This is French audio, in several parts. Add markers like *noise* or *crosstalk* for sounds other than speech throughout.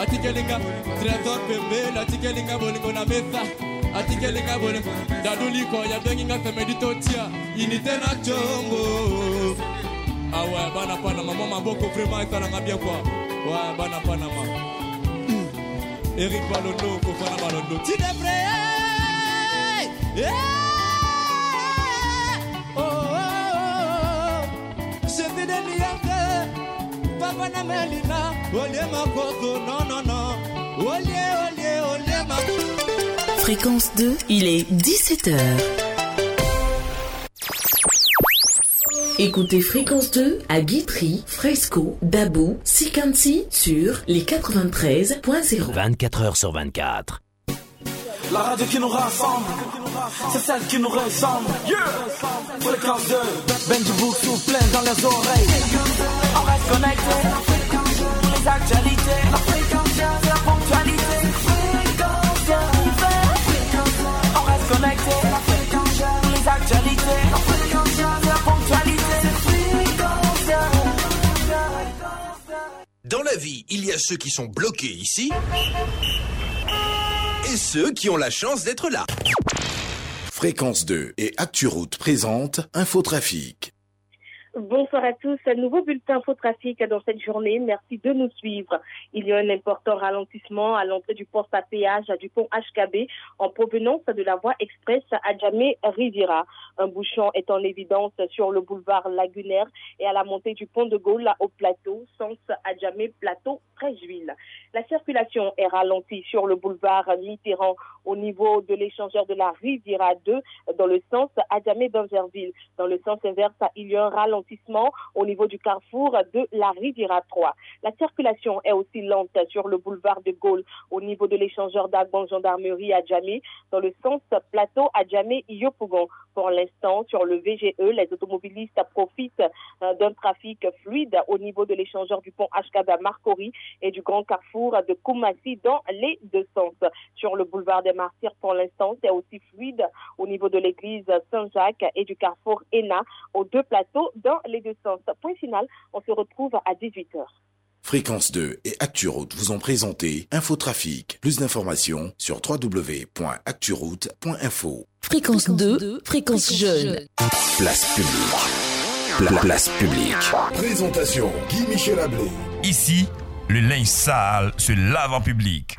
atikelinga trésor pembeni atikelinga bolingo na mesa. Atikelinga bolingo daduliko benginga femedi totia. Inite na chombo awa ah bana panama mwa maboko vraiment esalanga bien kwa wa bana panama. Erik balondo kofana balondo. Tidepre yeah! oh, oh, oh. sevideni yange papa na melina olie makoso non non non olie olie olie makoso Fréquence 2, il est 17h. Écoutez Fréquence 2 à Guitry, Fresco, Dabou, Sikansi sur les 93.0. 24 h sur 24. La radio qui nous rassemble, c'est celle qui nous ressemble. Yeah! Fréquence 2, Benji souffle plein dans les oreilles. On reste connecté, les actualités. La fréquence, c'est la ponctualité. On reste connecté, les actualités. La fréquence, la ponctualité. Dans la vie, il y a ceux qui sont bloqués ici ceux qui ont la chance d'être là. Fréquence 2 et ActuRoute présente Infotrafic. Bonsoir à tous. Un nouveau bulletin infotrafic dans cette journée. Merci de nous suivre. Il y a un important ralentissement à l'entrée du poste à péage du pont HKB en provenance de la voie express à Djamé Riviera. Un bouchon est en évidence sur le boulevard Lagunaire et à la montée du pont de Gaulle au plateau, sens Adjamé Plateau, Trècheville. La circulation est ralentie sur le boulevard Mitterrand au niveau de l'échangeur de la Riviera 2 dans le sens Adjamé Bangerville. Dans le sens inverse, il y a un ralentissement au niveau du carrefour de la Riviera 3. La circulation est aussi lente sur le boulevard de Gaulle au niveau de l'échangeur d'Agbon Gendarmerie à Djamé dans le sens plateau à Djamé Yopougon. Pour l'instant, sur le VGE, les automobilistes profitent euh, d'un trafic fluide au niveau de l'échangeur du pont Ashkaba Marcory et du grand carrefour de Koumassi dans les deux sens. Sur le boulevard des Martyrs, pour l'instant, c'est aussi fluide au niveau de l'église Saint-Jacques et du carrefour ENA aux deux plateaux dans les deux sens. Point final, on se retrouve à 18h. Fréquence 2 et ActuRoute vous ont présenté Infotrafic. Plus d'informations sur www.acturoute.info. Fréquence 2, fréquence jeune. Place publique. place publique. Présentation Guy Michel Ablé. Ici, le linge sale se lave en public.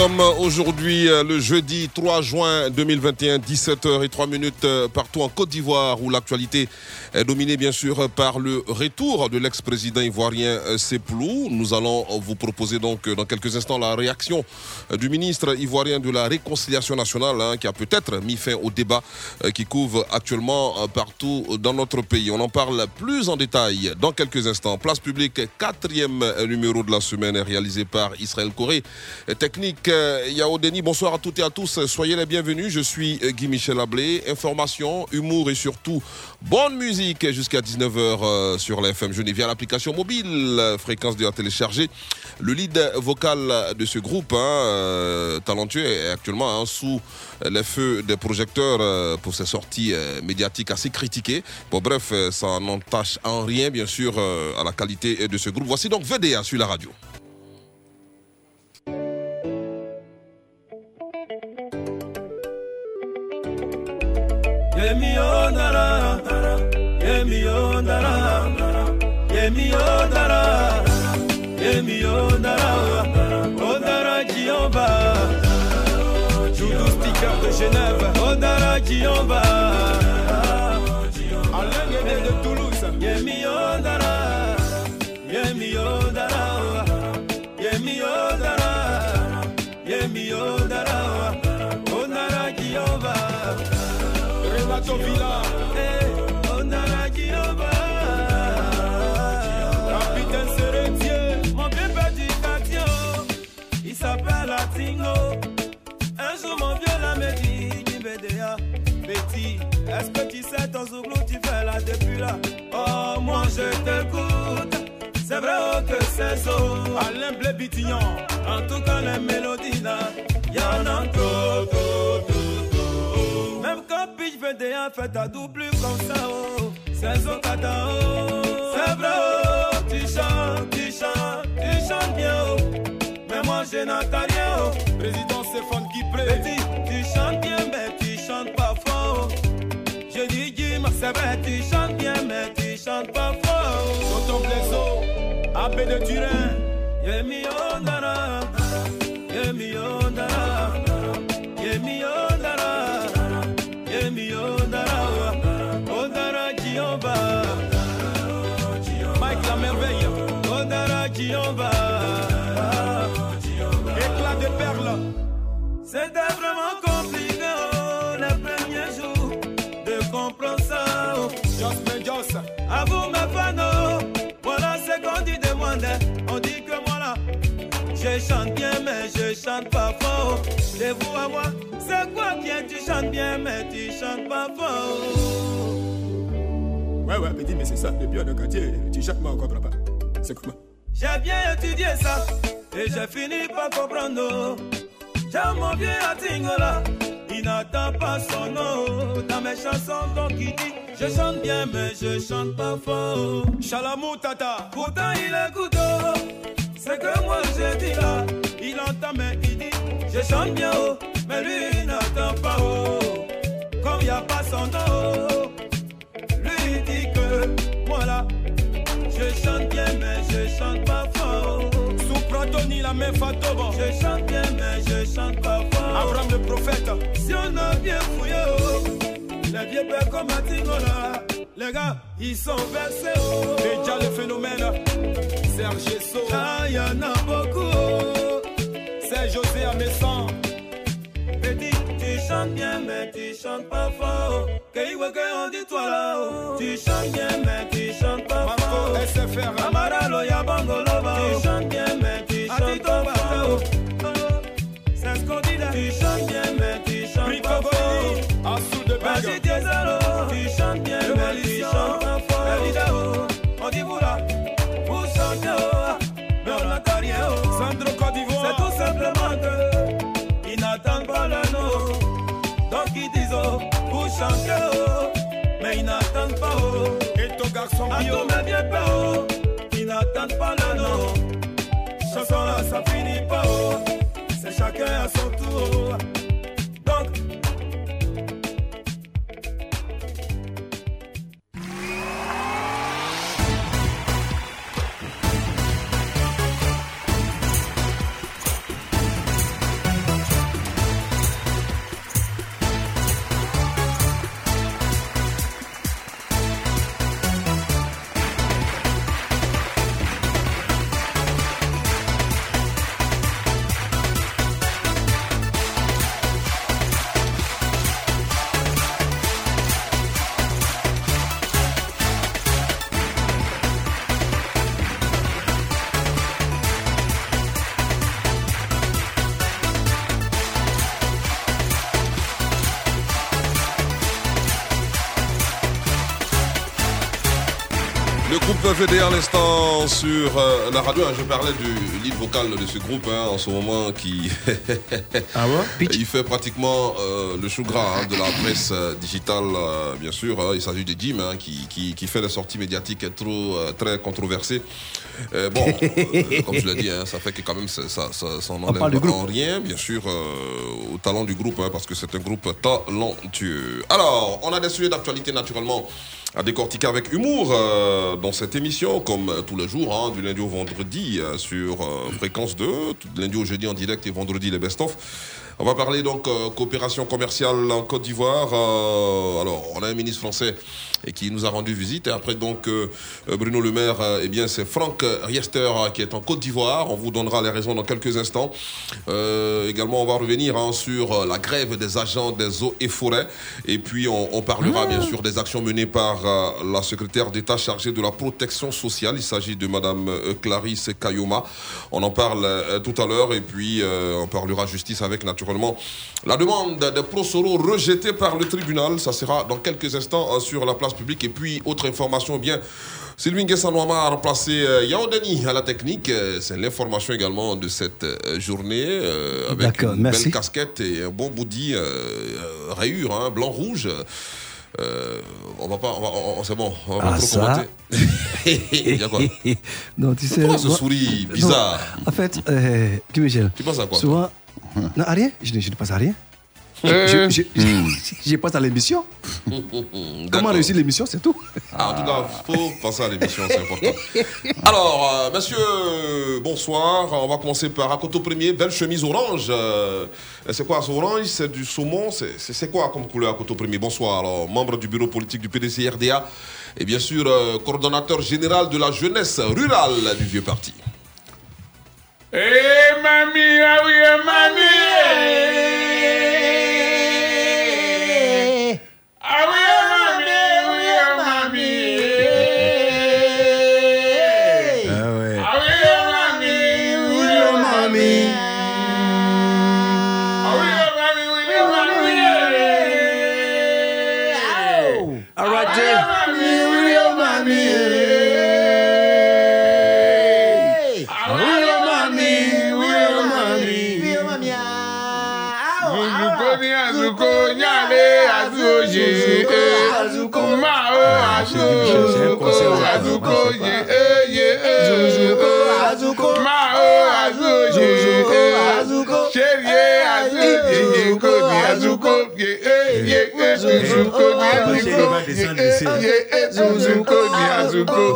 Sommes aujourd'hui euh, le jeudi 3 juin 2021, 17h et 3 minutes euh, partout en Côte d'Ivoire où l'actualité est dominée bien sûr par le retour de l'ex-président ivoirien euh, Seplou. Nous allons vous proposer donc dans quelques instants la réaction du ministre ivoirien de la réconciliation nationale hein, qui a peut-être mis fin au débat qui couvre actuellement partout dans notre pays. On en parle plus en détail dans quelques instants. Place publique, quatrième numéro de la semaine réalisé par Israël Corée. Technique Yao Denis, bonsoir à toutes et à tous. Soyez les bienvenus. Je suis euh, Guy Michel Ablé. Information, humour et surtout bonne musique jusqu'à 19h euh, sur la FM Genève via l'application mobile. Fréquence de la télécharger. Le lead vocal de ce groupe, hein, euh, talentueux, est actuellement hein, sous les feux des projecteurs pour ses sorties médiatiques assez critiquées. Bon, bref, ça n'entache en rien, bien sûr, à la qualité de ce groupe. Voici donc VDA sur la radio. Yemi o Yemi o Yemi o Yemi o dara, o. Judo sticker de Genève, o dara Jehova. Alain Guédé de Toulouse, Yemi o Yemi o Yemi o Yemi o. Renato Villa. Eh, Ondara Giomba. Capitaine Seretier. Mon bien perdu quartier. Il s'appelle Atingo. Un jour mon vieux là me dit Betty, est-ce que tu sais ton zouglou tu fais là depuis là Oh moi je t'écoute C'est vrai oh, que c'est ça Alain Blé En tout cas les mélodies là Y'en a trop, trop 21, fais ta double comme ça, oh. c'est Saison kata, oh. C'est vrai, oh. Tu chantes, tu chantes, tu chantes bien, oh. Mais moi, je n'entends rien, oh. Président Stéphane Guipré. Petit, tu chantes bien, mais tu chantes pas fort, oh. Je dis, dis, c'est vrai, tu chantes bien, mais tu chantes pas fort, oh. Dans ton blaiseau, AP de Turin. Yemi, oh, nana. Yemi, oh. C'était vraiment compliqué oh, les premiers jours de comprendre ça. Oh. Joss Joss. À vous mes fans, voilà ce qu'on dit de moi. On dit que moi là, je chante bien mais je chante pas fort. De vous à moi, c'est quoi est tu chantes bien mais tu chantes pas fort. Ouais, ouais, petit, mais c'est ça, le bien de quartier. Tu chantes, moi, on comprend pas. C'est comment J'ai bien étudié ça et j'ai fini par comprendre. J'ai mon vieux Atingola, il n'attend pas son nom. Dans mes chansons, donc il dit Je chante bien, mais je chante pas fort. Chalamou Tata, pourtant il écoute. C'est que moi je dis là, il entend, mais il dit Je chante bien, oh, mais lui il n'attend pas. Oh. Comme il n'y a pas son nom, Je chante bien, mais je chante pas fort. Abraham le prophète. Si on a bien fouillé, oh, les vieux pères comme Atingola, les gars, ils sont versés. Oh. Déjà le phénomène. Serge Gesso. Ah, y en a beaucoup. Oh. C'est José Amessan. Petit, tu chantes bien, mais tu chantes pas fort. Que on dit toi là. Oh. Tu chantes bien, mais tu chantes pas fort. SFR. Amaralo ya bangoloba. Tu chantes bien, vous chantez, oh, mais ils n'attendent pas, oh. Et ton garçon, mais bien pas, oh. Ils n'attendent pas le nom. Chanson là, ça finit pas, oh. C'est chacun à son tour. oh. Sur euh, la radio. hein, je parlais du lead vocal de ce groupe hein, en ce moment qui. *laughs* ah bon Il fait pratiquement euh, le chou gras hein, de la presse euh, digitale, euh, bien sûr. il s'agit de Jim qui, qui, qui fait des sorties médiatiques trop, euh, très controversées. Euh, bon, *laughs* euh, comme je l'ai dit, ça fait que quand même ça, ça, ça, en rien, bien sûr, euh, au talent du groupe, parce que c'est un groupe talentueux. Alors, on a des sujets d'actualité naturellement à décortiquer avec humour euh, dans cette émission, comme tous les jours, hein, du lundi au vendredi euh, sur euh, Fréquence 2, tout- lundi au jeudi en direct et vendredi les best-of. On va parler donc euh, coopération commerciale en Côte d'Ivoire. Euh, alors, on a un ministre français et qui nous a rendu visite. Et après donc euh, Bruno Le Maire, euh, eh bien c'est Franck Riester euh, qui est en Côte d'Ivoire. On vous donnera les raisons dans quelques instants. Euh, également, on va revenir hein, sur euh, la grève des agents des eaux et forêts. Et puis on, on parlera bien sûr des actions menées par euh, la secrétaire d'État chargée de la protection sociale. Il s'agit de Madame euh, Clarisse Kayoma. On en parle euh, tout à l'heure et puis euh, on parlera justice avec naturellement la demande de Prosoro rejetée par le tribunal. Ça sera dans quelques instants euh, sur la place publique. Et puis autre information, eh bien. Sylvain Guessanouama a remplacé euh, Yao Denis à la technique. Euh, C'est l'information également de cette euh, journée euh, avec une merci. belle casquette et un bon bouddhi euh, rayure, hein, blanc-rouge. On va pas, on va, on- c'est bon, on va pas Ah, trop ça. commenter. *laughs* Quoi? Non, tu sais. Pourquoi ce moi- souris Non, bizarre? En fait, euh, Guy Michel. Tu penses à quoi Souvent. Non, à rien. Je ne, je ne pense à rien. Euh. *laughs* Je, pense à l'émission. *laughs* Comment réussir l'émission, c'est tout. Ah, en tout cas, faut penser à l'émission, c'est important. Alors, euh, monsieur, bonsoir. On va commencer par Akoto Premier, belle chemise orange. Euh, c'est quoi ce orange? C'est du saumon? C'est- quoi comme couleur Akoto Premier? Bonsoir. Alors, membre du bureau politique du PDC RDA et bien sûr euh, coordonnateur général de la jeunesse rurale du vieux parti. Eh mami, ah oui, eh, mami.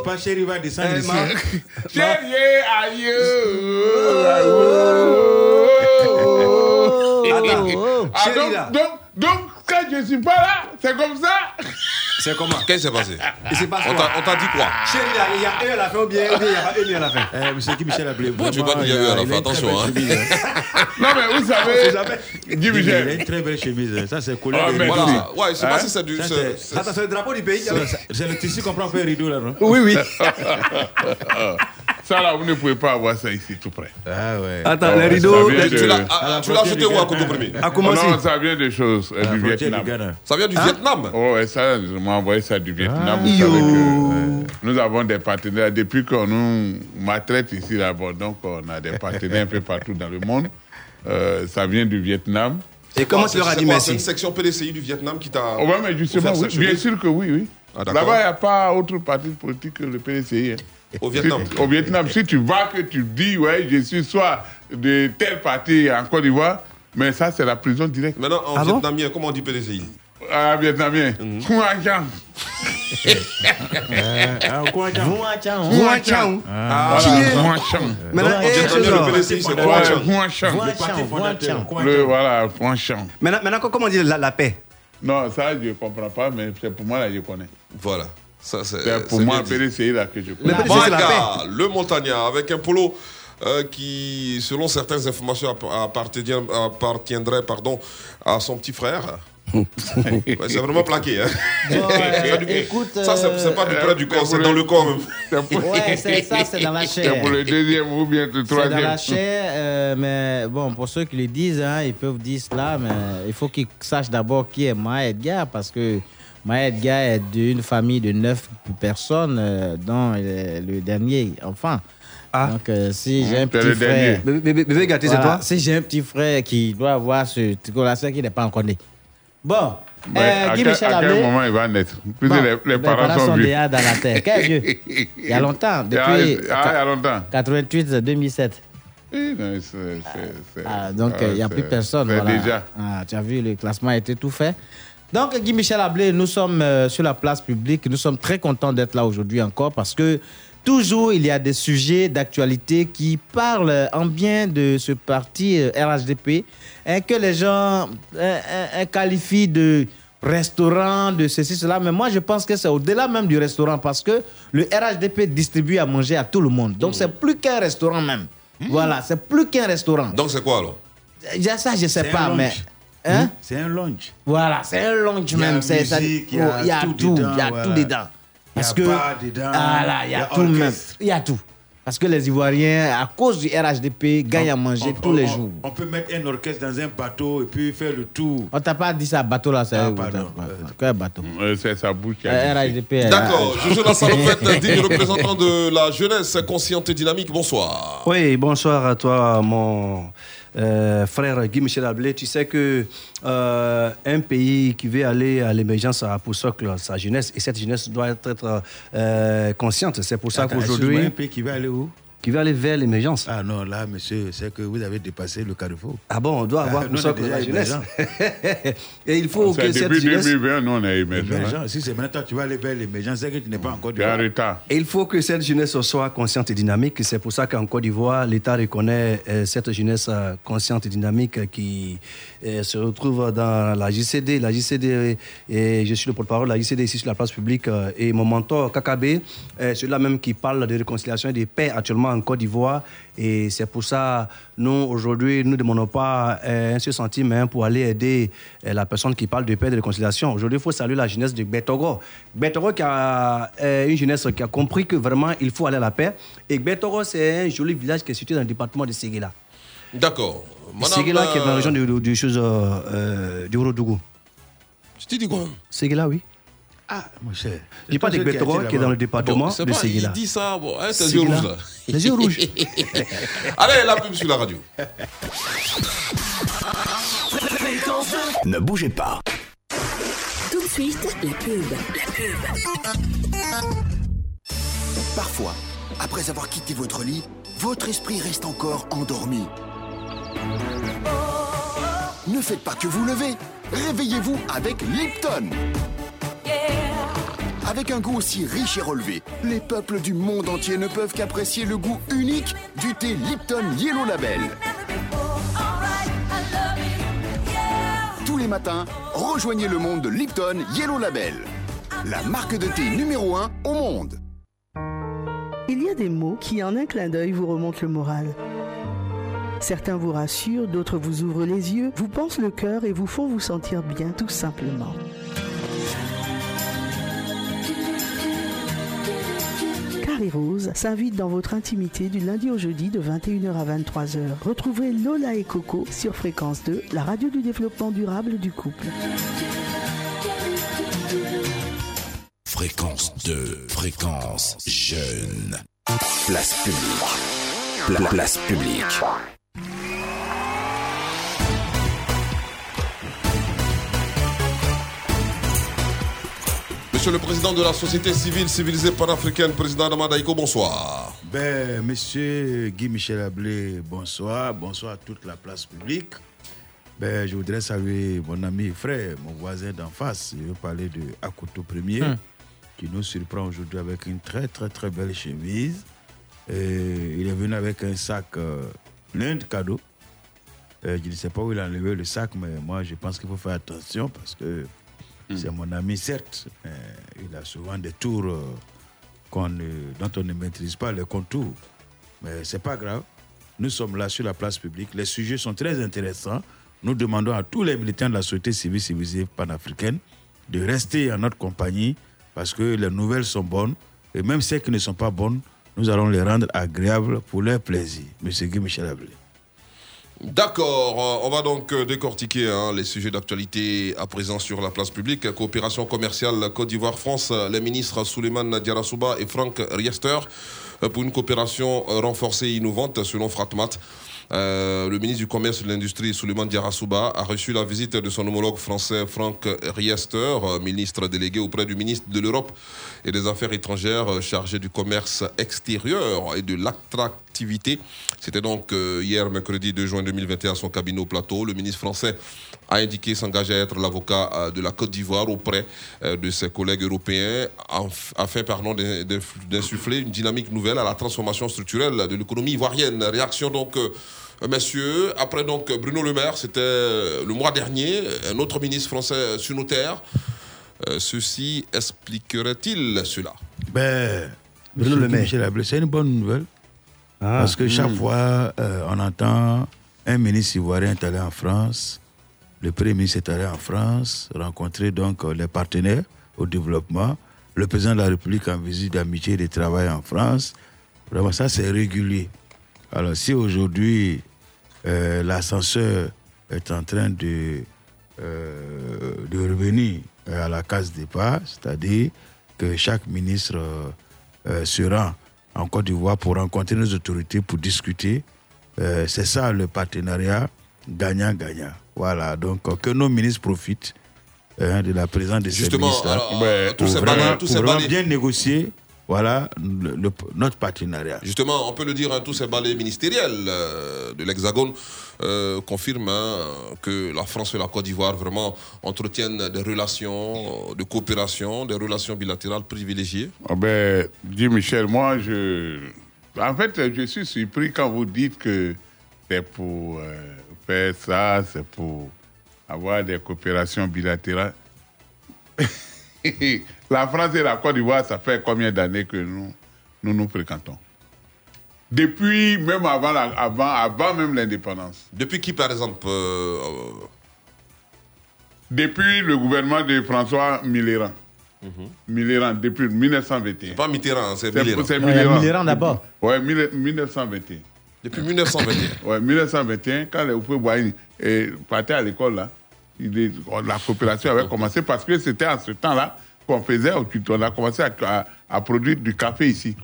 Pas chéri va descendre ici. sherie ayo Attends, Ah, chérie, donc, donc, donc, quand je suis pas là, c'est comme ça C'est comment Qu'est-ce qui s'est passé *laughs* Il s'est passé On t'a- on t'a dit quoi Chéri, là, il y a un à la fin ou bien il y a pas un à la fin Eh, monsieur Guy Michel a appelé. Pourquoi tu veux pas dire il y a eu à la fin Attention, hein. *laughs* Non, mais vous savez, Guy Il a Michel, une très belle chemise. Ça, c'est collé. Ah. Voilà. Ouais, je sais pas Hein si c'est du. Attends, c'est le drapeau du pays. c'est- C'est le tissu qu'on prend pour un rideau, là, non Oui, oui. *laughs* ça là, vous ne pouvez pas avoir ça ici tout près. Ah ouais. Attends, Ah rideaux. ça vient Tu l'as ah, l'as acheté où à Koto Premier À comment non, ça vient des choses euh, du Vietnam. du. Ça vient du Vietnam Oh, ouais, ça, je m'ai envoyé ça du Vietnam. Vous Yo. savez que euh, nous avons des partenaires. Depuis qu'on nous maltraite ici là-bas, donc on a des partenaires un peu partout dans le monde. Euh, ça vient du Vietnam. Et comment tu leur as C'est dit C'est une section PDCI du Vietnam qui t'a. Oh, ouais, mais justement, oui, bien sûr que oui, oui. Ah, d'accord. Là-bas, il n'y a pas autre parti politique que le PDCI. Au Vietnam. Si- au Vietnam, si tu vas que tu dis, ouais, je suis soit de tel parti en Côte d'Ivoire, mais ça, c'est la prison directe. Maintenant, en Ah bon? vietnamien, comment on dit PDCI Ah, vietnamien. Kouan Chang. Ah. Maintenant, comment on dit la, la paix? Non, ça, je ne comprends pas, mais c'est pour moi, là, je connais. Voilà. Ça, c'est. C'est pour moi, là, que je Le connais. PDC, c'est la paix. Manga, le montagnard, avec un polo euh, qui, selon certaines informations, appartiendrait pardon, à son petit frère. *laughs* Ouais, c'est vraiment plaqué. Hein. Ça, du- *laughs* écoute, ça, c'est c'est pas du près du corps, c'est dans le corps même. Ouais, c'est ça, c'est dans la *laughs* chair. C'est pour le deuxième ou bien le C'est dans troisième. la chair, euh, mais bon, pour ceux qui le disent, hein, ils peuvent dire cela, mais il faut qu'ils sachent d'abord qui est Maya Edgar, parce que Maya Edgar est d'une famille de neuf personnes, euh, dont le dernier enfant. Donc, euh, si j'ai un C'est petit le frère. dernier. Bébé, bébé, gâté, c'est Voilà, toi? Si j'ai un petit frère qui doit avoir ce collation qui n'est pas encore né. Bon, Mais euh, à, Guy quel, Michel à quel moment il va naître? Plus Bon, les, les les parents sont vieux. déjà dans la terre. Quel vieux? Il y a longtemps, depuis ah, il y a longtemps. 88, 2007. Oui, non, c'est- c'est- c'est- Ah, donc, ah, il n'y a c'est- plus personne. c'est voilà. déjà. Ah, tu as vu, le classement a été tout fait. Donc, Guy Michel Ablé, nous sommes euh, sur la place publique. Nous sommes très contents d'être là aujourd'hui encore parce que toujours il y a des sujets d'actualité qui parlent en bien de ce parti euh, RHDP et que les gens euh, qualifient de restaurant, de ceci, cela. Mais moi, je pense que c'est au-delà même du restaurant parce que le RHDP distribue à manger à tout le monde. Donc, c'est plus qu'un restaurant même. Voilà, c'est plus qu'un restaurant. Donc c'est quoi alors? Ça, je sais C'est un pas, mais. Lounge. Hein? C'est un lunch. Voilà, c'est un a même. c'est- ça- musique, il y oh, a y a tout tout, dedans, il y a voilà. tout dedans. Il y a Parce que. bar dedans, Ah là, il y a tout même. Il y a tout. Parce que les Ivoiriens, à cause du RHDP, gagnent à manger On- tous on- les jours. On peut mettre un orchestre dans un bateau et puis faire le tour. On t'a pas dit ça, bateau là, c'est. Ah, pardon. Quel bateau? C'est sa bouche Euh. RHDP. D'accord, Jojo Lassalopette, digne représentant de la jeunesse consciente et dynamique, bonsoir. Oui, bonsoir à toi, mon euh, frère Guy Michel Ablé. Tu sais que euh, un pays qui veut aller à l'émergence a pour socle sa jeunesse et cette jeunesse doit être euh, consciente. C'est pour ça qu'aujourd'hui, un pays qui va aller où? Qui veut aller vers l'émergence. Ah non, là, monsieur, c'est que vous avez dépassé le carrefour. Ah bon, on doit avoir Ah, on est socle déjà la jeunesse. *laughs* et il faut que cette depuis jeunesse. 2020, nous, on est. Émergent. hein. Si c'est maintenant que tu vas aller vers l'émergence, c'est que tu n'es pas en retard. Et il faut que cette jeunesse soit consciente et dynamique. C'est pour ça qu'en Côte d'Ivoire, l'État reconnaît euh, cette jeunesse euh, consciente et dynamique euh, qui euh, se retrouve dans la JCD. La JCD, et je suis le porte-parole de la JCD ici sur la place publique. Et mon mentor, Kakabe, euh, celui-là même qui parle de réconciliation et de paix actuellement en Côte d'Ivoire. Et c'est pour ça, nous, aujourd'hui, nous ne demandons pas euh, un seul centime hein, pour aller aider euh, la personne qui parle de paix et de réconciliation. Aujourd'hui, il faut saluer la jeunesse de Betogo. Betogo qui a euh, une jeunesse qui a compris que vraiment, il faut aller à la paix. Et Betogo, c'est un joli village qui est situé dans le département de Séguéla. D'accord. Séguéla qui est dans la région choses, euh, euh, du Ourodougou. Tu dis quoi Séguéla, oui. Ah, mon cher. Je dis pas de Betogo qui est dans le département Bon, c'est de Séguéla. Il dit ça, bon, hein, yeux rouges là. Les yeux rouges. *laughs* Allez, la pub sur la radio. Ne bougez pas. Tout de suite, la pub. La pub. Parfois, après avoir quitté votre lit, votre esprit reste encore endormi. Ne faites pas que vous levez. Réveillez-vous avec Lipton. Avec un goût aussi riche et relevé, les peuples du monde entier ne peuvent qu'apprécier le goût unique du thé Lipton Yellow Label. Tous les matins, rejoignez le monde de Lipton Yellow Label, la marque de thé numéro 1 au monde. Il y a des mots qui, en un clin d'œil, vous remontent le moral. Certains vous rassurent, d'autres vous ouvrent les yeux, vous pensent le cœur et vous font vous sentir bien, tout simplement. Carré Rose s'invite dans votre intimité du lundi au jeudi de 21h à 23h. Retrouvez Lola et Coco sur Fréquence 2, la radio du développement durable du couple. Fréquence 2, fréquence jeune. Place publique. Pla- place publique. Monsieur le président de la société civile civilisée panafricaine, président Damadaïko, bonsoir. Ben, monsieur Guy Michel Ablé, bonsoir. Bonsoir à toute la place publique. Ben, je voudrais saluer mon ami et frère, mon voisin d'en face. Je veux parler de Akoto Premier, Hmm. qui nous surprend aujourd'hui avec une très, très, très belle chemise. Et il est venu avec un sac euh, plein de cadeaux. Euh, je ne sais pas où il a enlevé le sac, mais moi, je pense qu'il faut faire attention parce que c'est mon ami, certes. il a souvent des tours euh, dont on ne maîtrise pas les contours. Mais c'est pas grave. Nous sommes là sur la place publique. Les sujets sont très intéressants. Nous demandons à tous les militants de la société civile civilisée panafricaine de rester en notre compagnie parce que les nouvelles sont bonnes. Et même celles qui ne sont pas bonnes, nous allons les rendre agréables pour leur plaisir. Monsieur Guy Michel Ablé. D'accord, euh, on va donc euh, décortiquer hein, les sujets d'actualité à présent sur la place publique. Coopération commerciale Côte d'Ivoire-France, les ministres Souleymane Diarasouba et Franck Riester pour une coopération euh, renforcée et innovante selon Fratmat. Euh, le ministre du Commerce et de l'Industrie, Souleymane Diarasouba, a reçu la visite de son homologue français Franck Riester, euh, ministre délégué auprès du ministre de l'Europe et des Affaires étrangères euh, chargé du commerce extérieur et de l'attractivité. C'était donc euh, hier, mercredi 2 juin 2021, à son cabinet au plateau. Le ministre français a indiqué s'engager à être l'avocat euh, de la Côte d'Ivoire auprès euh, de ses collègues européens afin pardon, d'insuffler une dynamique nouvelle à la transformation structurelle de l'économie ivoirienne. Réaction donc, euh, messieurs. Après donc Bruno Le Maire, c'était le mois dernier, un autre ministre français sur nos terres. Euh, ceci expliquerait-il cela? Ben, Bruno Le Maire. C'est une bonne nouvelle. Ah, parce que chaque fois, euh, on entend un ministre ivoirien est allé en France, le Premier ministre est allé en France, rencontrer donc euh, les partenaires au développement, le président de la République en visite d'amitié et de travail en France. Vraiment, ça, c'est régulier. Alors, si aujourd'hui, euh, l'ascenseur est en train de, euh, de revenir à la case départ, c'est-à-dire que chaque ministre euh, se rend en Côte d'Ivoire pour rencontrer nos autorités, pour discuter. C'est ça le partenariat gagnant-gagnant. Voilà, donc euh, que nos ministres profitent hein, de la présence de Justement, ces ministres euh, ces vraiment, pour ces vraiment balais- bien négocier voilà, le- le- notre partenariat. Justement, on peut le dire, hein, tous ces balais ministériels euh, de l'Hexagone euh, confirment hein, que la France et la Côte d'Ivoire vraiment entretiennent des relations de coopération, des relations bilatérales privilégiées. Ah ben, dit Michel, moi, je. En fait, je suis surpris quand vous dites que c'est pour euh, ça, c'est pour avoir des coopérations bilatérales. *laughs* la France et la Côte d'Ivoire, ça fait combien d'années que nous nous, nous fréquentons? Depuis, même avant, la- avant, avant même l'indépendance. Depuis qui, par exemple euh, euh, Depuis le gouvernement de François Mitterrand. Mitterrand, depuis 1921. Mhm. Pas Mitterrand, c'est C'est Mitterrand. c'est Mitterrand. D'abord. Ouais, mille- 1921. Depuis 1921. *coughs* Ouais, 1921, quand les Oufé Boigny eh, partaient à l'école, là, il est- la coopération avait commencé parce que c'était en ce temps-là qu'on faisait, on a commencé à, à- à produire du café ici.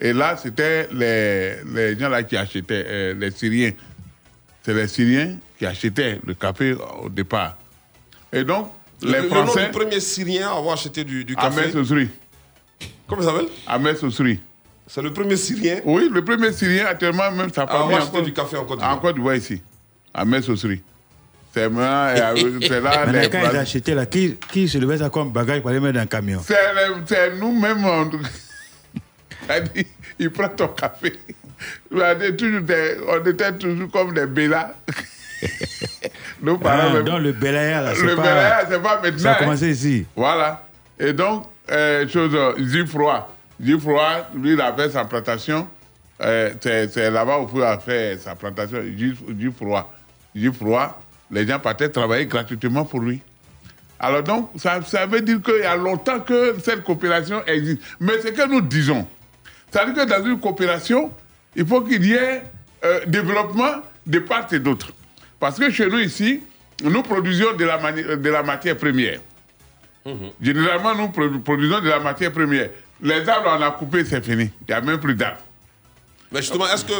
Et là, c'était les, les gens là qui achetaient, euh, les Syriens. C'est les Syriens qui achetaient le café au départ. Et donc, Le, les le nom Français. du premier Syrien à avoir acheté du, du café. Ahmed Sousri. Comment ça s'appelle? Ahmed Sousri. C'est le premier Syrien Oui, le premier Syrien, actuellement, même sa à famille. acheté encore- du café en Côte d'Ivoire. En Côte d'Ivoire, ici. Ahmed Sousri. C'est euh, *laughs* c'est là. Les- quand ils achetaient là, qui, qui se levait ça comme bagage pour aller mettre dans un camion? C'est nous-mêmes. On... *laughs* a dit, il prend ton café. On était toujours des, on était toujours comme des bélas. *laughs* Nos parents Ah, même- donc le Belaya, là, c'est le pas... Belaya, c'est pas maintenant. Ça a hein. commencé ici. Voilà. Et donc, euh, chose, euh, Gilles Froid. Gilles Froid, lui, il a fait sa plantation. Euh, c'est là-bas où il a fait sa plantation. Gilles Froid. Gilles Froid, les gens partaient travailler gratuitement pour lui. Alors donc, ça, ça veut dire qu'il y a longtemps que cette coopération existe. Mais ce que nous disons, c'est-à-dire que dans une coopération, il faut qu'il y ait euh, développement de part et d'autre. Parce que chez nous ici, nous produisions de la, mani- de la matière première. Généralement, nous produ- produisons de la matière première. Les arbres, on a coupé, c'est fini. Il n'y a même plus d'arbres. Mais justement, est-ce que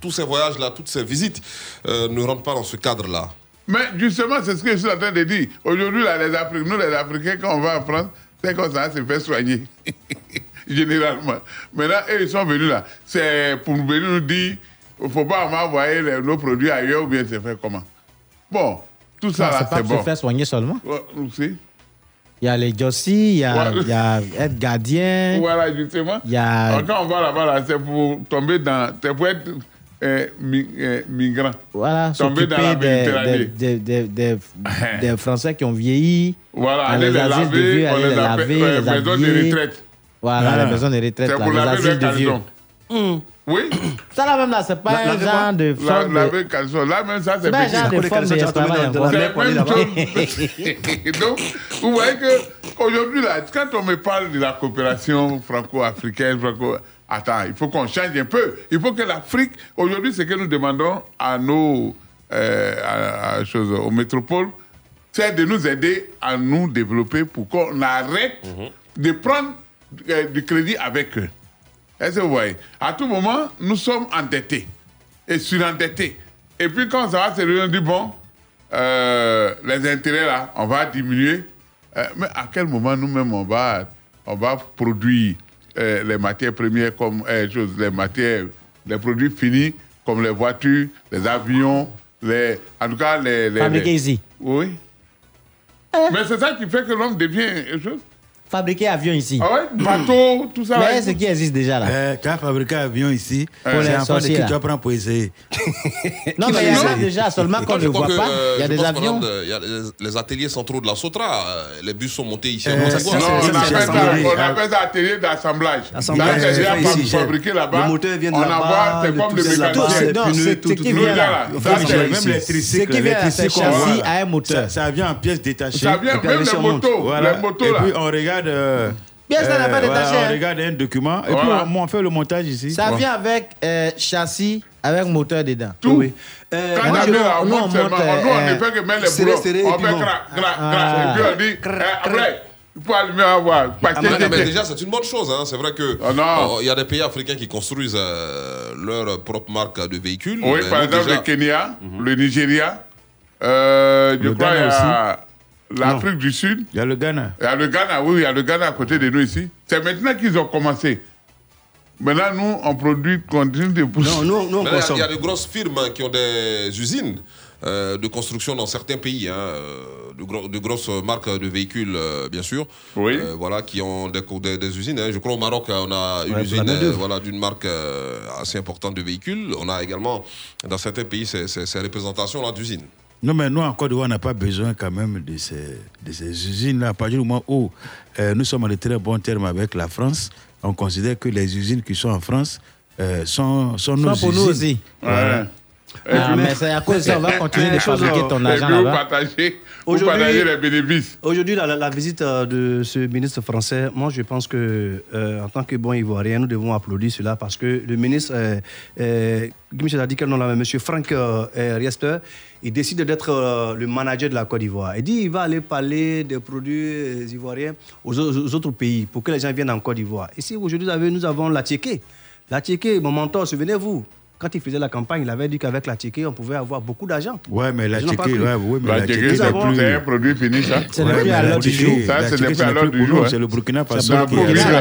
tous ces voyages-là, toutes ces visites euh, ne rentrent pas dans ce cadre-là? Mais justement, c'est ce que je suis en train de dire. Aujourd'hui, là, les Africains, nous, les Africains, quand on va en France, c'est comme ça, c'est fait soigner. *laughs* Généralement. Maintenant, eux, ils sont venus là. C'est pour venir nous dire, il ne faut pas envoyer les- nos produits ailleurs ou bien c'est fait comment? Bon, tout ça Non, là, c'est pas c'est pour bon. se faire soigner seulement. Aussi. Il y a les Jossi, il y a, Ouais. il y a être gardien. *laughs* Voilà, justement. Il y a- Alors, Quand on va là-bas, là, c'est pour tomber dans. C'est pour être euh, mi- euh, migrant. Voilà, Tomber dans la des, des, des, des, *laughs* des- des Français qui ont vieilli. Voilà, dans aller les de laver, vieux, on aller les les laver, euh, les maison de retraite. Voilà, Ah. les maisons de retraite, C'est pour les laver les de vieux. Oui. Ça là même là, c'est pas La- un genre de La- forme de... Laver caleçon. Là, même ça, c'est C'est pas un genre de forme de la *laughs* même chose. Donc, vous voyez qu'aujourd'hui, là, quand on me parle de la coopération franco-africaine, franco attends, il faut qu'on change un peu. Il faut que l'Afrique, aujourd'hui, ce que nous demandons à nos euh, à- à choses, aux métropoles, c'est de nous aider à nous développer pour qu'on arrête de prendre euh, du crédit avec eux. Est-ce que vous voyez? À tout moment, nous sommes endettés et surendettés. Et puis quand ça va se réunir, on dit, bon, euh, les intérêts là, on va diminuer. Euh, mais à quel moment nous-mêmes, on va, on va produire euh, les matières premières comme les matières, les produits finis comme les voitures, les avions, les, en tout cas les... les. Oui. Mais c'est ça qui fait que l'homme devient fabriquer avion ici. Ah ouais, tout ça. Mais ce qui existe déjà là. Euh, tu ici, c'est un que tu apprends pour *laughs* essayer. non, mais il y en a déjà, seulement qu'on ne voit. Il y a des avions. les ateliers centraux de la Sotra, euh, les bus sont montés ici. Eh, non, on appelle ça atelier d'assemblage. Là, c'est eh, là-bas. Le moteur vient de là-bas. C'est comme le. Tout, tout, Même. Ce qui vient châssis à un moteur. Ça vient en pièces détachées. Ça vient même les motos regarde. Euh, Bien, ça n'a euh, pas détaché. on hein. regarde un document et puis on, on fait le montage ici. Ça vient avec euh, châssis, avec moteur dedans. Tout. Oui. Quand euh, on a deux à monte nous on ne peut que mettre les boulons. On fait crac, crac, crac. Et puis on dit, après. Ah, mais, mais déjà, c'est une bonne chose. Hein. C'est vrai que ah, il oh, y a des pays africains qui construisent euh, leur propre marque de véhicule. Oui, par exemple, déjà... le Kenya, mm -hmm. le Nigeria. Euh, je le crois, il y a l'Afrique du Sud. Il y a le Ghana. Il y a le Ghana, oui, il y a le Ghana à côté de nous ici. C'est maintenant qu'ils ont commencé. Mais là, nous, on produit, continue de pousser. Non, nous, nous on consomme. Il y, a de grosses firmes hein, qui ont des usines euh, de construction dans certains pays. Hein, euh, de, grosses marques de véhicules, euh, bien sûr. Oui. Voilà, qui ont des, des, usines. Hein. Je crois au Maroc, on a une usine voilà, d'une marque assez importante de véhicules. On a également, dans certains pays, ces, ces représentations-là d'usines. Non, mais nous, en Côte d'Ivoire, on n'a pas besoin quand même de ces, usines-là. À partir du moment où euh, nous sommes en de très bons termes avec la France, on considère que les usines qui sont en France euh, sont, nos pour nous aussi. Ah, mais c'est à cause de ça, on va *laughs* continuer de fabriquer ton argent là-bas. Partager. Aujourd'hui. Aujourd'hui, la, visite euh, de ce ministre français, moi je pense que euh, en tant que bon Ivoirien, nous devons applaudir cela parce que le ministre, euh, euh, monsieur Franck euh, Riester, il décide d'être le manager de la Côte d'Ivoire. Il dit il va aller parler des produits ivoiriens aux, aux, autres pays pour que les gens viennent en Côte d'Ivoire. Ici, aujourd'hui, nous avons la Tchéquée. La Tchéquée, mon mentor, souvenez-vous, quand il faisait la campagne, il avait dit qu'avec la ticket, on pouvait avoir beaucoup d'argent. Ouais, mais la ticket, ouais, oui, mais la, la c'est un produit fini, ça. C'est ouais, à l'heure du. Ça, c'est le à l'heure du jour. C'est le hein. Burkina Faso.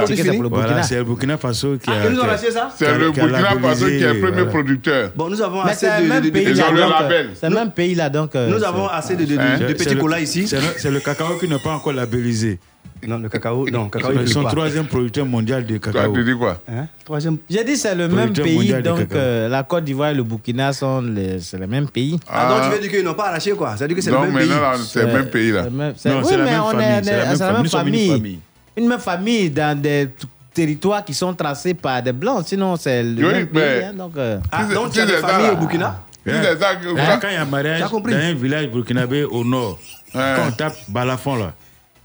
C'est le Burkina Faso qui ah, a. Nous avons ça? C'est le Burkina Faso qui est le premier euh, producteur. Bon, nous avons assez de. Euh, c'est le même pays là, donc. Nous avons assez de petits colas ici. C'est le cacao qui n'est pas encore labellisé. Non, le cacao, non, cacao, ils sont troisième producteur mondial de cacao. Tu dis quoi hein? troisième... J'ai dit c'est le même pays, donc euh, la Côte d'Ivoire et le Burkina sont les... c'est le même pays. Ah, ah, donc tu veux dire qu'ils n'ont pas arraché quoi Ça veut dire que c'est le même pays. Non, mais c'est le même pays là. Même... Non, oui, c'est la, la, même famille. Une, même famille dans des territoires qui sont tracés par des blancs, sinon c'est le oui, même pays. Hein, donc, euh. ah, donc tu as des familles au Burkina? Hein? Hein? Quand il y a un mariage dans un village burkinabé au nord, quand on tape balafon là,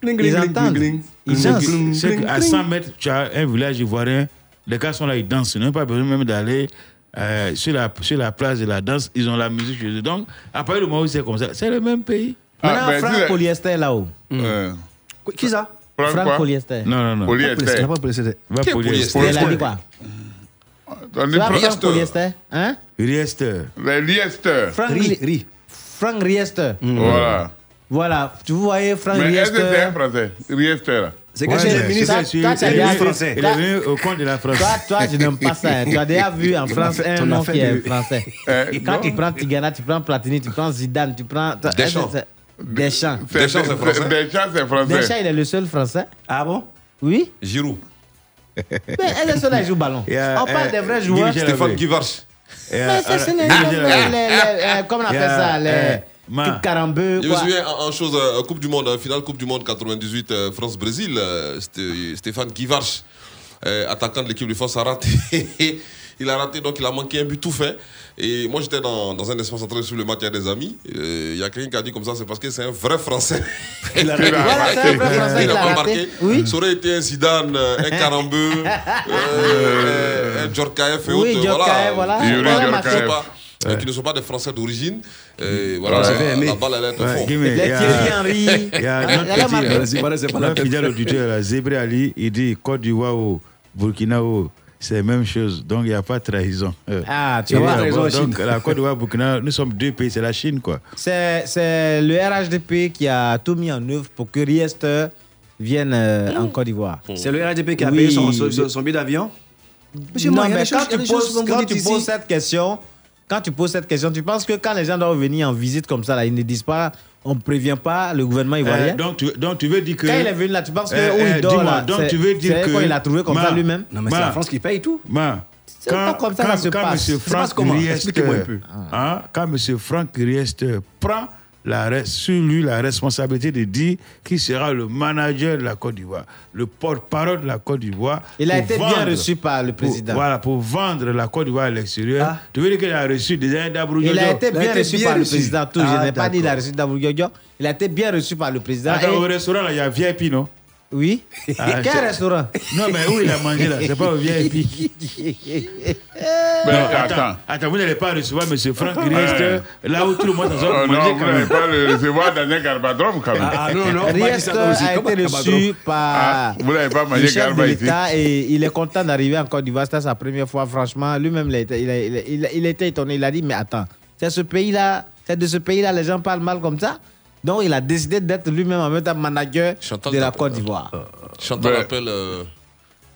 ils entendent. Ils dansent. C'est 100 mètres, tu as un village ivoirien, les gars sont là, ils dansent. Ils n'ont pas besoin même d'aller euh, sur, la, sur la place de la danse, ils ont la musique chez eux. Donc, à partir du moment où c'est comme ça, c'est le même pays. Ah, Maintenant, ben, Franck Polyester là-haut. Qui ça? Franck, Polyester. Non, non, non. Polyester. Pas Polyester. Pas Polyester. Il a dit quoi? On Franck Polyester. Hein? Riester. Riester. Franck Riester. Franck Riester. Voilà. Voilà, tu voyez, Franck Mais Riester. Mais est-ce c'est français? Riester, là c'est que ouais, le ministre français. Il est venu au compte de la France. Toi, je n'aime pas ça. Hein. Tu as déjà *laughs* vu en France un nom qui est français. Euh, quand tu prends Tigana, tu prends Platini, tu prends Zidane, tu prends. Deschamps. Deschamps. Deschamps, c'est français. Deschamps, c'est français. Deschamps, il est le seul français. Ah bon? Oui. Giroud. Mais elle est seule que là, il joue ballon? *laughs* On parle des vrais joueurs. Stéphane Guivarch. Mais c'est comme on appelle ça. Man. Je me souviens en, chose, euh, Coupe du Monde, finale Coupe du Monde 98, euh, France-Brésil, euh, Stéphane Guivarch, euh, attaquant de l'équipe de France, a raté. *laughs* il a raté, donc il a manqué un but tout fait. Et moi, j'étais dans, dans, un espace en train de suivre le match, il y a des amis. Il y a quelqu'un qui a dit comme ça, c'est parce que c'est un vrai Français. Il a, *laughs* raté. Voilà, un vrai il a pas marqué. Oui. Ça aurait été un Zidane, un Carambeu, *laughs* un Djorkaeff et oui, autres. Voilà. voilà. voilà. Euh, ouais. qui ne sont pas des Français d'origine. Euh, voilà, ouais, la, la, balle, elle est de fond. Il y a Henry. *laughs* Il y a notre euh, fidèle auditeur, Zébré Ali, il dit Côte d'Ivoire Burkina ou c'est la même chose. Donc, il n'y a pas de trahison. Ah, tu euh, vois, raison, Chine. Donc, la Côte d'Ivoire, Burkina, nous sommes deux pays, c'est la Chine, quoi. C'est, c'est le RHDP qui a tout mis en œuvre pour que Riester vienne euh, en Côte d'Ivoire. Mm. C'est le RHDP qui a oui. payé son, son, son billet d'avion Monsieur non, mais quand, tu, poses, quand tu poses cette question, quand tu poses cette question, tu penses que quand les gens doivent venir en visite comme ça, là, ils ne disent pas, on ne prévient pas le gouvernement ivoirien? Euh, donc, tu, donc tu veux dire que. Quand il est venu là, tu penses que Euh, où il dort dis-moi, là, donc c'est- tu veux dire que. quoi, il a trouvé comme ça lui-même? Non, mais c'est la France qui paye tout. Ma, C'est pas comme ça que ça se quand passe. M. Ça se passe Franck comment? Un peu. hein, quand M. Franck Riest prend la, sur lui la responsabilité de dire qu'il sera le manager de la Côte d'Ivoire, le porte-parole de la Côte d'Ivoire. Il a été bien reçu par le pour- président. voilà, pour vendre la Côte d'Ivoire à l'extérieur. Tu veux dire qu'il a reçu des aides d'Abrou Il a été bien reçu par le président. Tout, je Ah, n'ai pas dit il a reçu d'Abou. Il a été bien reçu par le président. Attends, Et- au restaurant, là, il y a VIP, non? Oui. Ah, Quel restaurant? Non, mais où il a mangé là? C'est pas au VIP. Mais Non, attends. attends, attends, vous n'allez pas recevoir M. Franck Riest Ouais. là où tout le monde a Oh, mangé non, vous n'allez pas le recevoir dans un garbadrum quand même. Ah, non, non, Riest a été reçu par Ah, vous n'avez pas le mangé chef de garba ici. l'État et il est content d'arriver en Côte d'Ivoire. C'était sa première fois, franchement. Lui-même, il était étonné. Il a dit, mais attends, c'est ce pays-là, c'est de ce pays-là, les gens parlent mal comme ça? Donc, il a décidé d'être lui-même en même temps manager Chantal de la. Côte d'Ivoire. Chantal Ben, appelle euh,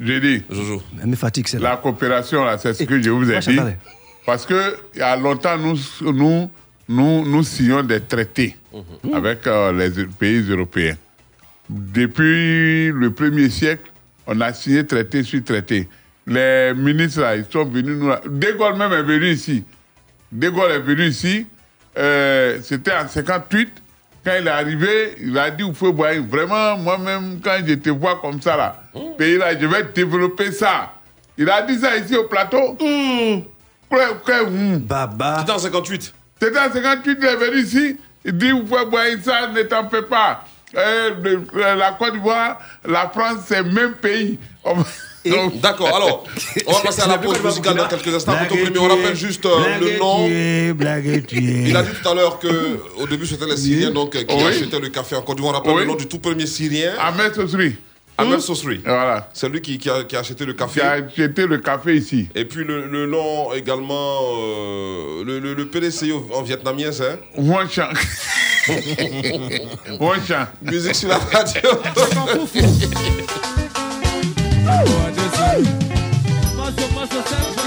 J'ai dit. Jojo. Mais fatigue, c'est La coopération, là, c'est ce que je vous ai dit. Chantal. Parce que il y a longtemps, nous, nous, nous, nous signons des traités Mhm. avec euh, les pays européens. Depuis le premier siècle, on a signé traité sur traité. Les ministres, là, ils sont venus nous... De Gaulle même est venu ici. De Gaulle est venu ici. euh, C'était en 58. Quand il est arrivé, il a dit, vous pouvez voir, vraiment, moi-même, quand je te vois comme ça, là, pays là, je vais développer ça. Il a dit ça ici au plateau. Hum. Baba. C'était en 58. C'était en 58, il est venu ici. Il dit, vous pouvez boire ça, ne t'en fais pas. Euh, le- la Côte d'Ivoire, la France, c'est le même pays. *laughs* D'accord, *laughs* alors, on va passer à la pause musicale dans quelques instants. Pour ton premier, on rappelle juste euh, le nom. Il a dit tout à l'heure qu'au début, c'était les Syriens donc, euh, qui Oui. achetaient le café en Côte d'Ivoire. On rappelle Oui. le nom du tout premier Syrien. Ahmed Sosri. Ahmed Sosri. Voilà. C'est lui qui, qui a, qui a acheté le café. Qui a acheté le café ici. Et puis le, le nom également, euh, le, le, le PDCI en vietnamien, c'est Wan Chan. *laughs* Wan Chan. Musique sur la radio. *laughs* Awesome.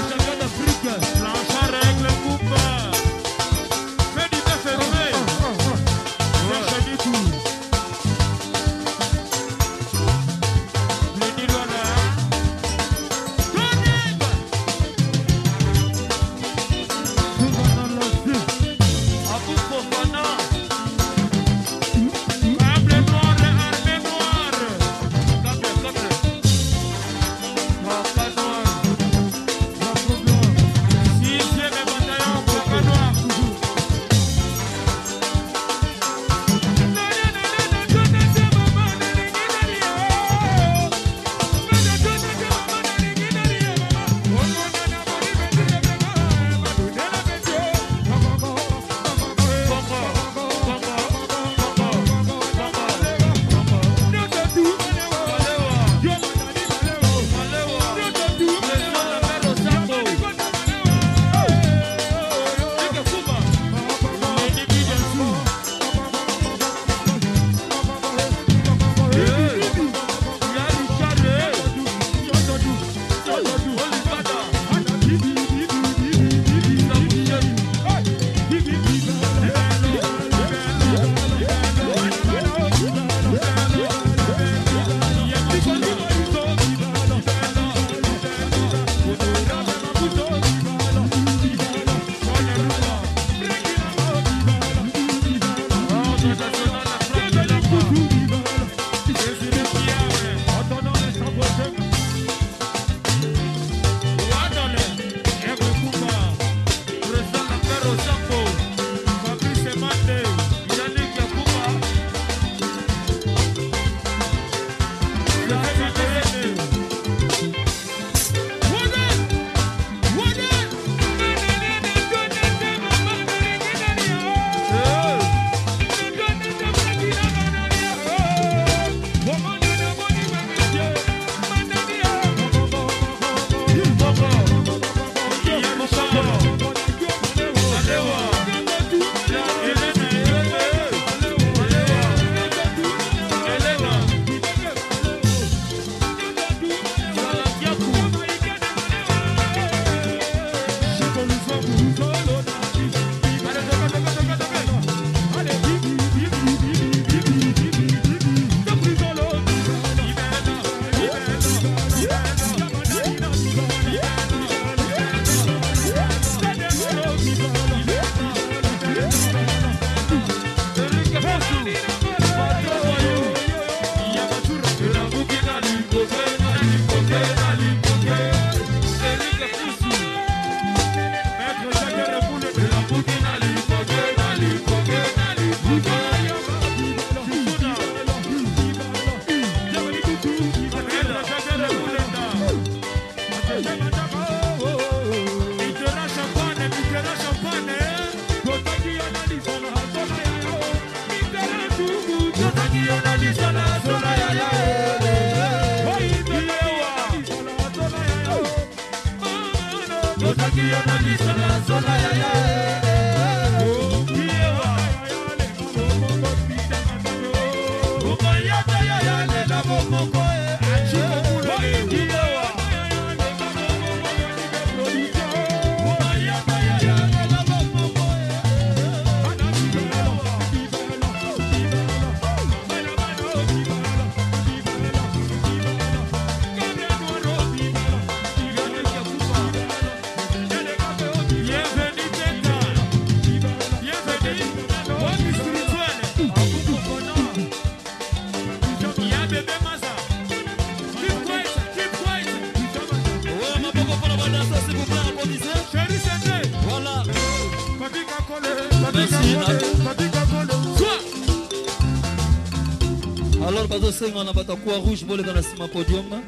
Bazosenga na bato croix rouge boleka na nsima podium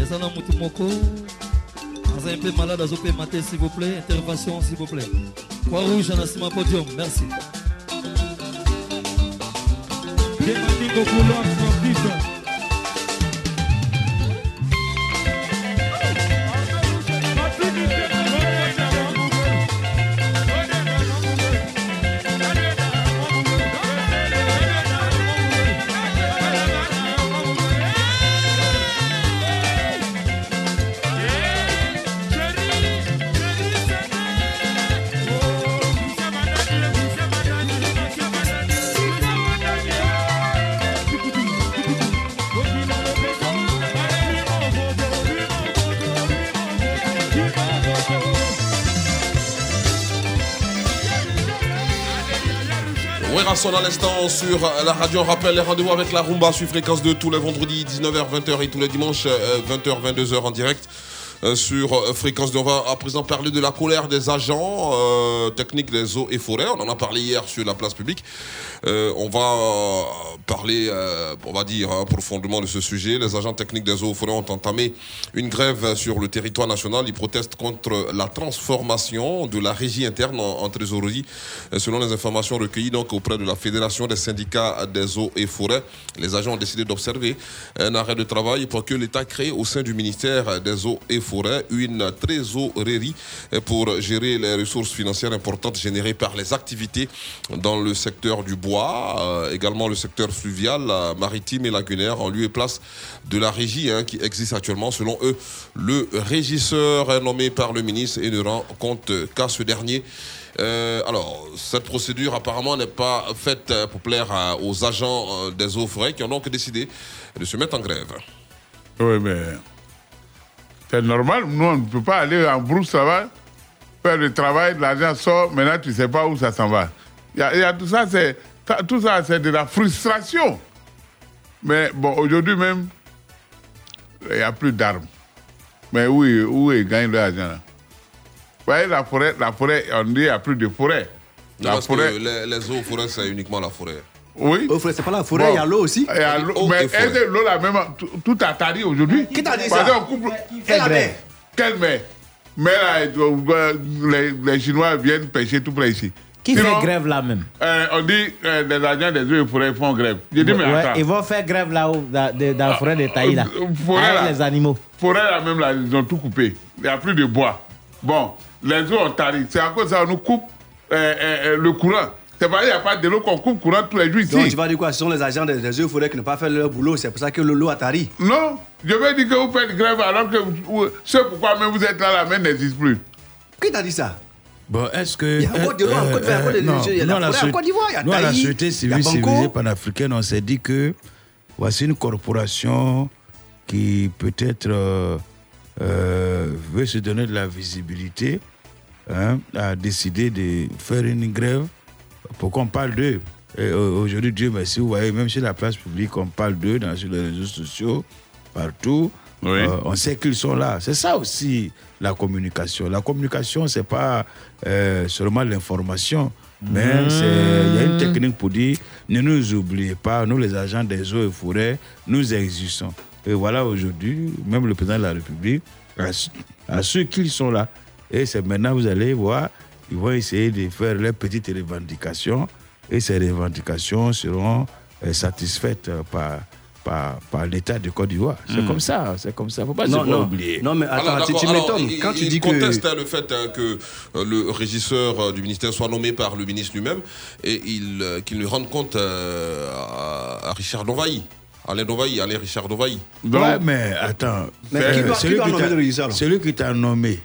eza na motu moko. Azali mpe malade azopema te s'il vous plaît. Intervention s'il vous plaît. Croix rouge na nsima podium merci sonne à l'instant sur la radio. On rappelle les rendez-vous avec la Rumba sur fréquence 2 tous les vendredis 19h, 20h et tous les dimanches 20h, 22h en direct. euh, sur euh, fréquence 2. On va à présent parler de la colère des agents euh, techniques des eaux et forêts. On en a parlé hier sur la place publique. Euh, on va euh, parler, euh, on va dire, hein, profondément de ce sujet. Les agents techniques des eaux forêts ont entamé une grève sur le territoire national. Ils protestent contre la transformation de la régie interne en, en trésorerie, selon les informations recueillies donc auprès de la Fédération des syndicats des eaux et forêts. Les agents ont décidé d'observer un arrêt de travail pour que l'État crée au sein du ministère des eaux et forêts une trésorerie pour gérer les ressources financières importantes générées par les activités dans le secteur du bois, euh, également le secteur fluvial, maritime et lagunaire, en lieu et place de la régie hein, qui existe actuellement. Selon eux, le régisseur est nommé par le ministre et ne rend compte qu'à ce dernier. Euh, alors, cette procédure apparemment n'est pas faite euh, pour plaire aux agents des eaux forêts qui ont donc décidé de se mettre en grève. Oui, mais c'est normal. Nous, on ne peut pas aller en brousse là-bas, faire le travail, l'argent sort, maintenant tu ne sais pas où ça s'en va. Il y a tout ça, c'est ça- tout ça, c'est de la frustration. Mais bon, aujourd'hui même, il n'y a plus d'armes. Mais où, ils- où ils gagnent l'argent là? Vous voyez, la forêt, la forêt, on dit qu'il n'y a plus de forêt. La parce forêt, que les, les eaux et forêts, c'est uniquement la forêt. oui. c'est pas la forêt, il y a l'eau aussi. Il y a l'eau, mais forêt. est-ce que l'eau, là, même, tout, a tari aujourd'hui? Qui t'a dit Parce ça? la mer? Quelle mer? Mais là, euh, les, les Chinois viennent pêcher tout près ici. Qui Sinon, fait grève là même? euh, On dit euh, les agents des eaux et forêts font grève. Je dis, mais Ouais, attends. Ils vont faire grève là-haut, dans, la forêt de Taï, là. Euh, forêt, Avec là. les animaux. Forêt là même, là, ils ont tout coupé. Il n'y a plus de bois. Bon, les eaux ont tari. C'est à cause de ça qu'on nous coupe euh, le courant. C'est pas il n'y a pas de l'eau qu'on coupe courant tous les jours ici. Donc tu vas dire quoi? Ce sont les agents des, des eaux et forêts qui n'ont pas fait leur boulot. C'est pour ça que le lot a tari. Non, je vais dire que vous faites grève alors que vous- c'est pourquoi même vous êtes là, la main n'existe plus. Qui t'a dit ça? Bon, est-ce que. Il y a encore de l'eau en Côte d'Ivoire, non, il y a la Côte d'Ivoire, il y a nous, à la société civile civilisée panafricaine, on s'est dit que voici une corporation qui peut-être euh, euh, veut se donner de la visibilité, hein, a décidé de faire une grève pour qu'on parle d'eux. Euh, Aujourd'hui, Dieu merci, vous voyez, même sur la place publique, on parle d'eux dans, sur les réseaux sociaux, partout. Euh, on sait qu'ils sont là. C'est ça aussi la communication. La communication, c'est pas euh, seulement l'information, mais Mmh. c'est- il y a une technique pour dire ne nous oubliez pas, nous les agents des eaux et forêts, nous existons. Et voilà aujourd'hui, même le président de la République, à, à ceux qui sont là. Et c'est maintenant, vous allez voir, ils vont essayer de faire leurs petites revendications et ces revendications seront euh, satisfaites par, par, par l'État de Côte d'Ivoire. C'est Mm. comme ça, c'est comme ça. Faut pas Non, se non. oublier. Non, mais Alors, attends, tu, tu alors, m'étonnes. il- Quand tu il dis que. conteste le fait hein, que euh, le régisseur euh, du ministère soit nommé par le ministre lui-même et il, euh, qu'il lui rende compte euh, à, à Richard Dovailly. Alain Dovailly, Alain Richard Dovailly. ouais, mais attends. Mais euh, qui doit- qui celui doit qui nommer t'a- le régisseur, là Celui qui t'a nommé.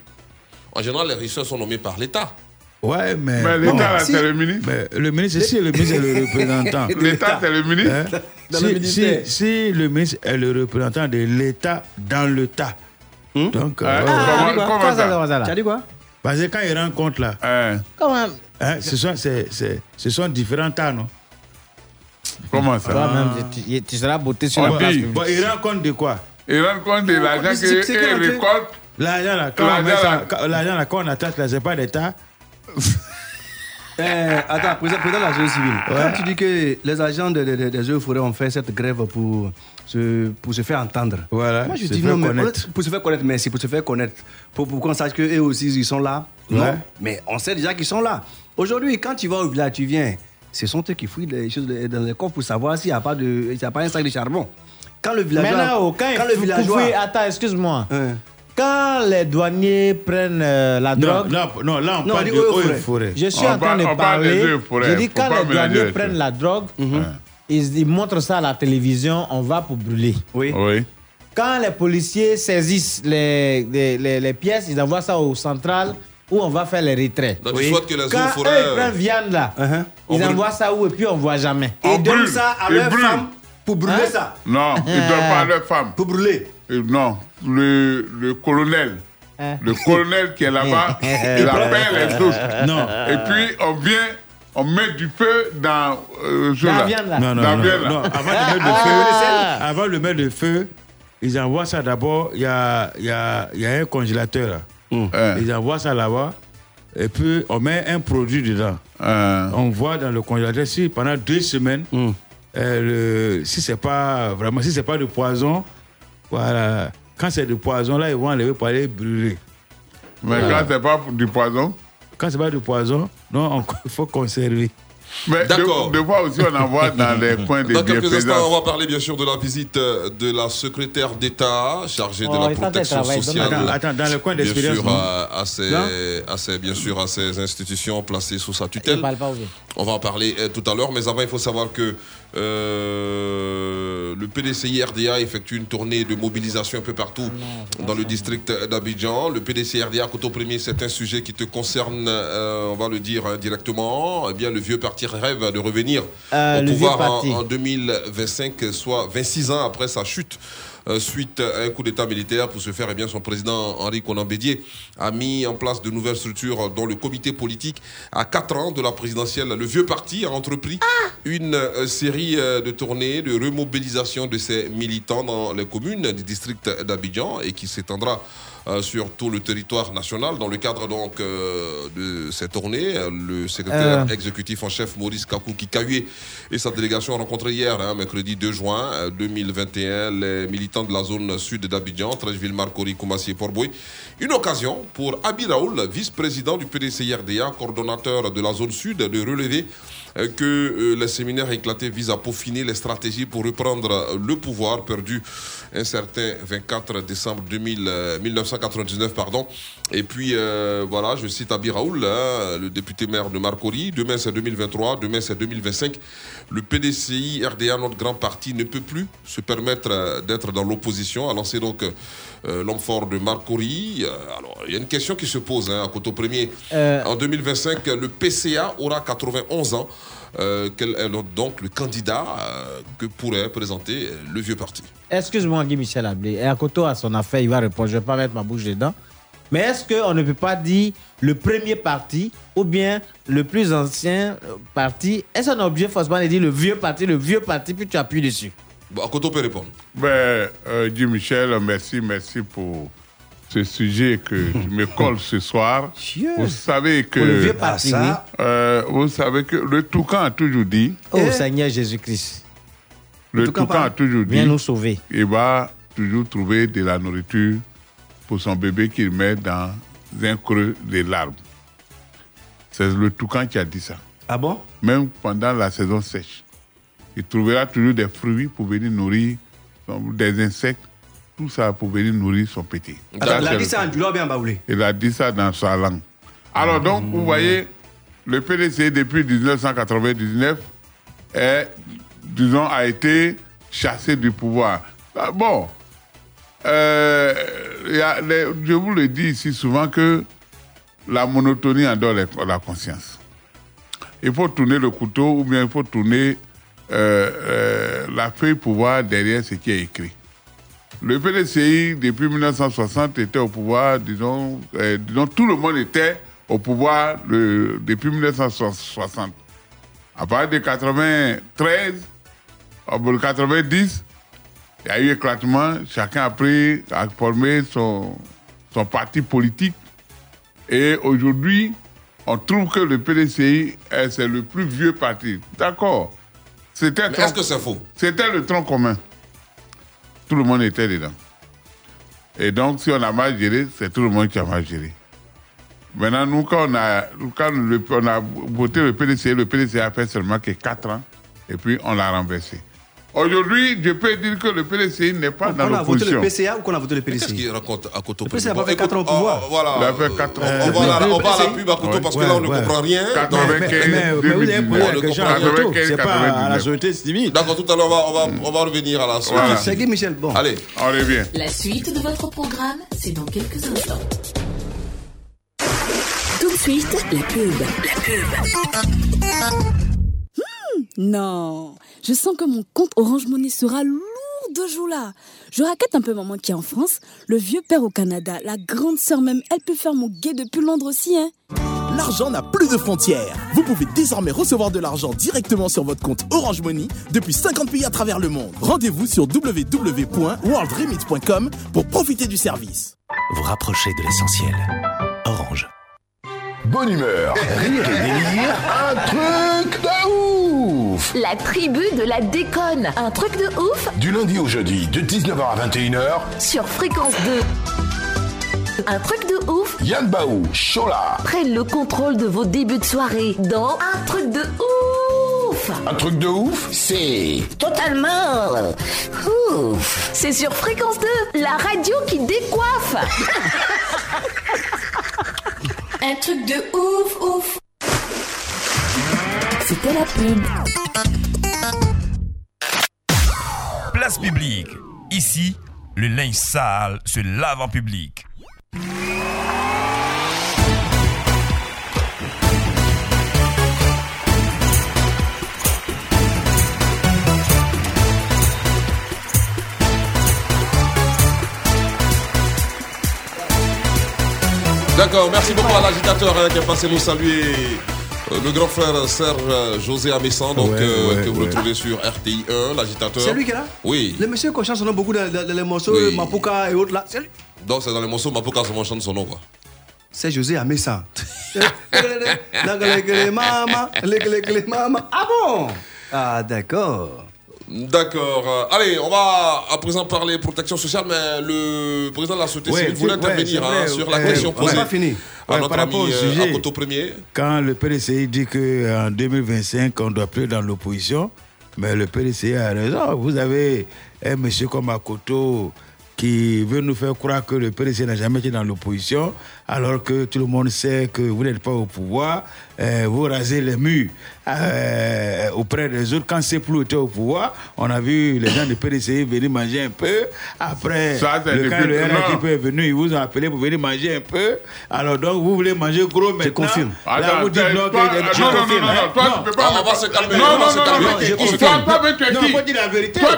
En général, les régisseurs sont nommés par l'État. Ouais, mais. Mais l'État, bon, là, si- c'est le ministre. Mais le ministre, si le ministre est le représentant. *laughs* L'État, c'est le ministre. Hein? Dans si, le ministère. si- si le ministre est le représentant de l'État dans le tas. Donc, Ah, euh, comment- comment Comment ça, ça comment ça, là Tu as dit quoi? Parce que quand il rencontre là, Comment? hein, ce, sont, c'est- c'est- ce sont différents tas, non? Comment ça? Toi-même, tu, tu seras botté sur la Bon, place bon, publique. il rencontre de quoi? Il rencontre de l'argent qu'il récolte. L'argent là, quand on attaque là, c'est pas tas. Eh, attends, président, président de la société civile. Quand tu dis que les agents de- de- de- des œufs forêts ont fait cette grève pour se, pour se faire entendre. Voilà. Moi, je se dis non, mais pour se faire connaître, merci, pour se faire connaître. Pour, pour qu'on sache qu'eux aussi, ils sont là. Ouais. Non, mais on sait déjà qu'ils sont là. Aujourd'hui, quand tu vas au village, tu viens, ce sont eux qui fouillent les choses dans les coffres pour savoir s'il n'y a, pas de- il y a pas un sac de charbon. Quand le villageois. Maintenant, quand, quand le villageois. couper- attends, excuse-moi. Quand les douaniers prennent euh, la drogue. non, non, là, on Non, parle de forêts. forêts. Je suis On en train de on parler. Je dis quand les douaniers prennent la drogue, ils, ils montrent ça à la télévision, on va pour brûler. Oui. Oui. Quand les policiers saisissent les, les, les- les pièces, ils envoient ça au central où on va faire les retraits. Donc, ils souhaitent que les eaux Quand et forêts, eux, ils prennent viande là, On ils brûle. envoient ça où et puis on voit jamais. Et ils donnent ça à leurs femmes pour brûler Hein? ça. Non, ils ne donnent pas à leur femme. Pour brûler Euh, Non, le, le colonel. Hein? Le colonel qui est là-bas, *laughs* il appelle les autres. Non. Et puis, on vient, on met du feu dans, euh, la là. viande, là. Non, non, non, viande, là. non. Avant de mettre le feu, avant de mettre le feu, ils envoient ça d'abord. Il y a, il y, a, il y a un congélateur là. Hmm. Ils envoient ça là-bas. Et puis, on met un produit dedans. Hmm. On voit dans le congélateur si pendant deux semaines, euh, le- si c'est pas vraiment, si c'est pas de poison, voilà. Quand c'est du poison, là, ils vont enlever pour aller brûler. Mais Voilà. quand c'est pas du poison? Quand c'est pas du poison, non, il *laughs* faut conserver. Mais D'accord. de, de fois aussi, on envoie *laughs* dans les coins des Dans quelques instants, on va parler bien sûr de la visite euh, de la secrétaire d'État chargée de Oh, la en protection sociale. Attends, attends, dans le coin bien sûr, à, à ces, Non? à ces- bien sûr, à ces institutions placées sous sa tutelle. On va en parler euh, tout à l'heure, mais avant, il faut savoir que euh, le PDCI RDA effectue une tournée de mobilisation un peu partout dans le district d'Abidjan. Le PDCI RDA, Coteau Premier, c'est un sujet qui te concerne, euh, on va le dire euh, directement. Eh bien, le vieux parti rêve de revenir Euh, au pouvoir en 2025, soit 26 ans après sa chute. Euh, suite à un coup d'État militaire pour se faire, eh bien, son président Henri Conan Bédier a mis en place de nouvelles structures dont le comité politique à 4 ans de la présidentielle. Le vieux parti a entrepris une euh, série euh, de tournées de remobilisation de ses militants dans les communes du district d'Abidjan et qui s'étendra sur tout le territoire national. Dans le cadre donc euh, de cette tournée, euh, le secrétaire Euh. exécutif en chef Maurice Kakou Kikayue et sa délégation ont rencontré hier, hein, mercredi 2 juin euh, 2021, les militants de la zone sud d'Abidjan, Trècheville, Marcory, Koumassi et Port-Boué. Une occasion pour Abi Raoul, vice-président du PDCIRDA, coordonnateur de la zone sud, de relever euh, que euh, les séminaires éclatés visent à peaufiner les stratégies pour reprendre euh, le pouvoir perdu un certain 24 décembre 2000, euh, 1999. Pardon. Et puis, euh, voilà, je cite Abi Raoul, hein, le député maire de Marcory. Demain, c'est 2023, demain, c'est 2025. Le PDCI, RDA, notre grand parti, ne peut plus se permettre euh, d'être dans l'opposition, a lancé donc euh, l'homme fort de Marcory. Euh, alors, il y a une question qui se pose hein, à Coteau Premier. Euh. En 2025, le PCA aura 91 ans. Euh, quel est donc le candidat euh, que pourrait présenter euh, le vieux parti Excuse-moi, Guy Michel Ablé. Et à côté à son affaire, il va répondre. Je ne vais pas mettre ma bouche dedans. Mais est-ce qu'on ne peut pas dire le premier parti ou bien le plus ancien parti? Est-ce qu'on est obligé forcément de dire le vieux parti, le vieux parti, puis tu appuies dessus? Bon, à côté, on peut répondre. Ben, euh, Guy Michel, merci, merci pour ce sujet que *laughs* tu me colles ce soir. Vous savez que. Ah, ça, euh, vous savez que le Toucan a toujours dit. Oh Seigneur Jésus-Christ. Le Toucan a toujours dit. Viens nous sauver. Il va toujours trouver de la nourriture pour son bébé qu'il met dans un creux de l'arbre. C'est le Toucan qui a dit ça. Ah bon? Même pendant la saison sèche. Il trouvera toujours des fruits pour venir nourrir des insectes, tout ça pour venir nourrir son petit. Attends, il a dit ça en ou bien en Baoulé Il a dit ça dans sa langue. Alors donc, vous voyez, le PDC depuis 1999 est, disons, a été chassé du pouvoir. Ah, Bon, euh, il y a les- je vous le dis ici souvent que la monotonie endort la conscience. Il faut tourner le couteau ou bien il faut tourner euh, euh, la feuille pour voir derrière ce qui est écrit. Le PDCI, depuis 1960, était au pouvoir, disons, euh, disons tout le monde était au pouvoir le- depuis 1960. À partir de 93, en 90, il y a eu éclatement, chacun a pris, a formé son, son parti politique. Et aujourd'hui, on trouve que le PDCI, est- c'est le plus vieux parti. D'accord. C'était est-ce que c'est faux? C'était le tronc commun. Tout le monde était dedans. Et donc, si on a mal géré, c'est tout le monde qui a mal géré. Maintenant, nous, quand on a, quand on a voté le PDC, le PDC a fait seulement que 4 ans, et puis on l'a renversé. Aujourd'hui, je peux dire que le PDC n'est pas dans On a voté l'opposition. le PCA ou qu'on a voté le Qu'est-ce PDC qu'il raconte à Koto Le PCA a pas fait 4 ans au pouvoir. oh, Voilà. Il a fait 4 ans. On va, à la- on va à la pub à Koto parce que là, on ne comprend rien. Donc, Mais, mais, mais vous avez posé la question à Koto, c'est pas à la société civile. D'accord, tout à l'heure, on va, on va, on va revenir à la société Voilà. civile. C'est Guy Michel, bon. Allez. On revient. La suite de votre programme, c'est dans quelques instants. Tout de suite, la pub. La pub. Non, je sens que mon compte Orange Money sera lourd de jours là. Je raquette un peu maman qui est en France, le vieux père au Canada, la grande sœur même, elle peut faire mon guet depuis Londres aussi, hein. L'argent n'a plus de frontières. Vous pouvez désormais recevoir de l'argent directement sur votre compte Orange Money depuis 50 pays à travers le monde. Rendez-vous sur www.worldremit.com pour profiter du service. Vous rapprochez de l'essentiel. Orange. Bonne humeur, rire et délire, un truc de ouf La tribu de la déconne. Un truc de ouf Du lundi au jeudi, de 19h à 21h, sur Fréquence 2. Un truc de ouf Yann Baou, Chola. prenne le contrôle de vos débuts de soirée dans Un truc de ouf. Un truc de ouf, c'est... Totalement ouf. C'est sur Fréquence 2, la radio qui décoiffe. *laughs* Un truc de ouf, ouf. C'était la pub. Place publique. Ici, le linge sale se lave en public. D'accord, merci beaucoup à l'agitateur hein, qui est passé nous saluer. Euh, le grand frère Serge euh, José Amessan, donc, Ouais, euh, ouais, que vous ouais. retrouvez sur RTI 1, l'agitateur. C'est lui qui est là Oui. Le monsieur qu'on chante son nom beaucoup dans, dans- dans les morceaux, Oui. Mapuka et autres là. C'est lui. Donc c'est dans les morceaux Mapoka Sama chante son nom quoi. C'est José Amessa. Mama, mama. Ah bon Ah d'accord. D'accord. Euh, allez, on va à présent parler protection sociale, mais le président de la société civile voulait ouais, intervenir hein, sur la question on posée pas fini. à Ouais, notre par rapport au euh, sujet. Premier. Quand le PDCI dit qu'en 2025, on doit plus dans l'opposition, mais le PDCI a raison. Vous avez un monsieur comme Akoto qui veut nous faire croire que le PDCI n'a jamais été dans l'opposition, alors que tout le monde sait que vous n'êtes pas au pouvoir, euh, vous rasez les murs euh, auprès des autres. Quand Seplou était au pouvoir, on a vu les gens du PDCI venir manger un peu. Après, Ça, c'est le, depuis- quand le non. RATP est venu, ils vous ont appelé pour venir manger un peu. Alors donc, vous voulez manger gros maintenant? confirme. Là, Attends, vous dites t'es non, pas- que- ah, je non, non, confirme, non, non, hein. toi, tu peux pas Ah, on va se calmer, Non, on va non, non, calmer. non, Je confirme. mettre Non, qui faut dire la vérité. Toi,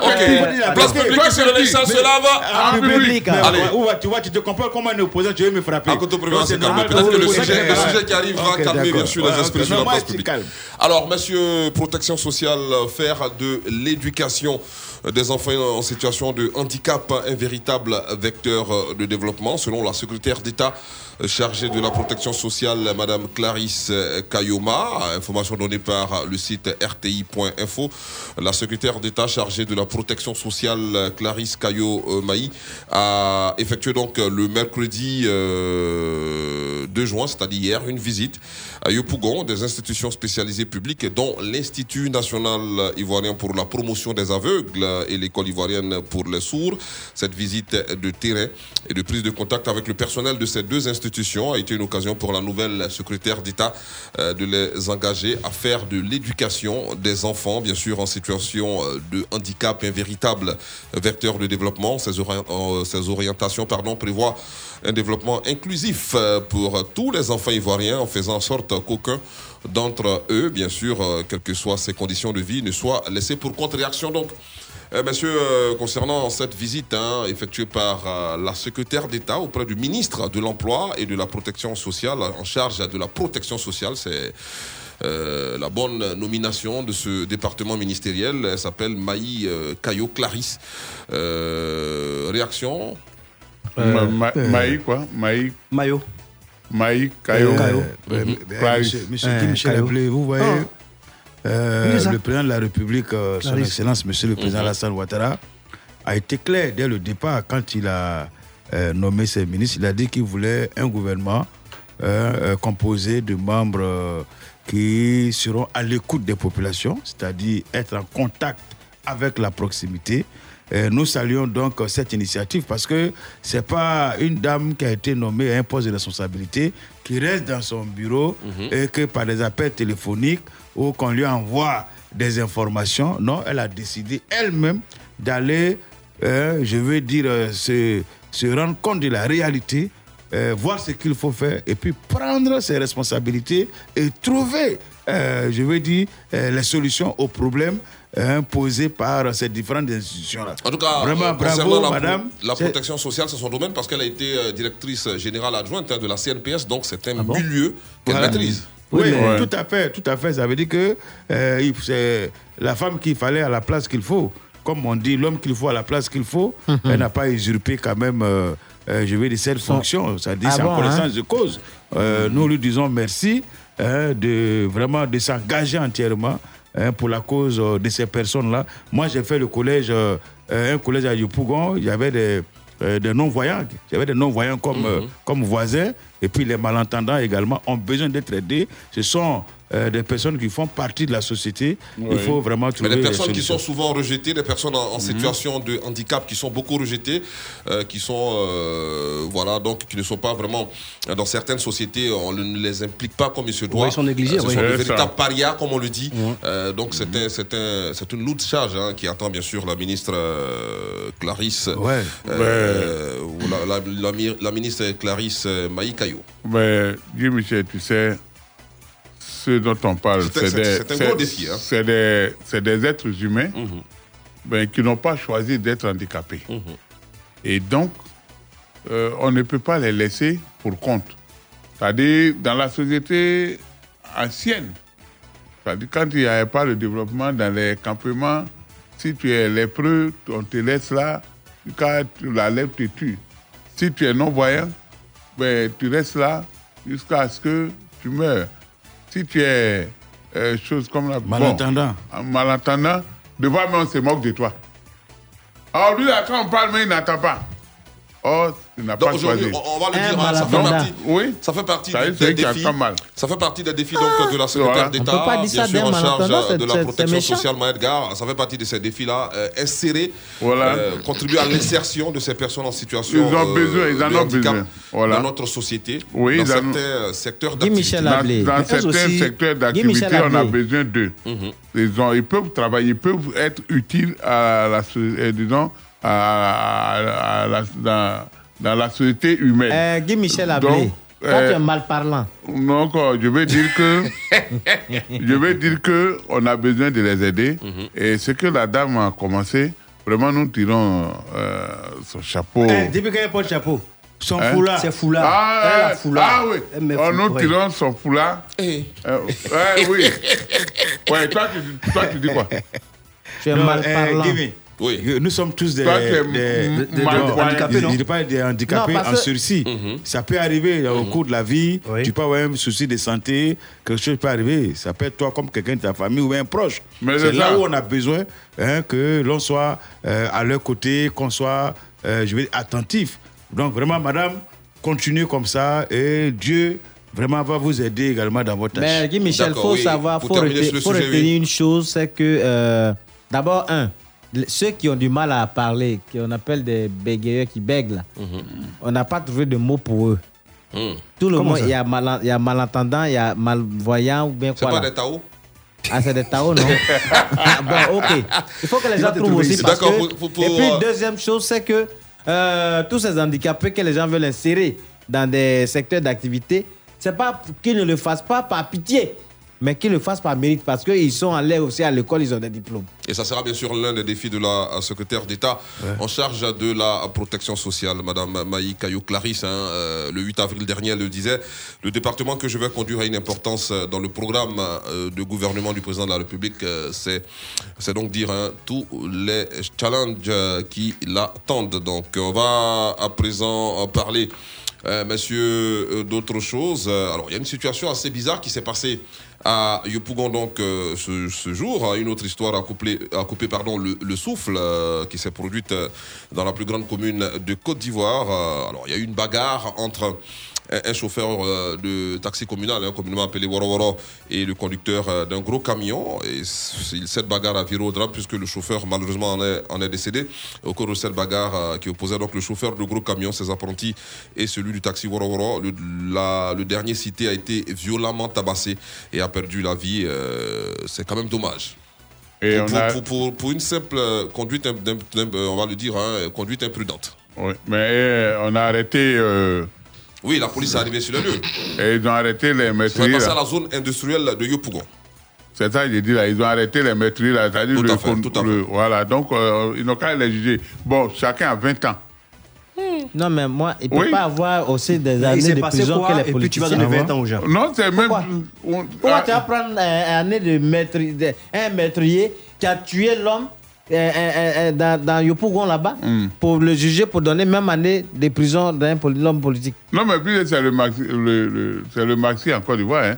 Place publique sur le laissant. Ah, Ah, mais oui, public, Allez. va- tu vois, tu te comprends comme un opposant, tu veux me frapper. Se calmer. Peut-être que le sujet, vous- le sujet qui arrive va Ok, calmer bien sûr les esprits sur la place publique. Alors, monsieur Protection sociale, faire de l'éducation des enfants en situation de handicap un véritable vecteur de développement, selon la secrétaire d'État chargée de la protection sociale, Madame Clarisse Kayoma. Information donnée par le site rti.info. La secrétaire d'État chargée de la protection sociale, Clarisse Kayo Maï, a effectué donc le mercredi euh, euh, 2 juin, c'est-à-dire hier, une visite à Yopougon des institutions spécialisées publiques, dont l'Institut national ivoirien pour la promotion des aveugles et l'école ivoirienne pour les sourds. Cette visite de terrain et de prise de contact avec le personnel de ces deux institutions a été une occasion pour la nouvelle secrétaire d'État euh, de les engager à faire de l'éducation des enfants, bien sûr en situation euh, de handicap, un véritable vecteur de développement. Ces, euh, ces orientations pardon, prévoient un développement inclusif euh, pour tous les enfants ivoiriens en faisant en sorte qu'aucun d'entre eux, bien sûr, euh, quelles que soient ses conditions de vie, ne soit laissé pour contre-réaction. Donc, euh, Monsieur, concernant cette visite hein, effectuée par la secrétaire d'État auprès du ministre de l'Emploi et de la Protection sociale, en charge de la protection sociale, c'est la bonne nomination de ce département ministériel. Elle s'appelle Maï Caillot Clarisse. Réaction Ma- ma- Maï, quoi Maï. Maillot. Maï, Caillot. Euh, euh, Mhm. euh, Guy Michel Ablé, vous voyez, euh, ça? le président de la République, euh, son. Excellence, Monsieur le Président Mhm. Alassane Ouattara, a été clair dès le départ quand il a euh, nommé ses ministres. Il a dit qu'il voulait un gouvernement euh, euh, composé de membres euh, qui seront à l'écoute des populations, c'est-à-dire être en contact avec la proximité. Nous saluons donc cette initiative parce que c'est pas une dame qui a été nommée à un poste de responsabilité qui reste dans son bureau et que par des appels téléphoniques ou qu'on lui envoie des informations. Non, elle a décidé elle-même d'aller, euh, je veux dire, euh, se, se rendre compte de la réalité, euh, voir ce qu'il faut faire et puis prendre ses responsabilités et trouver, je veux dire, les solutions aux problèmes hein, posés par ces différentes institutions-là. En tout cas, vraiment, euh, bravo, la, madame. la protection sociale, c'est son domaine parce qu'elle a été euh, directrice générale adjointe hein, de la CNPS, donc c'est un bon? milieu qu'elle Voilà. maîtrise. Oui, tout à fait, tout à fait. Ça veut dire que euh, c'est la femme qu'il fallait à la place qu'il faut. Comme on dit, l'homme qu'il faut à la place qu'il faut, Mhm. elle n'a pas usurpé quand même, euh, euh, je vais dire, cette fonction. Ça dit, Ah c'est bon, en connaissance hein? de cause. Euh, Nous lui disons merci hein, de vraiment de s'engager entièrement hein, pour la cause euh, de ces personnes-là. Moi, j'ai fait le collège, euh, un collège à Yopougon. Il y avait des, euh, des non-voyants. Il y avait des non-voyants comme, euh, comme voisins. Et puis les malentendants également ont besoin d'être aidés. Ce sont euh, des personnes qui font partie de la société. Il faut vraiment Mais trouver des des personnes qui sont souvent rejetées, des personnes en, en Mhm. situation de handicap qui sont beaucoup rejetées, euh, qui sont euh, voilà donc qui ne sont pas vraiment dans certaines sociétés, on ne les implique pas comme il se doit. Oui, ils sont négligés, Euh, ce oui. sont de véritables parias comme on le dit. Euh, donc c'est un- c'est un- c'est une lourde charge hein, qui attend bien sûr la ministre euh, Clarisse, Ouais. euh, ou la, la- la mi- la ministre Clarisse Maï Caillot. Mais Guy Michel, tu sais, ce dont on parle, C'est des, c'est un gros défi, hein. c'est des, êtres humains Mhm. ben, qui n'ont pas choisi d'être handicapés. Et donc, euh, on ne peut pas les laisser pour compte. C'est-à-dire, dans la société ancienne, c'est-à-dire quand il n'y avait pas le développement dans les campements, si tu es lépreux, on te laisse là, tu la lèvre te tue. Si tu es non-voyant, ben, tu restes là jusqu'à ce que tu meurs. Si tu es euh, chose comme la... Malentendant. Bon, malentendant, devant moi, on se moque de toi. Alors lui, là, quand on parle, mais il n'entend pas. Oh, tu n'as pas choisi. on, va le dire, hein, ça, fait partie, oui. ça fait partie Ça des, défis. Ça fait partie des défis donc, de la secrétaire Voilà. d'État, On peut pas dire bien ça sûr, en charge de la protection sociale, Maëdgar. Ça fait partie de ces défis-là. Euh, insérer, Voilà. euh, contribuer à l'insertion de ces personnes en situation Ils ont euh, besoin, ils en de ont handicap besoin. Voilà. dans notre société, Oui, dans certains euh, secteurs d'activité. Dans, dans certains secteurs on a besoin d'eux. Mhm. Ils, peuvent travailler, ils peuvent être utiles à la, so- disons, à, à- à la- dans, dans la société humaine. Euh, Guy Michel Ablé, Donc, toi euh, tu es mal parlant. Donc, euh, je vais dire que *laughs* je vais dire que on a besoin de les aider. Mhm. Et ce que la dame a commencé, vraiment, nous tirons euh, son chapeau. Eh, depuis qu'elle porte chapeau, son Hein? foulard. C'est foulard. Ah, Elle a euh, foulard. ah oui, Oh, fou- nous ouais. tirons son foulard. Eh. Euh, ouais, oui. Ouais, toi tu, toi, tu dis quoi? Tu es Non, mal eh, parlant. Oui. Nous sommes tous des, des- des- handicapés, non? Pas des handicapés Non, en sursis. Mhm. Ça peut arriver euh, au cours de la vie. Tu peux avoir un souci de santé, quelque chose peut arriver. Ça peut être toi comme quelqu'un de ta famille ou un proche. C'est là où on a besoin hein, que l'on soit euh, à leur côté, qu'on soit, euh, je vais dire, attentif. Donc vraiment, madame, continuez comme ça et Dieu vraiment va vous aider également dans votre tâche. Mais Guy Michel, il faut savoir, faut, retenir, faut retenir une chose, c'est que euh, d'abord, un, ceux qui ont du mal à parler, qu'on appelle des bégayeurs qui bèguent, là, on n'a pas trouvé de mots pour eux. Tout le Comment monde, il y, a mal- il y a malentendant, il y a malvoyant ou bien C'est quoi. pas là. des Tao? Ah, c'est des taos, non? *laughs* Ah, Bon, ok. Il faut que les Il gens trouvent aussi parce que... pour- pour- pour, Et puis, euh, deuxième chose, c'est que euh, tous ces handicapés que les gens veulent insérer dans des secteurs d'activité, c'est pas qu'ils ne le fassent pas par pitié, mais qu'ils le fassent par mérite parce qu'ils sont l'air aussi à l'école, ils ont des diplômes. Et ça sera bien sûr l'un des défis de la euh, secrétaire d'État en charge de la protection sociale, Madame Maï Caillou Clarisse. hein, euh, le 8 avril dernier, elle le disait, le département que je vais conduire a une importance euh, dans le programme euh, de gouvernement du président de la République. euh, C'est c'est donc dire hein, tous les challenges qui l'attendent. Donc on va à présent parler euh, monsieur, d'autres choses. Alors, il y a une situation assez bizarre qui s'est passée à Yopougon donc euh, ce, jour. hein. Une autre histoire a coupé, a coupé pardon, le, le souffle euh, qui s'est produite euh, dans la plus grande commune de Côte d'Ivoire. Euh, alors, il y a eu une bagarre entre un, chauffeur euh, de taxi communal, hein, communément appelé Woro Woro, et le conducteur euh, d'un gros camion. Et cette bagarre a viré au drame puisque le chauffeur malheureusement en est, en est décédé au cours de cette bagarre euh, qui opposait donc le chauffeur de gros camion, ses apprentis et celui du taxi Woro Woro. Le, la- le dernier cité a été violemment tabassé et a perdu la vie. Euh, C'est quand même dommage. Et pour, on a- pour- pour- pour une simple conduite, on va le dire, hein, conduite imprudente. Oui, mais on a arrêté. euh, Oui, la police est arrivée sur le lieu. Et ils ont arrêté les Ça va meurtriers. passer à la zone industrielle de Yopougon. C'est ça que j'ai dit là. Ils ont arrêté les meurtriers là. C'est-à-dire Tout le, à fait, tout à le- Voilà, donc euh, ils n'ont qu'à les juger. Bon, chacun a 20 ans. Non, mais moi, il ne peut Oui. pas avoir aussi des Mais années de passé prison quoi que les Et puis tu vas politiciens. donner 20 ans aux gens? Non, c'est même. on- Pourquoi ah, tu vas prendre une année de maître, de- un maîtrier qui a tué l'homme euh, euh, euh, dans, dans Yopougon là-bas Hmm. pour le juger, pour donner même année de prison d'un l'homme politique Non, mais puis c'est le maxi, le, le- c'est le maxi en Côte d'Ivoire. Hein.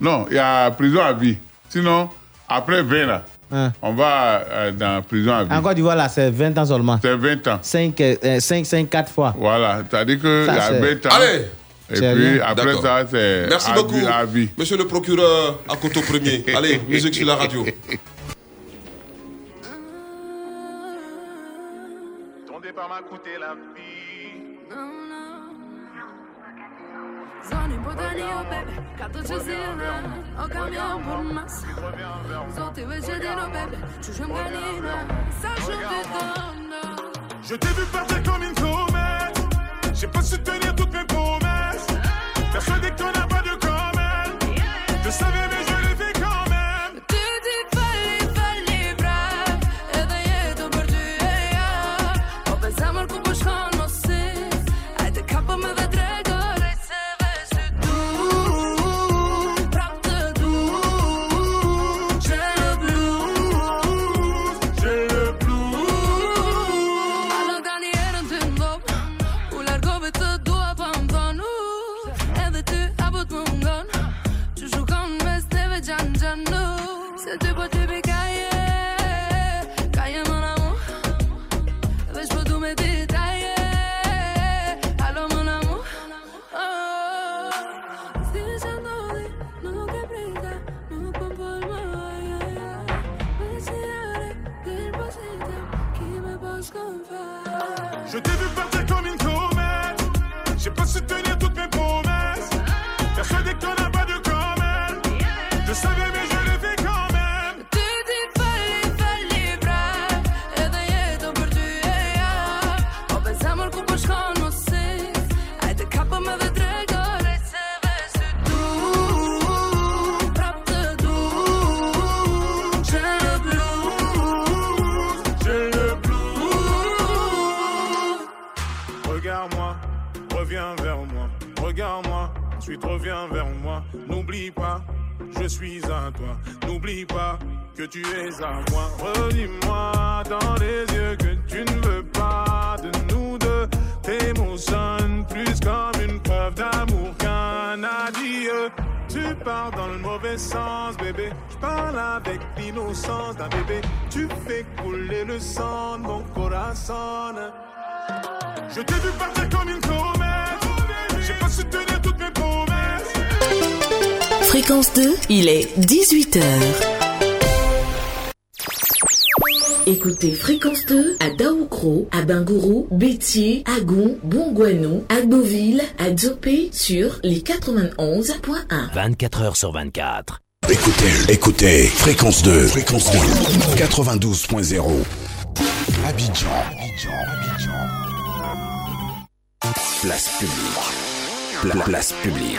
Non, il y a prison à vie. Sinon, après 20 là, on va euh, dans prison à vie. En Côte d'Ivoire, là, c'est 20 ans seulement. C'est 20 ans. 5, 5, 5 4 fois. Voilà, c'est-à-dire qu'il y a c'est- 20 ans. Allez Et C'est puis rien. après D'accord. ça, c'est. Merci à beaucoup, vie, à vie. monsieur le procureur à Coteau Premier. Allez, musique sur la radio. *laughs* La vie. Zoni botani o bebe, kato chuzina O caminhão por massa Zoti veje de no bebe, chujum galina Sachum pitona Je t'ai vu partir comme une comète. J'ai pas su tenir toutes mes promesses. Persuadé que t'en as pas de comète. Je savais, Fréquence 2, il est 18h. Écoutez Fréquence 2 à Daoukro, à Bingourou, Bétier, Agon, Bongouanou, Agboville, à Dzopé sur les 91.1. 24 heures sur 24. Écoutez, écoutez, fréquence 2, fréquence 2, 92.0. Abidjan, Abidjan, Abidjan. Place publique. Pla- place publique.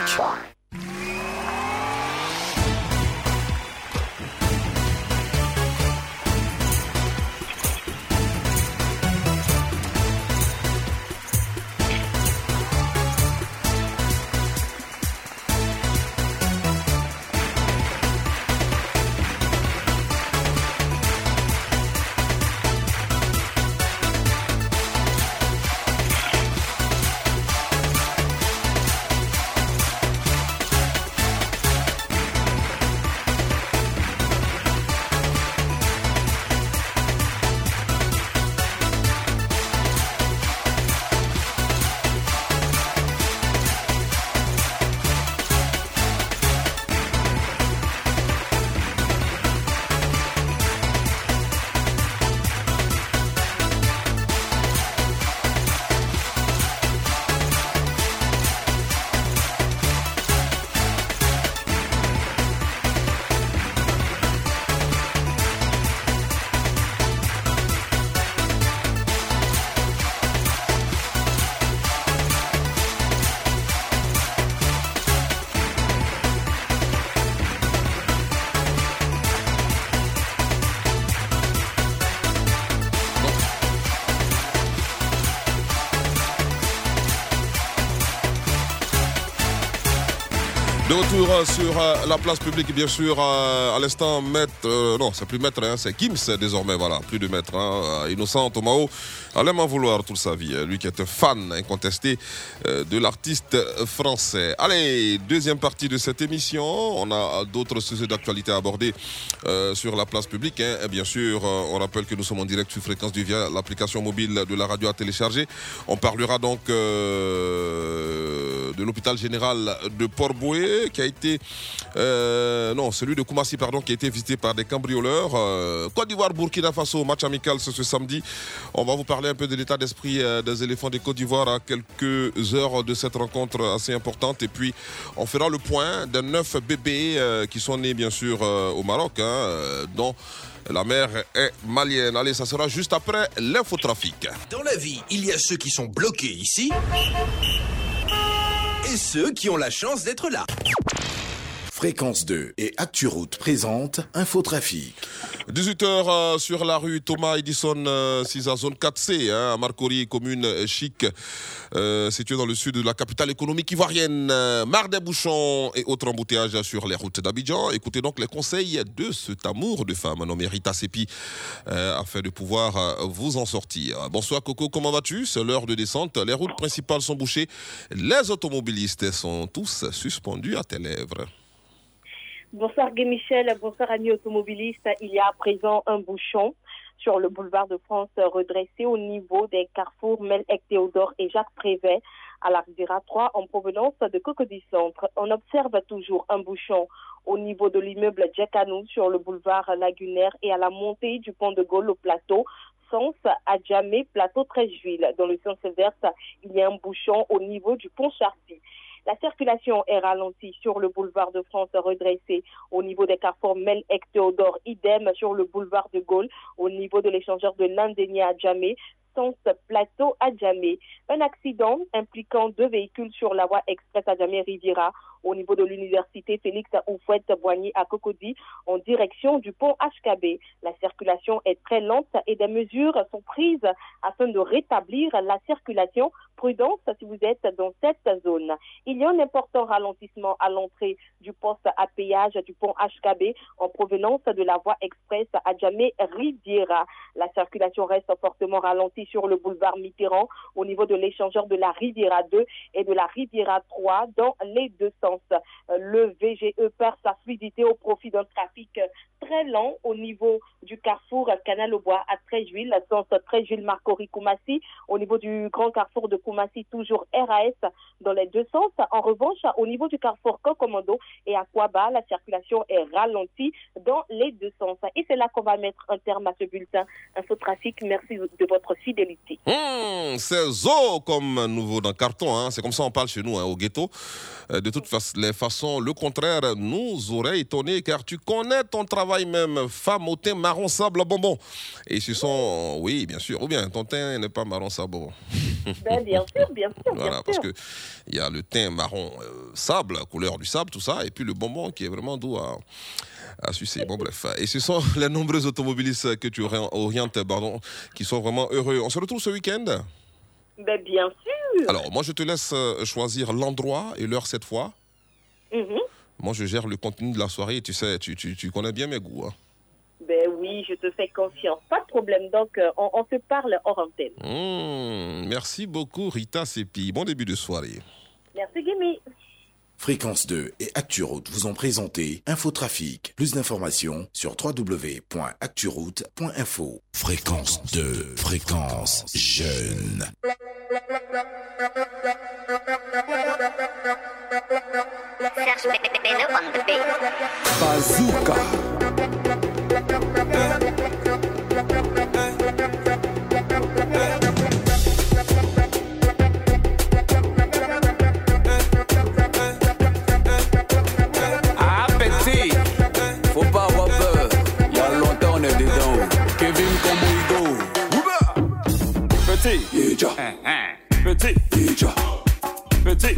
Sur euh, la place publique, bien sûr, euh, à l'instant, maître, euh, non, c'est plus maître, hein, c'est Kims désormais, voilà, plus de maître. Hein, Innocent Tomao allait m'en vouloir toute sa vie, hein, lui qui est un fan incontesté euh, de l'artiste français. Allez, deuxième partie de cette émission, on a d'autres sujets d'actualité à aborder euh, sur la place publique. hein. Bien sûr, euh, on rappelle que nous sommes en direct sur Fréquence du via l'application mobile de la radio à télécharger. On parlera donc de l'hôpital général de Port-Boué qui a été, non, celui de Koumassi, pardon, qui a été visité par des cambrioleurs. Côte d'Ivoire, Burkina Faso, match amical ce, ce samedi. On va vous parler un peu de l'état d'esprit euh, des éléphants des Côte d'Ivoire à quelques heures de cette rencontre assez importante. Et puis, on fera le point des neuf bébés euh, qui sont nés, bien sûr, euh, au Maroc, hein, dont la mère est malienne. Allez, ça sera juste après l'infotrafic. Dans la vie, il y a ceux qui sont bloqués ici et ceux qui ont la chance d'être là. Fréquence 2 et ActuRoute présente Infotrafic. 18h euh, sur la rue Thomas Edison, euh, 6 à zone 4C, hein, à Marcory, commune euh, chic, euh, située dans le sud de la capitale économique ivoirienne. Euh, Marre des bouchons et autres embouteillages sur les routes d'Abidjan. Écoutez donc les conseils de cet amour de femme nommé Rita Sepi, euh, afin de pouvoir euh, vous en sortir. Bonsoir Coco, comment vas-tu? C'est l'heure de descente. Les routes principales sont bouchées. Les automobilistes sont tous suspendus à tes lèvres. Bonsoir Guy Michel, bonsoir amis automobilistes. Il y a à présent un bouchon sur le boulevard de France redressé au niveau des carrefours Melec Théodore et Jacques Prévet à la Riviera 3 en provenance de Cocody Centre. On observe toujours un bouchon au niveau de l'immeuble Djekanou sur le boulevard Lagunaire et à la montée du pont de Gaulle au plateau sens à Djamé, plateau 13 juillet. Dans le sens inverse, il y a un bouchon au niveau du pont Charty. La circulation est ralentie sur le boulevard de France redressé au niveau des carrefours Mel Théodore, idem sur le boulevard de Gaulle au niveau de l'échangeur de l'Indénia à Djamé, sens plateau à Djamé. Un accident impliquant deux véhicules sur la voie express à Djamé Riviera au niveau de l'université Félix Oufouette Boigny à Cocody en direction du pont HKB. La circulation est très lente et des mesures sont prises afin de rétablir la circulation. Prudence si vous êtes dans cette zone. Il y a un important ralentissement à l'entrée du poste à péage du pont HKB en provenance de la voie express à Djamé Riviera. La circulation reste fortement ralentie sur le boulevard Mitterrand, au niveau de l'échangeur de la Riviera 2 et de la Riviera 3, dans les deux sens. Euh, Le VGE perd sa fluidité au profit d'un trafic euh, très lent au niveau du carrefour Canal au Bois à Tréjuil, sens Tréjuil-Marcory Koumassi, au niveau du grand carrefour de Koumassi, toujours RAS dans les deux sens. En revanche, au niveau du carrefour Kokomodo et à la circulation est ralentie dans les deux sens. Et c'est là qu'on va mettre un terme à ce bulletin Infotrafic. Merci de votre fidélité. Hum, c'est zo comme nouveau dans carton, hein. c'est comme ça on parle chez nous hein, au ghetto. Euh, de toutes les façons, le contraire nous aurait étonné car tu connais ton travail même, femme au teint marron sable bonbon. Et ce sont, oui bien sûr, ou bien ton teint n'est pas marron sable bonbon. Ben, bien sûr, bien sûr. Voilà, bien parce sûr. que il y a le teint marron euh, sable, couleur du sable, tout ça, et puis le bonbon qui est vraiment doux à, à sucer. Bon, bref. Et ce sont *laughs* les nombreux automobilistes que tu orien- orientes, pardon, qui sont vraiment heureux. On se retrouve ce week-end? Ben, bien sûr. Alors, moi, je te laisse euh, choisir l'endroit et l'heure cette fois. Mhm. Moi, je gère le contenu de la soirée. Tu sais, tu, tu, tu connais bien mes goûts. hein. Ben oui, je te fais confiance. Pas de problème. Donc, euh, on, on se parle hors antenne. Mmh, merci beaucoup, Rita Sepi. Bon début de soirée. Merci, Gimme. Fréquence 2 et ActuRoute vous ont présenté Infotrafic. Plus d'informations sur www.acturoute.info. Fréquence 2, fréquence jeune. Bazooka. Petit, Petit, Petit, Petit,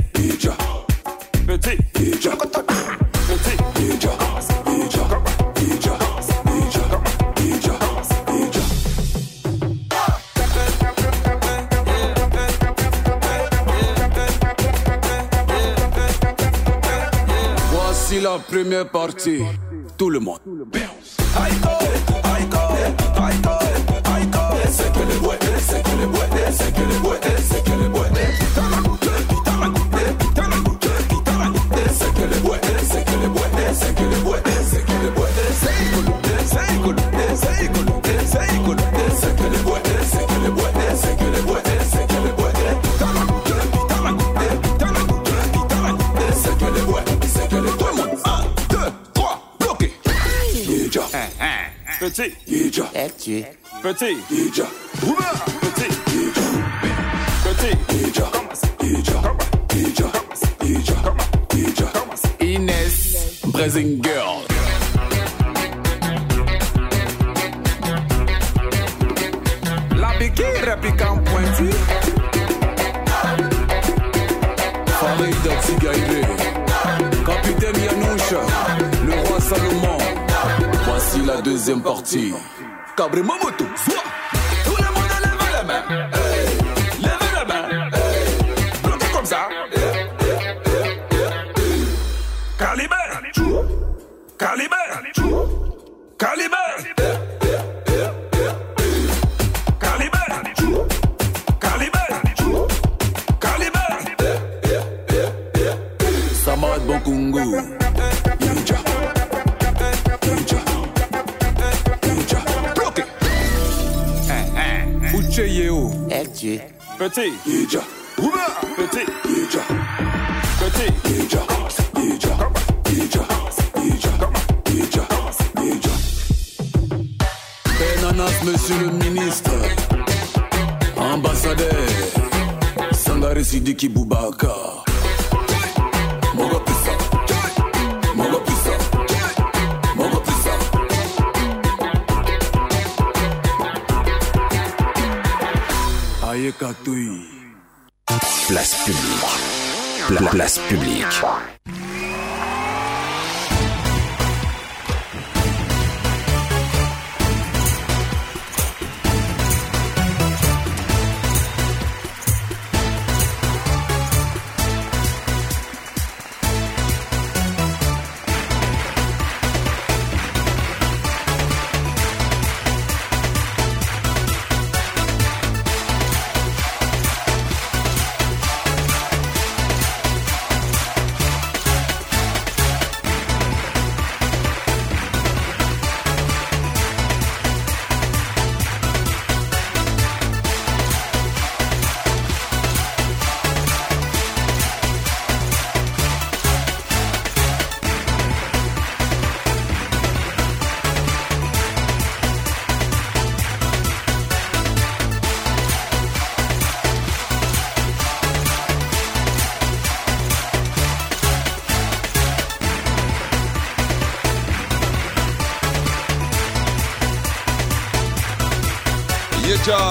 Petit, Voici la première partie. Tout le monde. Petit, Petit, Petit, Petit,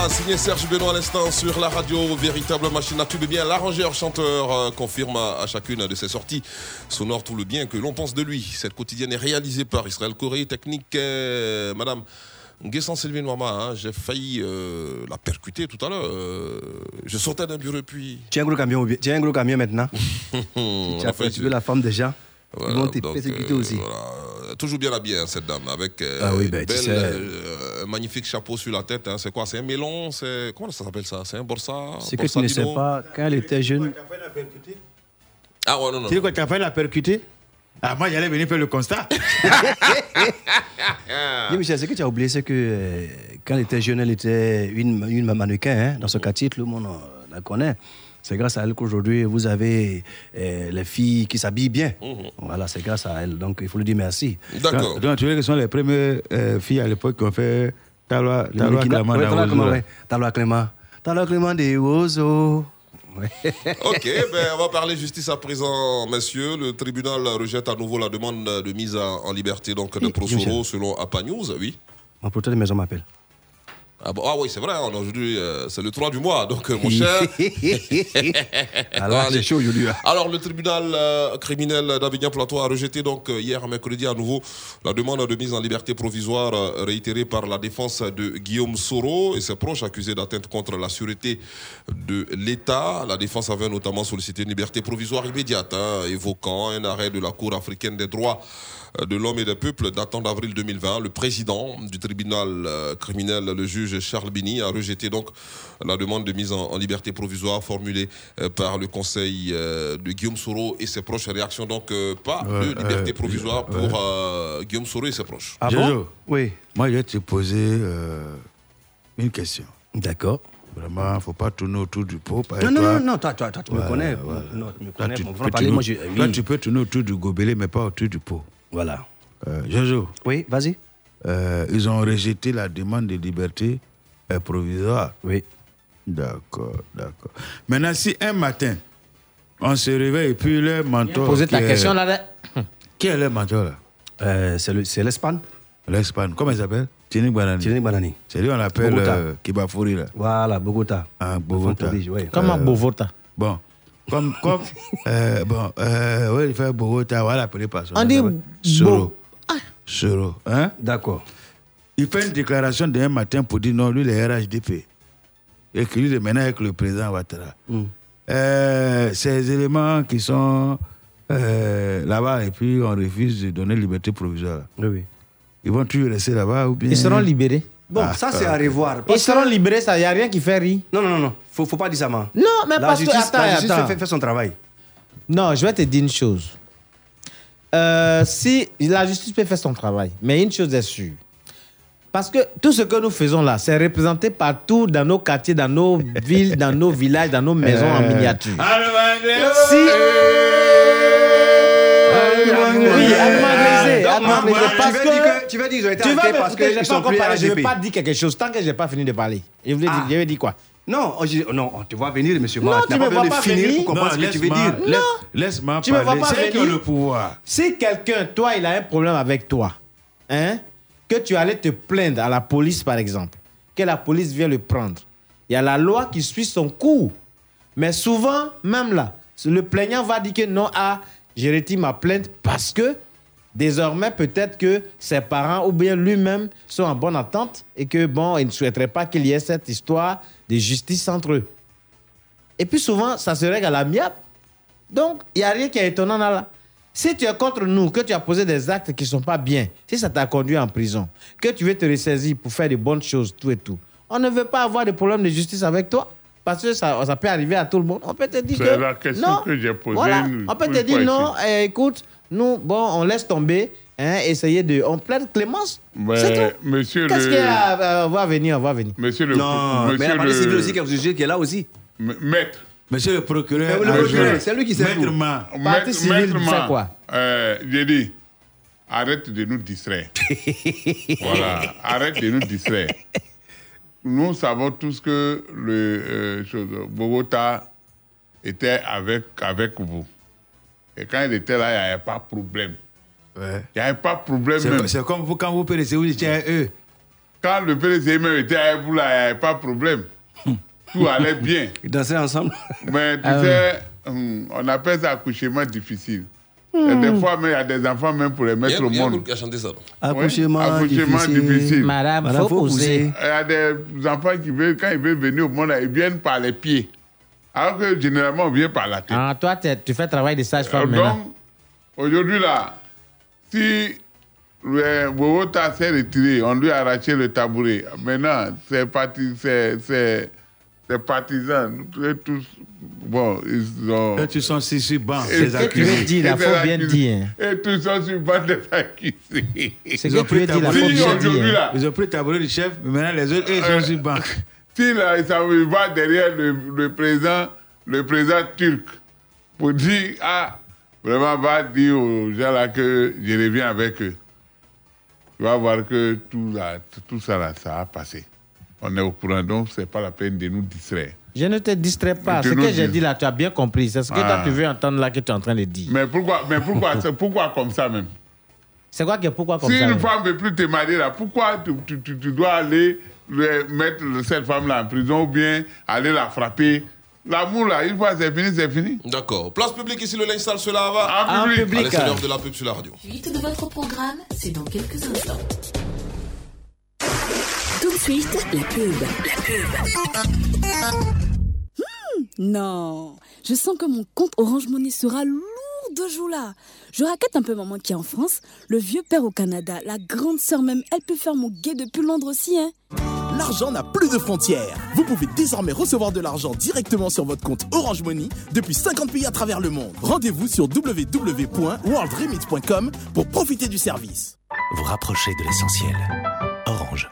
Signé Serge Benoît à l'instant sur la radio, véritable machine à tube bien. L'arrangeur chanteur euh, confirme à, chacune de ses sorties sonore tout le bien que l'on pense de lui. Cette quotidienne est réalisée par Israël Corée, technique euh, Madame Guessant Sylvie Noirma. hein, J'ai failli euh, la percuter tout à l'heure. Euh, je sortais d'un bureau puis. Tu as un gros camion, tu as un gros camion maintenant. *laughs* Tu as fait- perturbé la femme gens. Voilà, Ils vont te donc, persécuter euh, aussi. voilà. Toujours bien habillée, hein, cette dame, avec euh, Ah oui, ben, tu belle, sais. euh, un magnifique chapeau sur la tête. hein. C'est quoi? C'est un mélon? C'est comment ça s'appelle ça? C'est un borsa? C'est que tu ne sais pas, quand elle était jeune. Ah ouais, non, non. Tu sais quoi, as fait la percuter? Ah, moi, j'allais venir faire le constat. *laughs* *laughs* Dis, Michel, ce que tu as oublié, c'est que euh, quand elle était jeune, elle était une, une mannequin hein, dans ce quartier, tout le monde euh, la connaît. C'est grâce à elle qu'aujourd'hui, vous avez euh, les filles qui s'habillent bien. Voilà, c'est grâce à elle. Donc, il faut lui dire merci. Donc, donc, tu vois que ce sont les premières euh, filles à l'époque qui ont fait Talwa Clément Talwa Clément. Talwa Clément. Talwa Clément des Ozo. *laughs* Ok, ben, on va parler justice à présent, messieurs. Le tribunal rejette à nouveau la demande de mise en en liberté donc, de Prosoro selon APA News, oui. Mon protège de maison m'appelle. Ah, bon, ah oui, c'est vrai, aujourd'hui, euh, c'est le 3 du mois, donc euh, mon cher. *laughs* Alors, Allez. c'est chaud hein. Alors, le tribunal euh, criminel d'Avignon Plateau a rejeté donc euh, hier mercredi à nouveau la demande de mise en liberté provisoire euh, réitérée par la défense de Guillaume Soro et ses proches accusés d'atteinte contre la sûreté de l'État. La défense avait notamment sollicité une liberté provisoire immédiate, hein, évoquant un arrêt de la Cour africaine des droits de l'homme et des peuples datant d'avril 2020. Le président du tribunal euh, criminel, le juge Charles Bini, a rejeté donc la demande de mise en, en liberté provisoire formulée euh, par le conseil euh, de Guillaume Soro et ses proches. Réaction donc euh, pas Ouais, de liberté euh, provisoire ouais. pour euh, Guillaume Soro et ses proches. Ah Jojo, Oui. Moi, je vais te poser euh, une question. D'accord. Vraiment, il ne faut pas tourner autour du pot. Non, non, toi- non, non, toi, toi, toi, tu me connais. voilà. Non, tu me Toi, connais. tu moi, je. toi, oui. tu peux tourner autour du gobelet, mais pas autour du pot. Voilà. Euh, Jojo. Oui, vas-y. Euh, ils ont rejeté la demande de liberté euh, provisoire. Oui. D'accord, d'accord. Maintenant, si un matin, on se réveille et puis le mentor. Poser ta question là. *coughs* Qui est le mentor là? Euh, C'est le- c'est l'Espagne. L'Espagne. Comment il s'appelle? Tini Banani. Tini Banani. C'est lui on l'appelle Bogota. euh, Kibafouri là. Voilà, Bogota. Ah, Bogota. Ouais. Comment Euh, Bovota Bon. Comme, comme, *laughs* euh, bon, euh, ouais, il fait Bogota, on va l'appeler par son On dit Soro. Soro, hein? D'accord. Il fait une déclaration d'un matin pour dire non, lui, il est RHDP. Et que lui, il est maintenant avec le président Ouattara. Euh, ces éléments qui sont euh, là-bas et puis on refuse de donner liberté provisoire. Oui, oui. Ils vont toujours rester là-bas ou bien Ils seront libérés. Bon, Ah, ça, c'est ah. à revoir. Ils seront libérés, ça, il n'y a rien qui fait rire. Non, non, non, non. Faut, faut pas dire ça, man. Non, mais la parce que. justice, Attends, la justice attends. fait, fait son travail. Non, je vais te dire une chose. Euh, si la justice peut faire son travail, mais une chose est sûre. Parce que tout ce que nous faisons là, c'est représenté partout dans nos quartiers, dans nos *laughs* villes, dans nos villages, dans nos maisons en miniature. Si. Oui, parce que- dire que- tu veux dire qu'ils ont été vas arrêtés parce que Je ne vais pas dire quelque chose tant que je n'ai pas fini de parler. Je voulais dire, je vais dire quoi? Non, oh, je- non, tu vas venir, monsieur Non, tu n'as me pas de pas finir venir. pour comprendre ce que tu veux dire. laisse- Laisse-moi Tu me vois parler. pas qui ont venir le pouvoir? Si quelqu'un, toi, il a un problème avec toi, hein, que tu allais te plaindre à la police, par exemple, que la police vient le prendre, il y a la loi qui suit son cours. Mais souvent, même là, le plaignant va dire que non, ah, j'ai retiré ma plainte parce que désormais, peut-être que ses parents ou bien lui-même sont en bonne attente et que, bon, il ne souhaiterait pas qu'il y ait cette histoire de justice entre eux. Et puis souvent, ça se règle à l'amiable. Donc, il n'y a rien qui est étonnant là. Si tu es contre nous, que tu as posé des actes qui ne sont pas bien, si ça t'a conduit en prison, que tu veux te ressaisir pour faire de bonnes choses, tout et tout, on ne veut pas avoir de problème de justice avec toi. Parce que ça, ça peut arriver à tout le monde. On peut te dire C'est que. la question non, que j'ai posée Voilà. On peut te dire non, eh, écoute, nous, bon, on laisse tomber, hein, essayer de. On plaide clémence. Mais, C'est tout. monsieur Qu'est-ce le- qu'il y a à- On va venir, on va venir. Monsieur le. Non, monsieur mais la partie le- civile aussi, qui est jugé, qui est là aussi. M- Maître. Monsieur le procureur. Le c'est lui qui sait Maître. Ma. Tu Ma, fais quoi? Euh, J'ai dit, arrête de nous distraire. *laughs* voilà, arrête de nous distraire. Nous savons tous que le euh, chose, Bogota était avec, avec vous. Et quand il était là, il n'y avait pas de problème. Ouais. Il n'y avait pas de problème C'est même. c'est comme vous, quand vous périssez, vous dites tiens, eux. quand le PDC même était à Eboula, il n'y avait pas de problème. Tout allait bien. *laughs* Ils dansaient ensemble. Mais tu Ah sais, hum, on appelle ça accouchement difficile. Et Hmm. des fois, il y a des enfants même pour les mettre au Il y a monde. chanté ça. Accouchement accouchement difficile. difficile. Madame, Madame, faut faut pousser. Il y a des enfants qui veulent, quand ils veulent venir au monde, ils viennent par les pieds. Alors que généralement, on vient par la tête. Ah, toi, tu fais travail de Euh, sage-femme maintenant. donc, aujourd'hui, là, si le Bogota s'est retiré, on lui a arraché le tabouret. Maintenant, ses, parti, ses, ses, ses partisans, tous, bon, ils ont. Eux, tu sont si sur banc, Et ceux accusés. Tu dire, et faut bien dire. Et tous sont sur banc des accusés. C'est que tu veux dire, là, faut bien dire. là, Ils ont pris le tabouret du chef, mais maintenant les autres, eux, ils Euh, sont sur banc. Si là, ça va derrière le, le président, le président turc pour dire, ah, vraiment, va dire aux gens là que je reviens avec eux. Tu vas voir que tout, là, tout ça là, ça a passé. On est au courant, donc c'est pas la peine de nous distraire. Je ne te distrais pas. Ce que j'ai dit là, tu as bien compris. C'est ce que toi, Ah. tu veux entendre là que tu es en train de dire. Mais pourquoi, mais pourquoi, *laughs* pourquoi comme ça même? C'est quoi que pourquoi comme Si ça une même? femme ne veut plus te marier là, pourquoi tu, tu- tu- tu dois aller le- mettre cette femme là en prison ou bien aller la frapper L'amour là, une fois c'est fini, c'est fini. D'accord. Place publique ici, le linge sale se lave. En public. public. Allez, c'est l'heure de la pub sur la radio. Suite de votre programme, c'est dans quelques instants. Tout de suite, la pub. La pub. Non, je sens que mon compte Orange Money sera lourd de jours là. Je raquette un peu maman qui est en France, le vieux père au Canada, la grande sœur même, elle peut faire mon guet depuis Londres aussi, hein. L'argent n'a plus de frontières. Vous pouvez désormais recevoir de l'argent directement sur votre compte Orange Money depuis 50 pays à travers le monde. Rendez-vous sur www.worldremit.com pour profiter du service. Vous rapprochez de l'essentiel. Orange.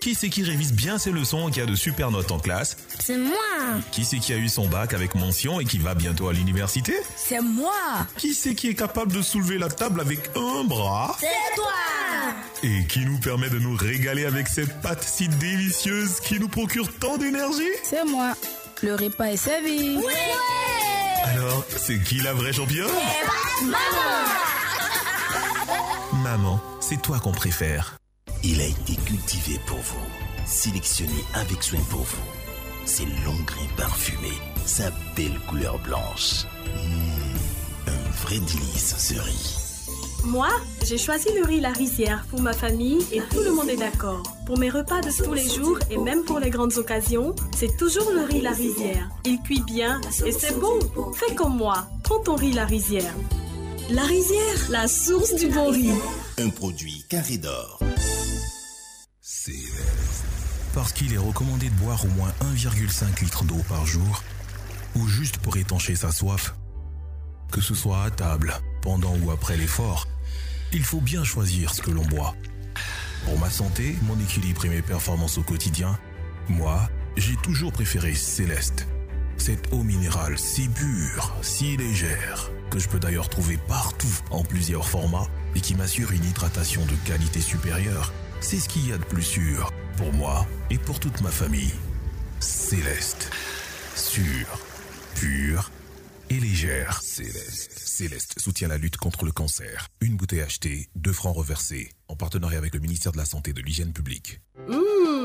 Qui c'est qui révise bien ses leçons et qui a de super notes en classe C'est moi Qui c'est qui a eu son bac avec mention et qui va bientôt à l'université C'est moi Qui c'est qui est capable de soulever la table avec un bras C'est toi Et qui nous permet de nous régaler avec cette pâte si délicieuse qui nous procure tant d'énergie C'est moi. Le repas est servi. Alors, c'est qui la vraie championne Maman Maman, c'est toi qu'on préfère. Il a été cultivé pour vous, sélectionné avec soin pour vous. Ses longs grains parfumés, sa belle couleur blanche. Mmh, un vrai délice ce riz. Moi, j'ai choisi le riz La Rizière pour ma famille et tout le monde est d'accord. Pour mes repas de tous les jours et même pour les grandes occasions, c'est toujours le riz La Rizière. Il cuit bien et c'est bon. Fais comme moi, prends ton riz La Rizière. La Rizière, la source du bon riz. Un produit carré d'or. Parce qu'il est recommandé de boire au moins 1,5 litre d'eau par jour, ou juste pour étancher sa soif. Que ce soit à table, pendant ou après l'effort, il faut bien choisir ce que l'on boit. Pour ma santé, mon équilibre et mes performances au quotidien, moi, j'ai toujours préféré Céleste. Cette eau minérale si pure, si légère, que je peux d'ailleurs trouver partout en plusieurs formats et qui m'assure une hydratation de qualité supérieure, c'est ce qu'il y a de plus sûr pour moi et pour toute ma famille. Céleste. Sûre, pure et légère. Céleste. Céleste soutient la lutte contre le cancer. Une bouteille achetée, deux francs reversés, en partenariat avec le ministère de la Santé et de l'Hygiène publique.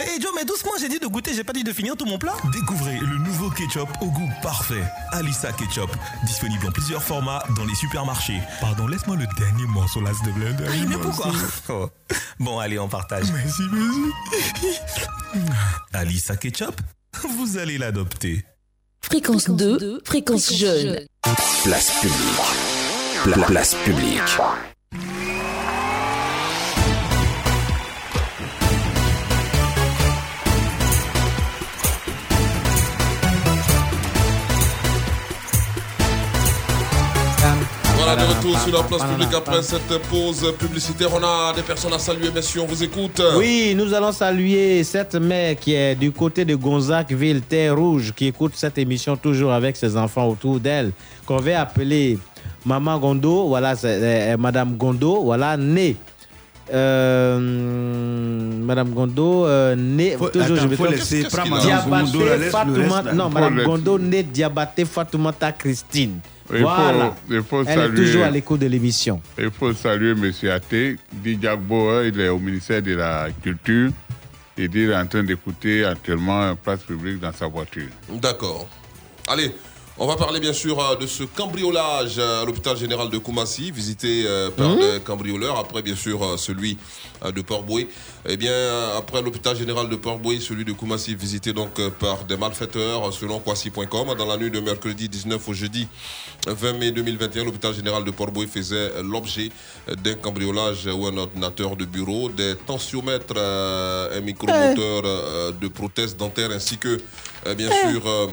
Hé Joe, mais doucement, j'ai dit de goûter, j'ai pas dit de finir tout mon plat. Découvrez le nouveau ketchup au goût parfait. Alissa Ketchup, disponible en plusieurs formats dans les supermarchés. Pardon, laisse-moi le dernier morceau là, s'il te plaît. Ah, mais pourquoi Oh. Bon, allez, on partage. Merci, merci. Alissa Ketchup, vous allez l'adopter. Fréquence 2, fréquence jeune. Place publique. Pla- place publique. Voilà, de retour sur la place publique après cette pause publicitaire. On a des personnes à saluer, messieurs, on vous écoute. Oui, nous allons saluer cette mère qui est du côté de Gonzac-Ville, Terre Rouge, qui écoute cette émission toujours avec ses enfants autour d'elle, qu'on va appeler Maman Gondo, voilà, c'est euh, Madame Gondo, voilà, née. Euh, Madame Gondo, euh, née. Faut- toujours, attends, je faut laisser Diabaté Gondo, la laisse- le Fatouma- reste, là. non, Madame. Gondo, née Diabaté Fatoumata Christine. Il faut- il faut Elle saluer- est toujours à l'écho de l'émission. Il faut saluer M. Até. Dijagbo, hein, il est au ministère de la Culture. Et il est en train d'écouter actuellement place publique dans sa voiture. D'accord. Allez, on va parler bien sûr euh, de ce cambriolage euh, à l'hôpital général de Koumassi, visité euh, par Mmh. des cambrioleurs. Après, bien sûr, celui de Port-Boué. Eh bien, après l'hôpital général de Port-Boué, celui de Koumassi, visité donc par des malfaiteurs, selon Kwasi.com. Dans la nuit de mercredi 19 au jeudi 20 mai 2021, l'hôpital général de Port-Boué faisait l'objet d'un cambriolage où un ordinateur de bureau, des tensiomètres, un micromoteur de prothèses dentaires ainsi que, bien sûr, euh,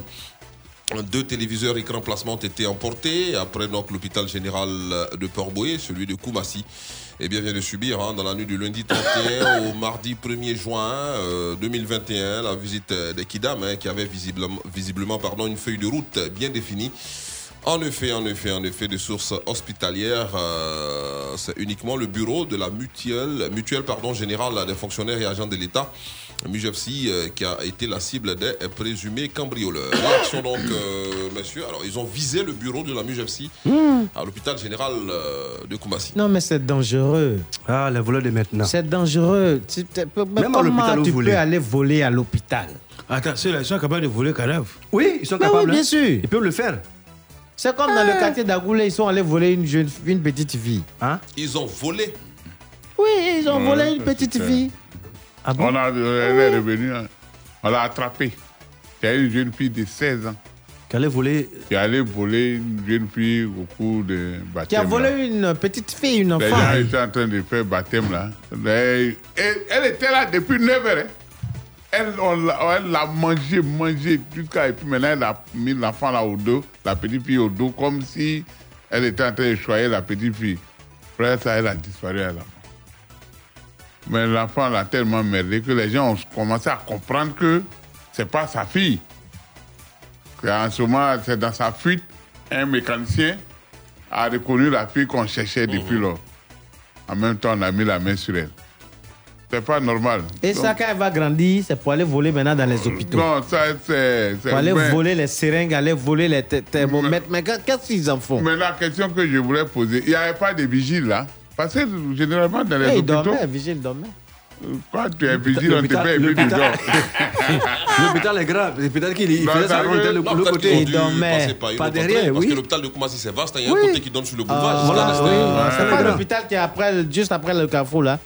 deux téléviseurs écran placement ont été emportés. Après donc l'hôpital général de Port-Boué, celui de Koumassi, eh bien, vient de subir hein, dans la nuit du lundi 31 au mardi 1er juin euh, 2021 la visite euh, des Kidam hein, qui avait visiblement, visiblement pardon, une feuille de route bien définie. En effet, en effet, en effet, de sources hospitalières, euh, c'est uniquement le bureau de la mutuelle, mutuelle pardon, générale des fonctionnaires et agents de l'État, MUGFC, euh, qui a été la cible des présumés cambrioleurs. *coughs* Réaction donc, euh, messieurs. Alors, ils ont visé le bureau de la MUGFC à l'hôpital général euh, de Koumassi. Non, mais c'est dangereux. Ah, les voleurs de maintenant. C'est dangereux. Tu- Même à comment l'hôpital tu voulez. peux aller voler à l'hôpital? Attends, ceux-là, ils sont capables de voler cadavre. Oui, ils sont Mais capables. oui, bien hein. sûr. Ils peuvent le faire. C'est comme dans le quartier d'Agoulé, ils sont allés voler une, jeune, une petite fille. Hein? Ils ont volé. Oui, ils ont Ouais, volé une petite fille. Ah bon? On a, elle est revenue, hein. on l'a attrapée. C'est une jeune fille de 16 ans. Qui allait voler. Qui allait voler une jeune fille au cours de baptême. Qui a là. volé une petite fille, une Les enfant. gens étaient en train de faire baptême là. Elle était là depuis 9 heures. hein. Elle, l'a- elle l'a mangé, mangé jusqu'à. Et puis maintenant, elle a mis l'enfant là au dos, la petite fille au dos, comme si elle était en train de choyer la petite fille. Après ça, elle a disparu à l'enfant. Mais l'enfant l'a tellement merdé que les gens ont commencé à comprendre que c'est pas sa fille. En ce moment, c'est dans sa fuite, un mécanicien a reconnu la fille qu'on cherchait depuis lors. En même temps, on a mis la main sur elle. C'est pas normal. Et ça, quand elle va grandir, c'est pour aller voler maintenant dans les hôpitaux. Non, ça, c'est. Pour aller mais- voler les seringues, aller voler les th- thermomètres. Mais qu'est-ce qu'ils en font? Mais la question que je voulais poser, il n'y avait pas de vigile là Parce que généralement, dans les Eh, Il hôpitaux. dormait, vigile dormait. Quand tu es vigile, on te L'hôpital- paye et puis tu l'hôpital- dors. *laughs* L'hôpital est grave. Peut-être qu'il il Non, faisait ça l'autre côté. par une Pas derrière, entrée, Parce oui. que l'hôpital de Koumassi, c'est vaste. hein. Il y a Oui. un côté qui donne sur le boulevard. Ah, voilà, oui. C'est pas l'hôpital qui est après, juste après le carrefour là.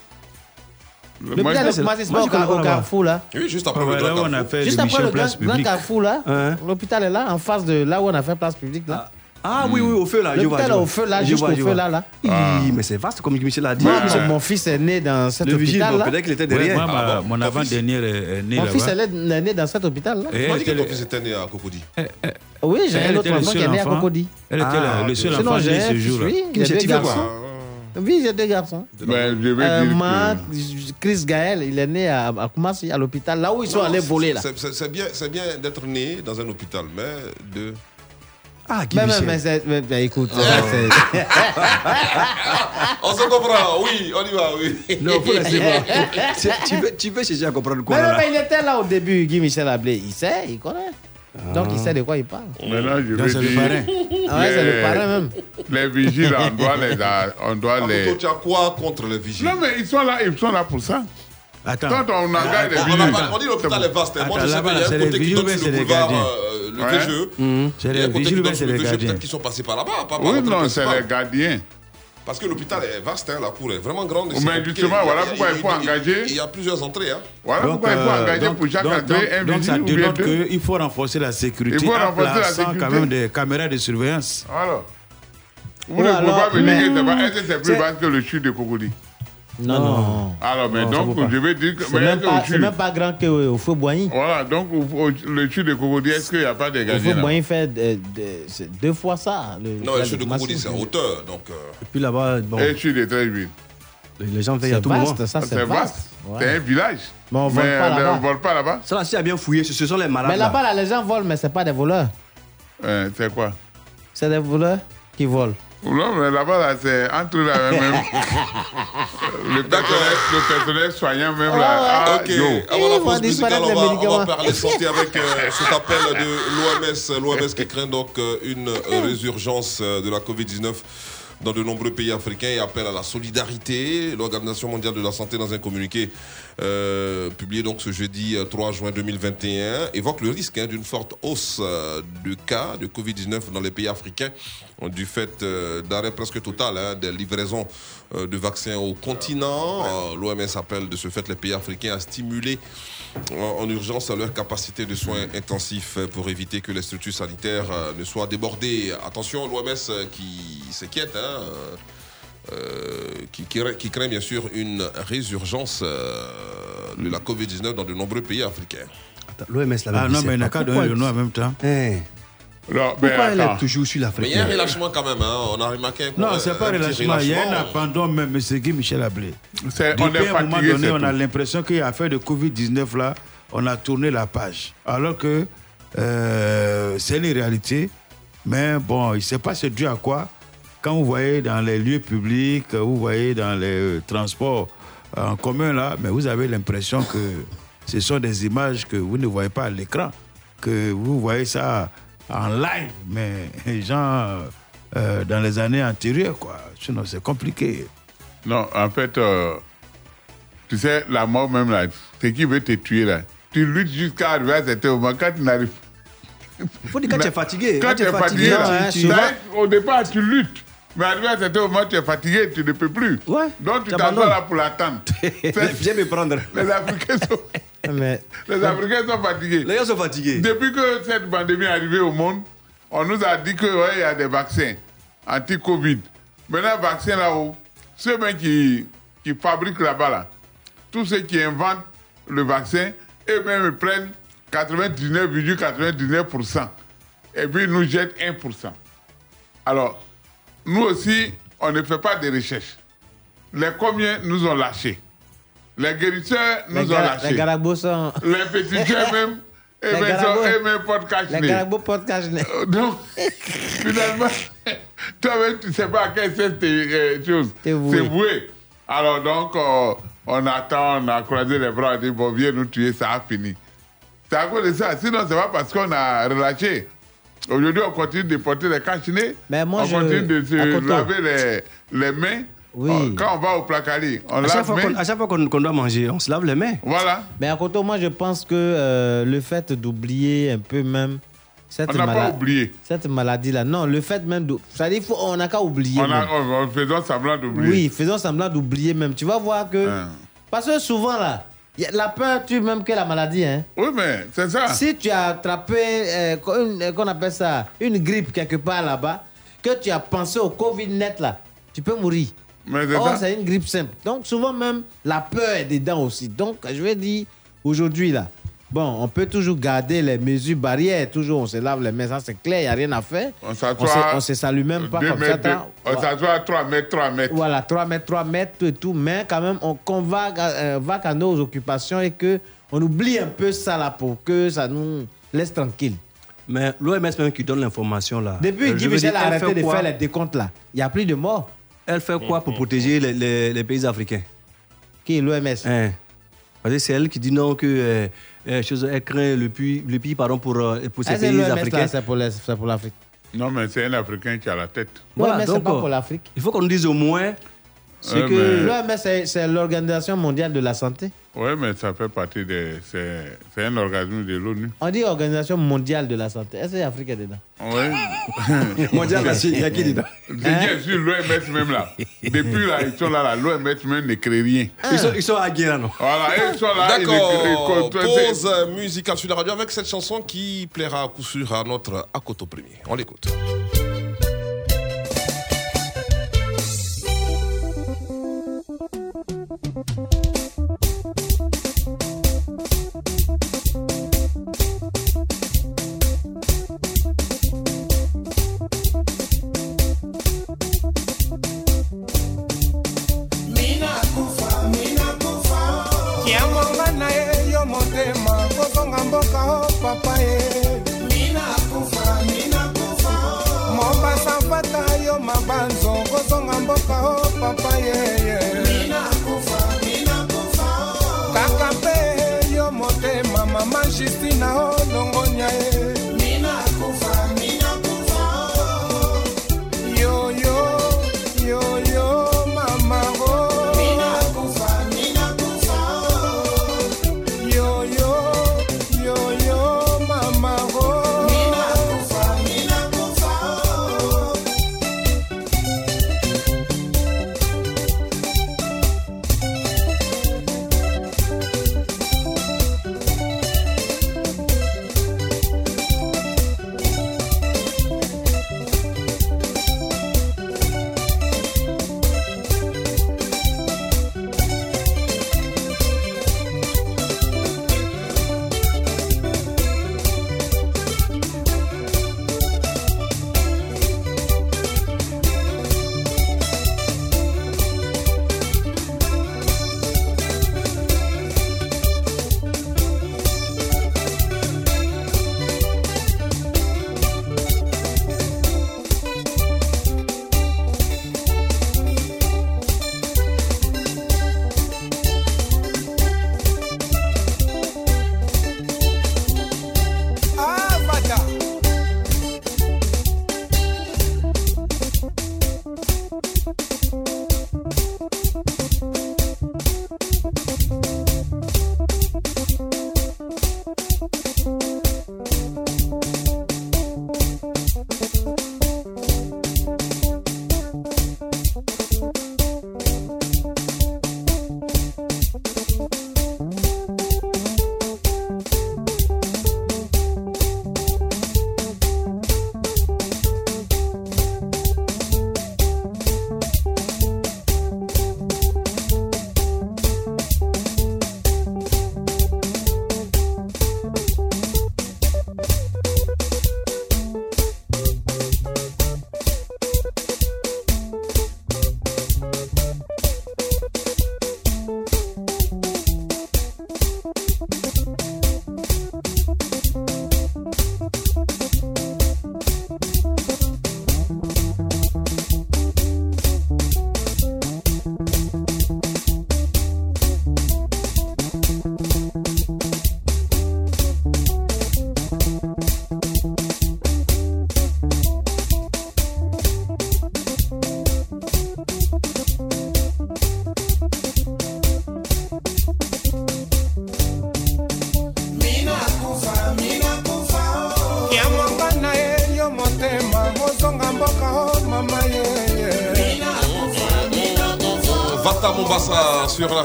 L'hôpital de Koumassi, c'est pas au carrefour là. Oui, juste après Ouais, le grand carrefour. Juste après le Place grand, carrefour là. Hein L'hôpital est là, en face de là où on a fait place publique là. Ah oui, oui, au feu là. je vois, au feu là, jusqu'au feu vois. là là. Oui, mais c'est vaste comme Michel a dit. Moi, sont- mon fils est né dans cet Le vigile, hôpital bon, là. peut-être qu'il était Ouais, derrière. moi, Ah bon, mon avant-dernier est, né Mon fils est né- dans cet hôpital là. Et elle dit que ton fils était né à Cocody. Oui, j'ai un autre enfant qui est né à. Cocody. Elle était Ah, le- ok. seul enfant né ce jour-là. oui, Qui j'ai c'est deux garçons. Oui, j'ai deux garçons. Euh, moi, Chris Gaël, il est né à, Koumassi, à l'hôpital, là où ils sont allés voler là. c'est- C'est c'est bien, c'est bien d'être né dans un hôpital, mais de. Ah, Guy Mais, mais, Michel. mais, c'est- mais- mais écoute, *laughs* On se comprend, oui, on y va, oui. Non, faut laisser *laughs* voir. Tu- Tu veux, tu veux chercher à comprendre quoi mais, là, non, là? mais il était là au début, Guy Michel Ablé. Il sait, il connaît. Donc il sait de quoi il parle. Maintenant, je Donc, vais c'est le parrain. *laughs* Ah ouais, c'est le parrain même. Les vigiles, on doit les. On doit les... Toi, tu as quoi contre les vigiles? Non, mais ils sont là, ils sont là pour ça. Attends. Quand on engage les On, vigiles. a pas- on dit l'hôpital est vaste. Moi, je sais qu'il y a c'est un les côté qui donne sur le boulevard gardiens. le. VGE. C'est Il y a les un côté vigiles, qui mais donne c'est sur le les VGE, gardiens. peut-être qu'ils sont passés par là-bas. pas par Oui, non, c'est les gardiens. Parce que l'hôpital est vaste, hein, la cour est vraiment grande. et Mais justement, Il y a- voilà pourquoi il faut engager. Il y a plusieurs entrées. Hein. Voilà Donc, pourquoi il faut euh, engager donc- pour chaque donc- entrée donc- un donc, ça dénote qu'il faut renforcer la sécurité Il faut en renforcer la plaçant sécurité. quand même des caméras de surveillance. Alors, vous Ou ne pouvez pas me dire que c'est plus bas que le chute de Cocody Non, non. Alors, mais Non, ça donc, je vais dire que. C'est mais même, que au même pas grand qu'au feu Boigny. Voilà, donc au- au- le chute de Cocody, est-ce qu'il n'y a pas de Au gardiens feu là Boigny fait de- deux fois ça. Le, Non, le chute de. Cocody, c'est en hauteur. Donc, euh, Et puis là-bas, bon, Et le chute de Tréville. les gens veillent à C'est tout moment. vaste, ça c'est C'est vaste. vaste. Ouais. C'est un village. Mais on vole Mais pas là-bas. ne vole pas là-bas. Ça, là, si a bien fouillé, ce ce sont les malades. Mais là. là-bas, là, les gens volent, mais c'est pas des voleurs. Euh, C'est quoi? C'est des voleurs qui volent. Non, mais là-bas, là, c'est entre là, même. *laughs* le, personnel, le personnel soignant, même là. Ah, ok, yo. avant la pause musicale, on va, on va médicaments. parler santé avec euh, cet appel de l'OMS. L'OMS qui craint donc euh, une euh, résurgence euh, de la Covid-19 dans de nombreux pays africains et appelle à la solidarité. L'Organisation mondiale de la santé, dans un communiqué euh, publié donc ce jeudi euh, 3 juin 2021, évoque le risque hein, d'une forte hausse euh, de cas de Covid-19 dans les pays africains euh, du fait euh, d'arrêt presque total hein, des livraisons euh, de vaccins au continent. Euh, L'OMS appelle de ce fait les pays africains à stimuler en en urgence à leur capacité de soins intensifs euh, pour éviter que les structures sanitaires euh, ne soient débordées. Attention, l'OMS euh, qui s'inquiète, hein, euh, qui, qui, qui craint bien sûr une résurgence euh, de la Covid-19 dans de nombreux pays africains. L'OMS l'avait Ah dit, non, mais il n'a qu'à donner le nom en même temps. Non, mais Pourquoi elle attends. est toujours sur Mais il y a un l'Afrique relâchement quand même, hein. on a remarqué un Non, c'est pas un relâchement. Il y a un abandon même, M. Guy Michel Ablé. C'est- on Depuis est un moment fatigué, donné, c'est on a l'impression qu'il y a affaire de Covid-19 là, on a tourné la page. Alors que euh, c'est une réalité. Mais bon, il ne sait pas c'est dû à quoi? Quand vous voyez dans les lieux publics, vous voyez dans les euh, transports en commun là, mais vous avez l'impression que ce sont des images que vous ne voyez pas à l'écran, que vous voyez ça en live, mais les gens euh, dans les années antérieures, quoi. Sinon, c'est compliqué. Non, en fait, euh, tu sais, la mort même là, c'est qui veut te tuer là? Tu luttes jusqu'à arriver à cet moment. Quand tu n'arrives Il faut dire quand tu es fatigué. Quand tu es fatigué, là, tu- tu- au départ, tu luttes. Mais arrivé à cet moment, tu es fatigué, tu ne peux plus. Ouais, Donc tu t'assois là pour l'attendre. J'aime *laughs* me prendre. Les Africains sont, Mais les Africains sont fatigués. Les gens sont fatigués. Depuis que cette pandémie est arrivée au monde, on nous a dit qu'il ouais, il y a des vaccins anti-Covid. Maintenant, vaccin là-haut, ceux mêmes qui, qui fabriquent là-bas, là, tous ceux qui inventent le vaccin, eux-mêmes prennent 99,99%. et puis ils nous jettent 1%. Alors, nous aussi, on ne fait pas de recherche. Les combien nous ont lâchés? Les guérisseurs nous Les ont lâchés. les garabos sont- Les petits même, *laughs* Les garabos- sont eux-mêmes pas de cache Les garabos portent cache-nez. donc, *laughs* finalement, *laughs* toi-même, tu ne sais pas à quelle c'est euh. T'es voué. C'est voué. Alors, donc, euh, on attend, on a croisé les bras, on a dit, bon, viens nous tuer, ça a fini. C'est à cause de ça. Sinon, c'est pas parce qu'on a relâché. Aujourd'hui, on continue de porter les cache-nez. Mais moi, on je- continue de se laver les, les mains. Oui. Euh, Quand on va au placali, on À lave chaque fois à chaque fois qu'on- doit manger, on se lave les mains. Voilà. Mais à côté, moi, je pense que euh, le fait d'oublier un peu même cette, On n'a pas oublié. cette maladie-là, non, le fait même de. Ça dit, faut- on n'a qu'à oublier. On, a, on, on faisait semblant d'oublier. Oui, faisons semblant d'oublier même. Tu vas voir que. Hein. Parce que souvent, là, la peur tue même que la maladie. Hein. Oui, mais c'est ça. Si tu as attrapé, euh, euh, qu'on appelle ça, une grippe quelque part là-bas, que tu as pensé au Covid net là, tu peux mourir. Or, c'est une grippe simple. Donc, souvent même, la peur est dedans aussi. Donc, je vais dire, aujourd'hui là, bon, on peut toujours garder les mesures barrières, toujours on se lave les mains, ça c'est clair, il n'y a rien à faire. On s'assoit. on se salue même pas comme ça. mètres, On Voilà. s'assoit à 3 mètres, 3 mètres. Voilà, 3 mètres, 3 mètres et tout, mais quand même, on, qu'on va, euh, va à nos occupations et que on oublie un peu ça là pour que ça nous laisse tranquille. Mais l'OMS même qui donne l'information là. Depuis euh, Guy je veux Michel a arrêté de faire les décomptes là, il n'y a plus de morts. Elle fait quoi pour protéger les, les- les pays africains? Qui est l'OMS Hein. Parce que c'est elle qui dit non, que euh, euh, chose- elle craint le puits, le pays pardon, pour, euh, pour ces Ah, pays africains. c'est pour les- c'est pour l'Afrique. Non, mais c'est un Africain qui a la tête. Voilà, mais c'est donc, pas pour l'Afrique. Il faut qu'on nous dise au moins ce Ouais, que. L'OMS, c'est c'est l'Organisation mondiale de la santé. Oui, mais ça fait partie des. C'est c'est un organisme de l'ONU. On dit Organisation mondiale de la santé. Est-ce que l'Afrique est dedans? Oui. *laughs* Mondial, là, il y a qui dedans? Bien sûr, l'OMS même là. Depuis là, ils sont là, l'OMS même ne crée rien. Ils sont, ils sont à Guérin, non? Voilà, ils sont là. D'accord. Pause musicale sur la radio avec cette chanson qui plaira à coup sûr à notre Akoto Premier. On l'écoute.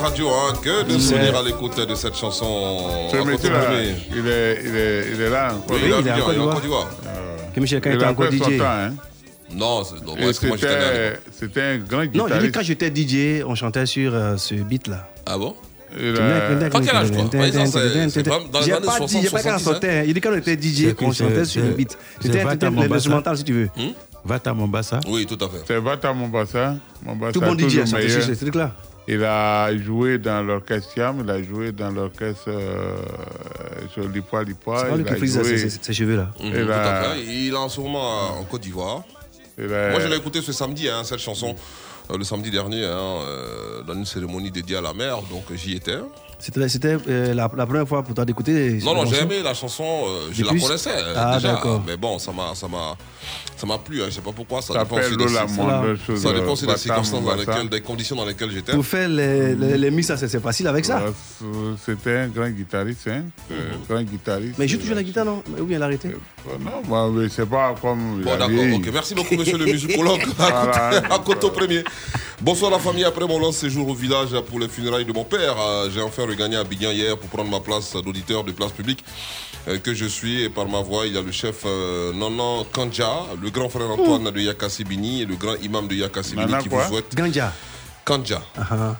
Radio, hein, que de souvenirs à l'écoute de cette chanson. Ce Akoto monsieur là, il est, il, est, il est là. Oui, il est en Côte d'Ivoire, Côte d'Ivoire. Que Michel était encore DJ. hein. Non, c'est C'était c'était un grand Non, je dis guitariste. quand j'étais DJ, on chantait sur euh, ce beat-là. Ah bon? Quel âge, toi? c'est- c'est J'ai pas 60, dit, j'ai pas quand 70, sortait. Il dit quand on était DJ, C'est qu'on qui, chantait c'est- sur le c'est- beat. c'est C'était l'instrumental si tu veux. Vata Mombasa. Oui, tout à fait. C'est Vata Mombasa. Mombasa Tout bon DJ sur ce truc-là. Il a joué dans l'orchestre Siam, il a joué dans l'orchestre euh, sur Lipoa Lipoa. C'est pas lui il qui a frise joué- ses- ses- ses cheveux-là. Il est en ce moment en Côte d'Ivoire. Moi, je l'ai écouté ce samedi, hein, cette chanson, euh, le samedi dernier, hein, euh, dans une cérémonie dédiée à la mer, donc j'y étais. C'était euh, la, la première fois pour toi d'écouter. Non, non, j'ai chanson aimé la chanson, euh, je la connaissais euh, Ah, déjà, d'accord. mais bon, ça m'a, ça m'a, ça m'a plu. Hein, je sais pas pourquoi. Ça Ça dépend aussi des, chose, ça dépend aussi des Batam, circonstances dans Batam. lesquelles, des conditions dans lesquelles j'étais. Pour faire les, les, les mix, ça, c'est facile avec ça. C'était un grand guitariste, hein. euh, grand guitariste. Mais joue toujours la guitare, non? Ou bien l'arrêté Non, moi, mais c'est pas comme. Bon, d'accord, ok. Merci beaucoup, monsieur le *laughs* musicologue. À Coteau Premier. Bonsoir la famille. Après mon long séjour au village pour les funérailles de mon père, j'ai enfin regagné Abidjan hier pour prendre ma place d'auditeur de place publique euh, que je suis. Et par ma voix, il y a le chef euh, Nanan Kanja, le grand frère Antoine de Yakassi Bini et le grand imam de Yakassi Bini Nana qui vous souhaite. Ganja. Kanja. Ah,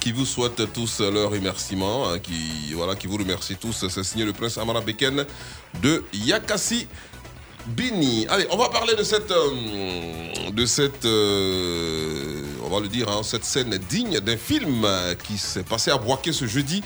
Qui vous souhaite tous leur remerciement, hein, qui, voilà, qui vous remercie tous. C'est signé le prince Amara Beken de Yakassi Bini. Allez, on va parler de cette, scène digne d'un film qui s'est passé à Boaké ce jeudi.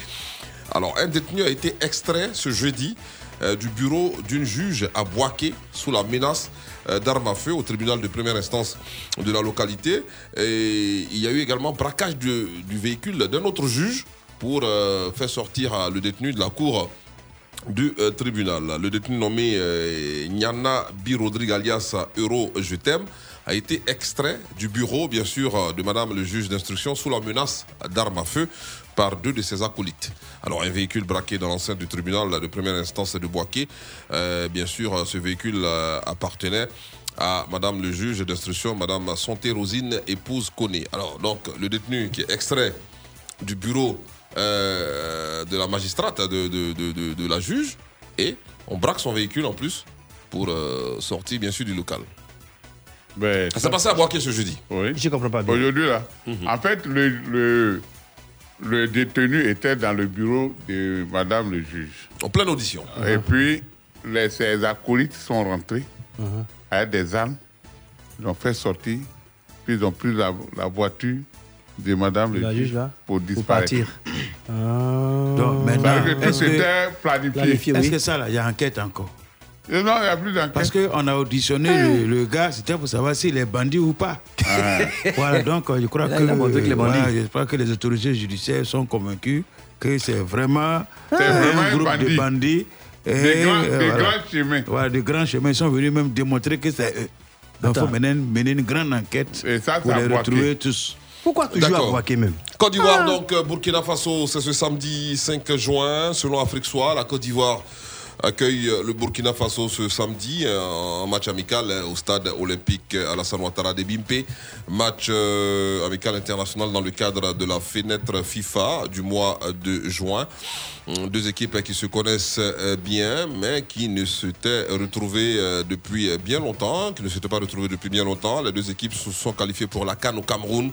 Alors, un détenu a été extrait ce jeudi euh, du bureau d'une juge à Boaké sous la menace euh, d'armes à feu au tribunal de première instance de la localité. Et il y a eu également braquage du véhicule d'un autre juge pour euh, faire sortir le détenu de la cour du euh, tribunal. Le détenu nommé euh, Nyana alias Euro Je t'aime a été extrait du bureau, bien sûr, euh, de Madame le juge d'instruction sous la menace d'armes à feu par deux de ses acolytes. Alors, un véhicule braqué dans l'enceinte du tribunal de première instance de Boaké. Euh, bien sûr, euh, ce véhicule euh, appartenait à Madame le juge d'instruction, Madame Santé Rosine, épouse Koné. Alors, donc, le détenu qui est extrait du bureau euh, de la magistrate, de, de- de- de- de la juge, et on braque son véhicule en plus pour euh, sortir bien sûr du local. ça s'est passé à Boaké ce jeudi. Oui. Je comprends pas bien. Aujourd'hui, là. En fait, le, le, le détenu était dans le bureau de Madame le juge. En pleine audition. Et puis, les, ses acolytes sont rentrés Uh-huh. avec des armes. Ils ont fait sortir. Puis ils ont pris la, la voiture de Madame le La juge là, pour Pour disparaître. partir. Ah. Donc maintenant, est-ce que- était planifié. Est-ce que ça, là, il y a enquête encore? Et non, il n'y a plus d'enquête. Parce qu'on a auditionné le, le gars, c'était pour savoir s'il est bandit ou pas. *laughs* voilà, donc euh, je crois Là, que, les bandits. voilà, je crois que les autorités judiciaires sont convaincus que c'est vraiment, C'est un vraiment un groupe bandit. de bandits. Des Et, grands- euh, des voilà. grands chemins. Voilà, grands chemins. Ils sont venus même démontrer que c'est eux. Donc il faut mener, mener une grande enquête ça, pour les retrouver tous. Pourquoi toujours à Boaké même Côte d'Ivoire, donc euh, Burkina Faso, c'est ce samedi 5 juin. Selon Afrique Soir, la Côte d'Ivoire accueille euh, le Burkina Faso ce samedi euh, en match amical euh, au stade olympique Alassane Ouattara de Bimpe. Match euh, amical international dans le cadre de la fenêtre FIFA du mois de juin. Hum, Deux équipes qui se connaissent euh, bien, mais qui ne s'étaient retrouvées euh, depuis bien longtemps, qui ne s'étaient pas retrouvées depuis bien longtemps. Les deux équipes se sont qualifiées pour la Cannes au Cameroun.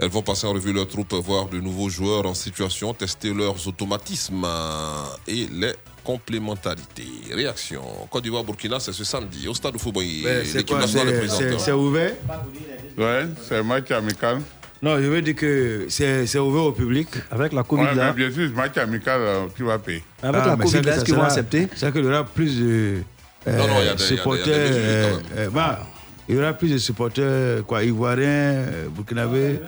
Elles vont passer en revue leurs troupes, voir de nouveaux joueurs en situation, tester leurs automatismes euh, et les complémentarités. Réaction. Côte d'Ivoire, Burkina, c'est ce samedi au stade de football. Mais c'est L'équipe nationale est c'est- présente. c'est- c'est ouvert Ouais, c'est un match amical. Non, je veux dire que c'est ouvert au public. Avec la Ouais, mais bien sûr, match amical, euh, tu vas payer. Avec la mais Covid, c'est que est-ce ça qu'ils vont sera- accepter C'est qu'il y aura plus de euh, Non, non, il y a des- il y a des- il y a des supporters. euh, euh, bah, il y aura plus de supporters quoi, ivoiriens, euh, burkinabés.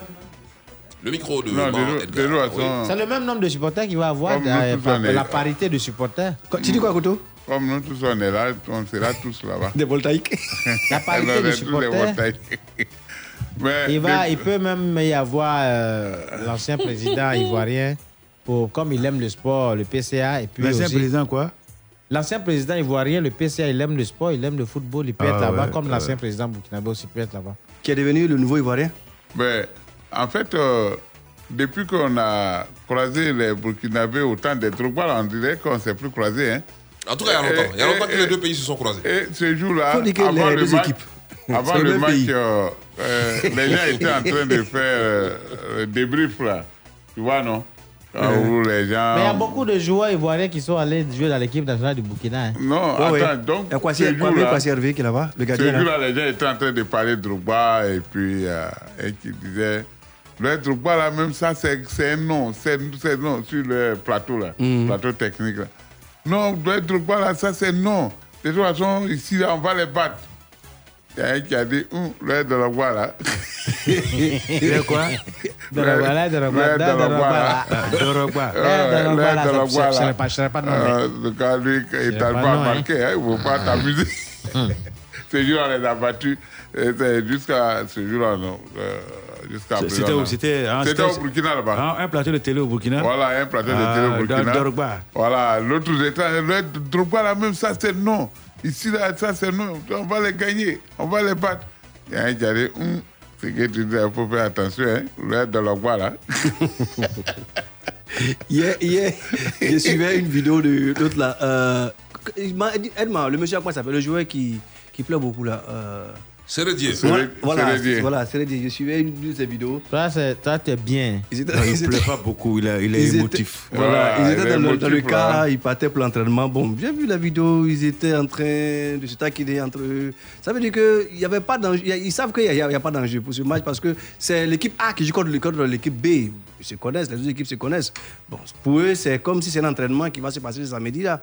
Le micro de Non, façon, C'est le même nombre de supporters qu'il va avoir, euh, par- la parité de supporters. Tu dis quoi, Koto? Comme nous tous on est là, on sera tous là-bas. Des voltaïques. *laughs* La parité On est de supporters. *laughs* Mais Il, va, des- il peut même y avoir euh, l'ancien président ivoirien, pour, comme il aime le sport, le PCA. et puis L'ancien président, quoi? L'ancien président ivoirien, le PCA, il aime le sport, il aime le football, il peut Ah être là-bas, ouais, comme ouais. l'ancien président burkinabé aussi peut être là-bas. Qui est devenu le nouveau Ivoirien? Mais en fait, euh, depuis qu'on a croisé les Burkinabés au temps des Drogba, on dirait qu'on ne s'est plus croisé. Hein. En tout cas, il y a longtemps. Il y a longtemps que les deux pays se sont croisés. Et ce jour-là, avant les le deux match, équipes. avant C'est le le match euh, euh, les gens étaient en train de faire euh, euh, débrief là. Tu vois, non? Où les gens. Mais il y a beaucoup de joueurs ivoiriens qui sont allés jouer dans l'équipe nationale du Burkina. hein. Non, Ouais, attends, ouais. donc. Il y a ce Kwasi Hervé qui est là-bas, le Ce gardien. là. jour-là, les gens étaient en train de parler de Drogba et puis euh, et qui disaient le Drogba là, même ça, c'est un nom, c'est un nom sur le plateau là, Mhm. plateau technique là. Non, le Drogba là, ça c'est non. De toute façon, ici là, on va les battre. Il y a un qui a dit, hum, le Drogba là. *laughs* Il est quoi? *laughs* Dorogba, là, Dorogba, L'air là, Dorogba, Dorogba, là. là. Dorogba. *laughs* Là, je là. serais pas- je pas. Euh, le gars, lui, il t'a pas marqué, hein, il ne faut pas t'amuser. Ce jour-là, on les a battus. Jusqu'à ce jour-là, non. C'était où hein, C'était au Burkina là-bas. Ah, un plateau de télé au Burkina Voilà, un plateau de Ah, télé au dans Burkina. Dorogba. Voilà, l'autre état, le Drogba là même, ça c'est non. Ici là, ça c'est non. On va les gagner, on va les battre. Il y a un qui a dit, Hum, c'est que tu dis, il faut faire attention, hein. Le Drogba là. *laughs* Hier, hier, je suivais une vidéo de l'autre là. Euh, Edmond, le monsieur, comment s'appelle? Le joueur qui, qui pleure beaucoup là. Euh, Sérédier. Voilà, voilà, voilà, Sérédier. Je suivais une de ses vidéos. Toi, c'est- toi, t'es bien. Ils étaient- Non, il ne plaît pas beaucoup, il, a- il est ils étaient- émotif. Voilà, ils il étaient dans le, dans le là. ils partaient pour l'entraînement. Bon, j'ai vu la vidéo, ils étaient en train de se taquiner entre eux. Ça veut dire qu'il n'y avait pas danger. Ils savent qu'il n'y a, il y a pas danger pour ce match parce que c'est l'équipe A qui joue contre, l'équipe B. Ils se connaissent, les deux équipes se connaissent. Bon, pour eux, c'est comme si c'est un entraînement qui va se passer ce samedi là.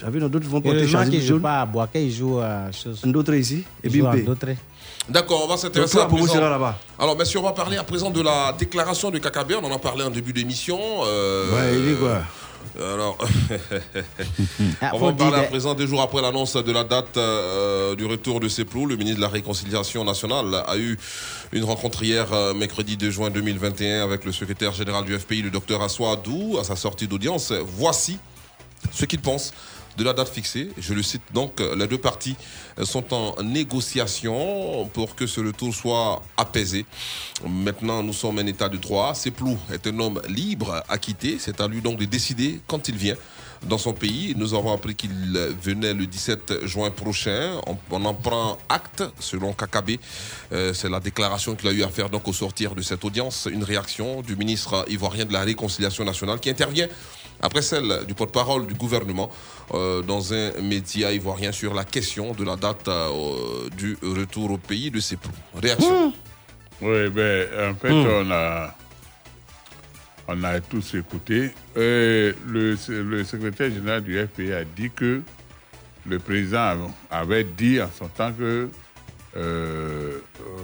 J'avais d'autres vont Et porter les gens changer qui jaune. pas à Boaké, ils jouent à chose. D'autres ici et à. D'accord, on va s'intéresser à toi, pour vous, présent- là-bas. Alors, messieurs, on va parler à présent de la déclaration de Kakabé. On en a parlé en début d'émission. Euh, Ouais, il dit quoi Alors, *laughs* Ah, on va en parler à présent deux jours après l'annonce de la date euh, du retour de Seplou. Le ministre de la Réconciliation nationale a eu une rencontre hier, euh, mercredi 2 juin 2021, avec le secrétaire général du FPI, le docteur Assoa Adou, à sa sortie d'audience. Voici ce qu'il pense de la date fixée. Je le cite donc, euh, les deux parties euh, sont en négociation pour que ce retour soit apaisé. Maintenant, nous sommes en état de droit. Seplou est un homme libre à quitter. C'est à lui donc de décider quand il vient dans son pays. Nous avons appris qu'il venait le 17 juin prochain. On, en prend acte, selon Kakabé. Euh, C'est la déclaration qu'il a eu à faire donc au sortir de cette audience. Une réaction du ministre ivoirien de la Réconciliation nationale qui intervient après celle du porte-parole du gouvernement euh, dans un média ivoirien sur la question de la date euh, du retour au pays de Seplou. Réaction. Oui, ben, en fait, Hmm. on, a, on a tous écouté. Et le, le secrétaire général du FPI a dit que le président avait dit en son temps que euh, euh,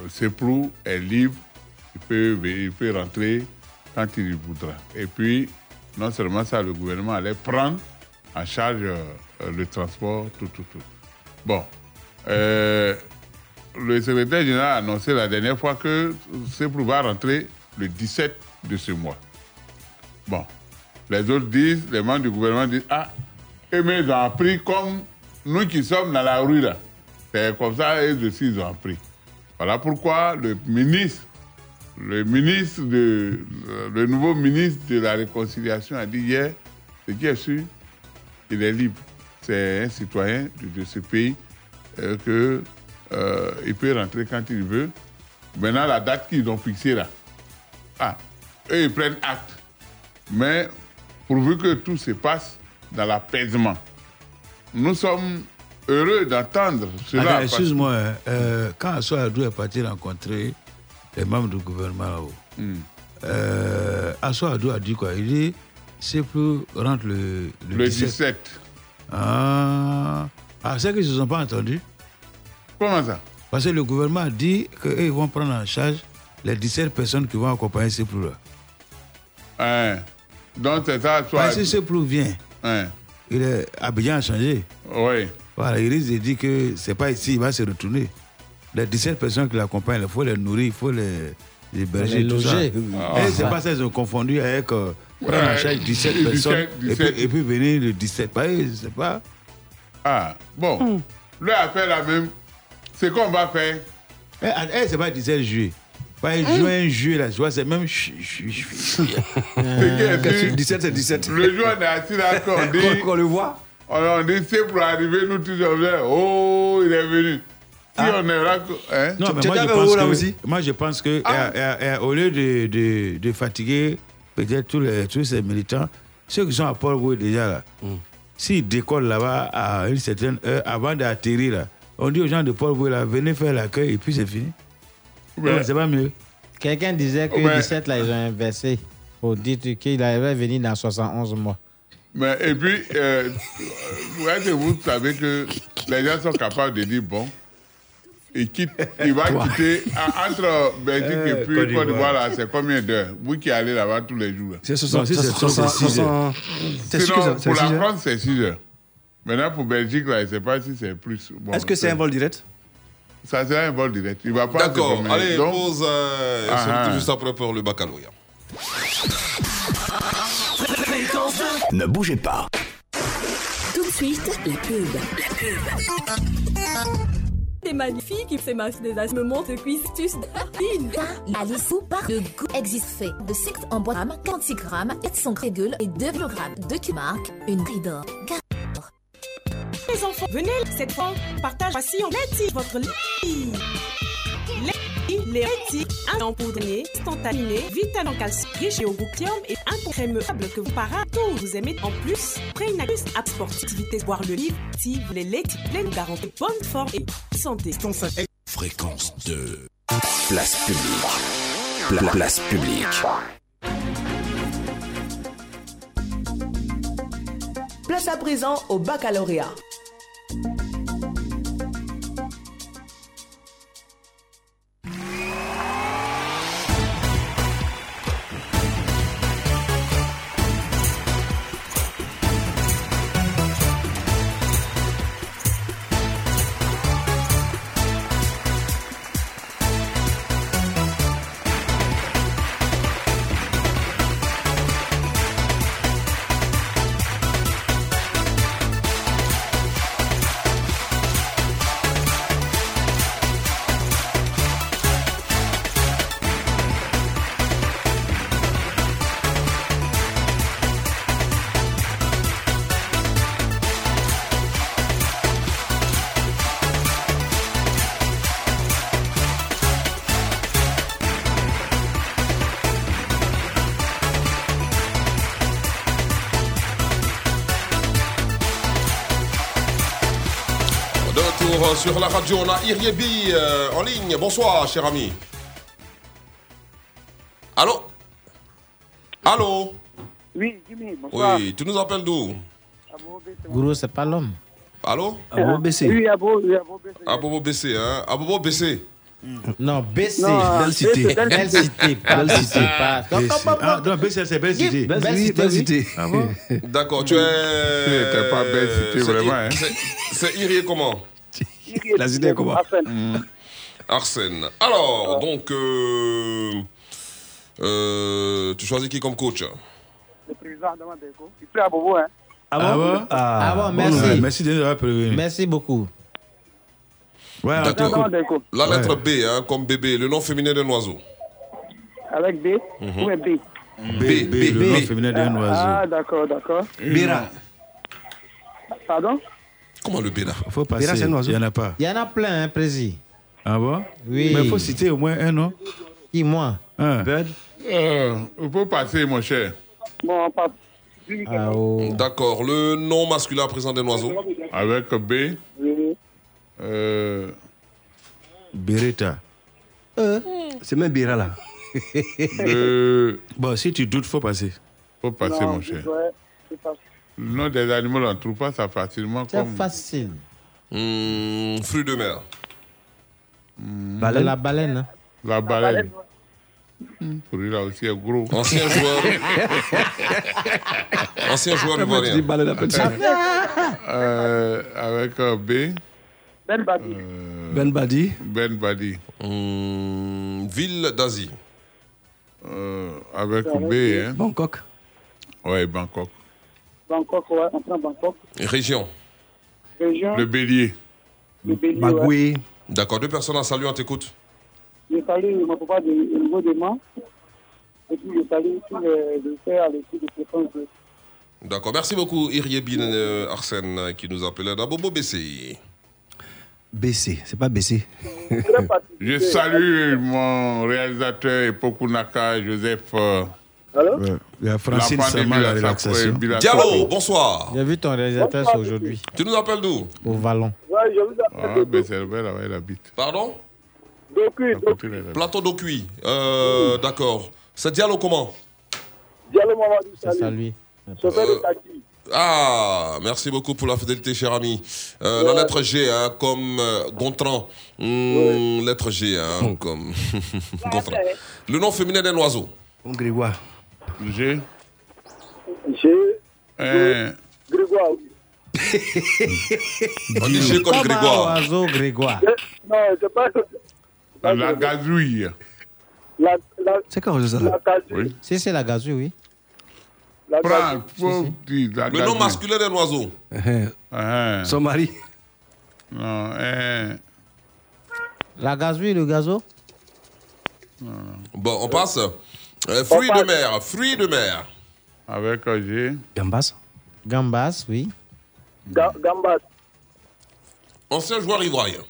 Seplou est libre, il peut, il peut rentrer quand il voudra. Et puis, non seulement ça, le gouvernement allait prendre en charge euh, le transport, tout, tout, tout. Bon. Euh, le secrétaire général a annoncé la dernière fois que Seplou va rentrer le 17 de ce mois. Bon. Les autres disent, les membres du gouvernement disent, ah, eux mais ils ont appris comme nous qui sommes dans la rue là. C'est comme ça, eux aussi, ils ont appris. Voilà pourquoi le ministre, le ministre de, le nouveau ministre de la Réconciliation a dit hier, ce qui est sûr, il est libre. C'est un citoyen de, de ce pays euh, que euh, il peut rentrer quand il veut. Maintenant, la date qu'ils ont fixée là, ah, eux, ils prennent acte. Mais pourvu que tout se passe dans l'apaisement. Nous sommes heureux d'entendre cela. Excuse-moi, euh, quand Assou Adou est parti rencontrer les membres du gouvernement là-haut, Hmm. euh, Assou Adou a dit quoi? Il dit c'est plus rentre le, Le 17. Ah, ah c'est qu'ils ne se sont pas entendus Comment ça? Parce que le gouvernement a dit qu'ils vont prendre en charge les 17 personnes qui vont accompagner ces plus là. Hein. Donc c'est ça, soit. Parce que ce plus vient, Hein. il est Abidjan a changé. Oui. Voilà, il risque de dire que c'est pas ici, il va se retourner. Les 17 personnes qui l'accompagnent, il faut les nourrir, il faut les, les héberger, Les tout loger. ça. Ah. Et c'est pas ça, ils ont confondu avec euh, prendre en Ouais, charge 17 17, personnes et, 17. puis, et puis venir le 17. Pas, c'est pas. Ah, bon. Le affaire la même. C'est qu'on va faire. Eh, eh, c'est pas 17 juillet. Pas juin, juillet, là, tu vois, c'est même. *laughs* C'est qui est dit- 17, c'est 17. Le jour, on est assis là, on *laughs* dit. Qu'on le voit. On, on dit, c'est pour arriver, nous tous, on dit, oh, il est venu. Si on est là, hein? Non, mais moi je, pense que, moi, je pense que euh, euh, euh, au lieu de, de, de fatiguer peut-être tous, les, tous ces militants, ceux qui sont à Port-Louis déjà là, s'ils décollent là-bas à une certaine heure avant d'atterrir là, on dit aux gens de Port-Louis là, venez faire l'accueil et puis c'est fini. Ouais. C'est pas mieux. Quelqu'un disait que Ouais. 17, là, ils ont inversé. Pour dire qu'il avait venu dans 71 mois. Mais, et puis, euh, vous savez que les gens sont capables de dire, bon, Il, quitte, il va quitter entre Belgique et Euh, puis Côte d'Ivoire. là, c'est combien d'heures Vous qui allez là-bas tous les jours. là? C'est 60, c'est 60, 60, c'est sûr que Sinon, c'est- c'est pour la heures. France, c'est 6 heures. Maintenant, pour Belgique, là, je ne sais pas si c'est plus. Bon, Est-ce que c'est un vol direct? Ça sera un vol direct. Il va pas D'accord, allez, Donc, pause. euh, et Ah, ah. juste après pour le baccalauréat. Ne bougez pas. Tout de suite, la pub. La pub. C'est magnifique, c'est ma des as me montre cuistus d'Arpine. Alice ou par le goût existe fait de 6 en bois grammes, 46 grammes, 400 grammes et 2 kg de Q-Mark, une grille d'or. Les enfants, venez cette fois, partage voici en votre lit. Les les Letty, un empoudré, instantané, vital en calcium, riche et au glucium et incrémable que vous para tout vous aimez. En plus, actus à sportivité, boire le livre, si vous les Letty pleine garantie bonne forme et santé. Fréquence 2. Place publique. Pla- place publique. Place à présent au baccalauréat. Sur la radio, on a Iriebi euh, en ligne. Bonsoir, cher ami. Allô? Allô? Oui, Jimmy, bonsoir. Oui, tu nous appelles d'où? Gourou, c'est pas l'homme. Allô? Abo BC. Oui, Abo, oui, Abo BC. Abobo BC, hein? Abobo BC. Non, BC. Belle cité. Belle cité. Belle cité. Pas. Non, BC, c'est belle cité. Belle belle *laughs* D'accord, tu es. C'était pas belle cité, c'est- vraiment, c'est- C'est Irie comment? La cité est comment Arsène. Alors, donc. euh, euh, tu choisis qui comme coach? Le président Adama Beko. Il plaît à Bobo, hein. Ah bon? Ah bon, merci. Ouais, Merci de nous. Merci beaucoup. Ouais, D'accord. Adama Beko. La lettre Ouais. B, hein, comme bébé, le nom féminin d'un oiseau. Avec B ou un B? B, B, le nom féminin d'un Ah, oiseau. d'accord, d'accord. Bira. Pardon? Comment le B là Faut passer. Bira, c'est un oiseau. Il n'y en a pas. Il y en a plein, hein, Prési. Ah bon? Oui. Mais il faut citer au moins un nom. Qui, moi? Un. Bird. Euh, il faut passer, mon cher. Bon, on passe. Ah, oh. D'accord. Le nom masculin présent d'un oiseau? Avec B. Oui. Euh, Beretta. C'est même Bira là. le... Bon, si tu doutes, faut passer. faut passer, Non, mon cher. ouais, c'est pas- Le nom des animaux, on ne trouve pas ça facilement. C'est Comme... facile. Hmm, Fruit de mer. Baleine. La baleine. hein. La baleine. Celui-là aussi est gros. Ancien joueur. *laughs* Ancien joueur ivoirien. baleine Euh, avec un B. Ben Badi. euh, Ben Badi. Ben Badi. Hmm, ville d'Asie. Euh, avec B, hein. Bangkok. Ouais, Bangkok. Bangkok, ouais, on prend Bangkok. Région. Région, Le bélier. le Bélier, ouais. Bagoué. D'accord. Deux personnes à saluer, on t'écoute. Je salue mon papa de, au niveau. Et puis je salue tous les, les frères à l'équipe de de D'accord. Merci beaucoup, Iriebin euh, Arsène, qui nous appelait d'Abobo BC. BC. C'est pas BC. Je salue mon réalisateur Epoku Naka, Joseph. euh, Ouais. Il y a Francine Sama, la relaxation. Diallo, bonsoir. J'ai vu ton réalisateur c'est aujourd'hui. Tu nous appelles d'où? Au Vallon. Ouais, je vous Ah, appelle ben c'est là-bas, là-bas, il habite. Pardon? Là, là. Plateau d'Ocui. Euh, D'accord. C'est Diallo comment? Diallo Mamadou, C'est ça salut. lui. Chauffeur Euh, de taxi. Ah, merci beaucoup pour la fidélité, cher ami. Euh, La lettre G, hein, comme euh, Gontran. Lettre G, hein, comme *laughs* Gontran. Le nom féminin d'un oiseau. Grégoire. G. G. Euh, Grégoire. On dit G comme Grégoire. oiseau Grégoire? Non, c'est pas. la gazouille. La, la, C'est quoi ça la gazouille. Si, c'est la gazouille, oui. La Prends, gazouille. faut dire la Le nom masculin d'un oiseau. Ah, Son mari. Non, euh, La gazouille, le gazo? Bon, on passe. Euh, fruits de mer, fruits de mer. avec un G. Gambas? Gambas, oui. Ga- Gambas. Ancien joueur ivoirien.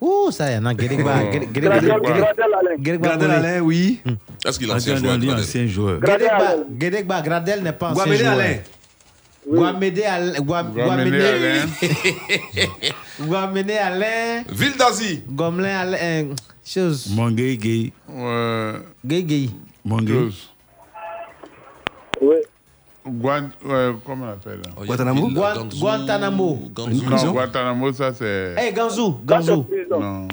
Ouh, ça y est, non, Grégoire. Oh. Gradel Alain. Grégoire. Gradel Alain, oui. Est-ce qu'il est Ancien ancien joueur ancien joueur. Grégoire, Gradel n'est pas ancien Guamédé joueur. Alain. Guamédé Alain. Gua- Guamédé Alain. Guamédé Alain. *laughs* Ville d'Asie. Gomelin Alain. euh, Chose. Mongé, gay. Euh, Gay, gay. Chose. Oui. Guan, euh, comment on appelle là Oh, Guantanamo? Ville, Guan- Ganzou, Guantanamo. Ganzou. Non, Guantanamo, ça c'est. Eh, Ganzou. Ganzou. Non.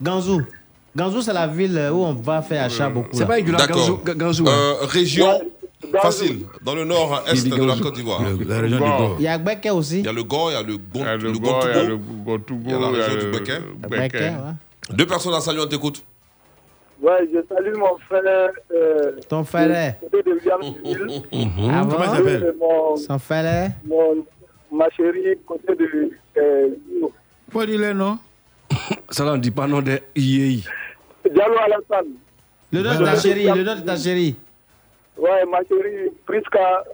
Ganzou. Ganzou, c'est la ville où on va faire achat beaucoup. C'est pas Igula D'accord. Ganzou. Ganzou. Euh, région Ganzou. facile, dans le nord-est de la Côte d'Ivoire. La région du. Gord. Il y a Gbeke aussi. Il y a le Gord, il y a le Gon- Il y a le le Go, il y a le Gontougo. Gontougo, Il y a la il y a région du. Gbeke, Bequet. ouais. Deux personnes à saluer, on t'écoute. Ouais, je salue mon frère. Euh, Ton frère. côté de Williamsville. *laughs* Ah Comment il bon? s'appelle Son frère. mon, ma chérie, côté de. Euh, dire les noms. Ça là, on dit pas nom de IEI. Diallo Alassane. Le nom de ta chérie. Le nom de ta chérie. Ouais, ma chérie, Priska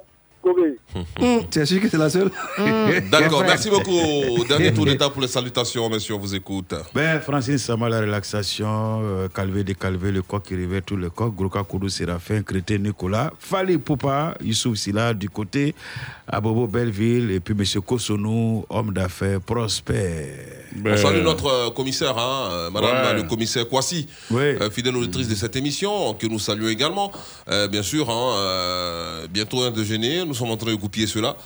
Kobe. *laughs* C'est sûr que c'est la seule? *laughs* D'accord, merci beaucoup. Dernier tour d'étape pour les salutations, messieurs, on vous écoute. Ben, Francine Sama, la relaxation, euh, Calvé, décalvé, le coq qui réveille tout le coq, Groka Koudou, Séraphin, Crété, Nicolas, Fali Poupa, Youssouf Silla, du côté, Abobo Belleville, et puis M. Kosonou, homme d'affaires, prospère. On salue notre euh, commissaire, hein, euh, madame Ouais. le commissaire Kwasi, euh, fidèle auditrice de cette émission, que nous saluons également. Euh, bien sûr, hein, euh, bientôt un déjeuner, nous sommes en train de goupiller cela.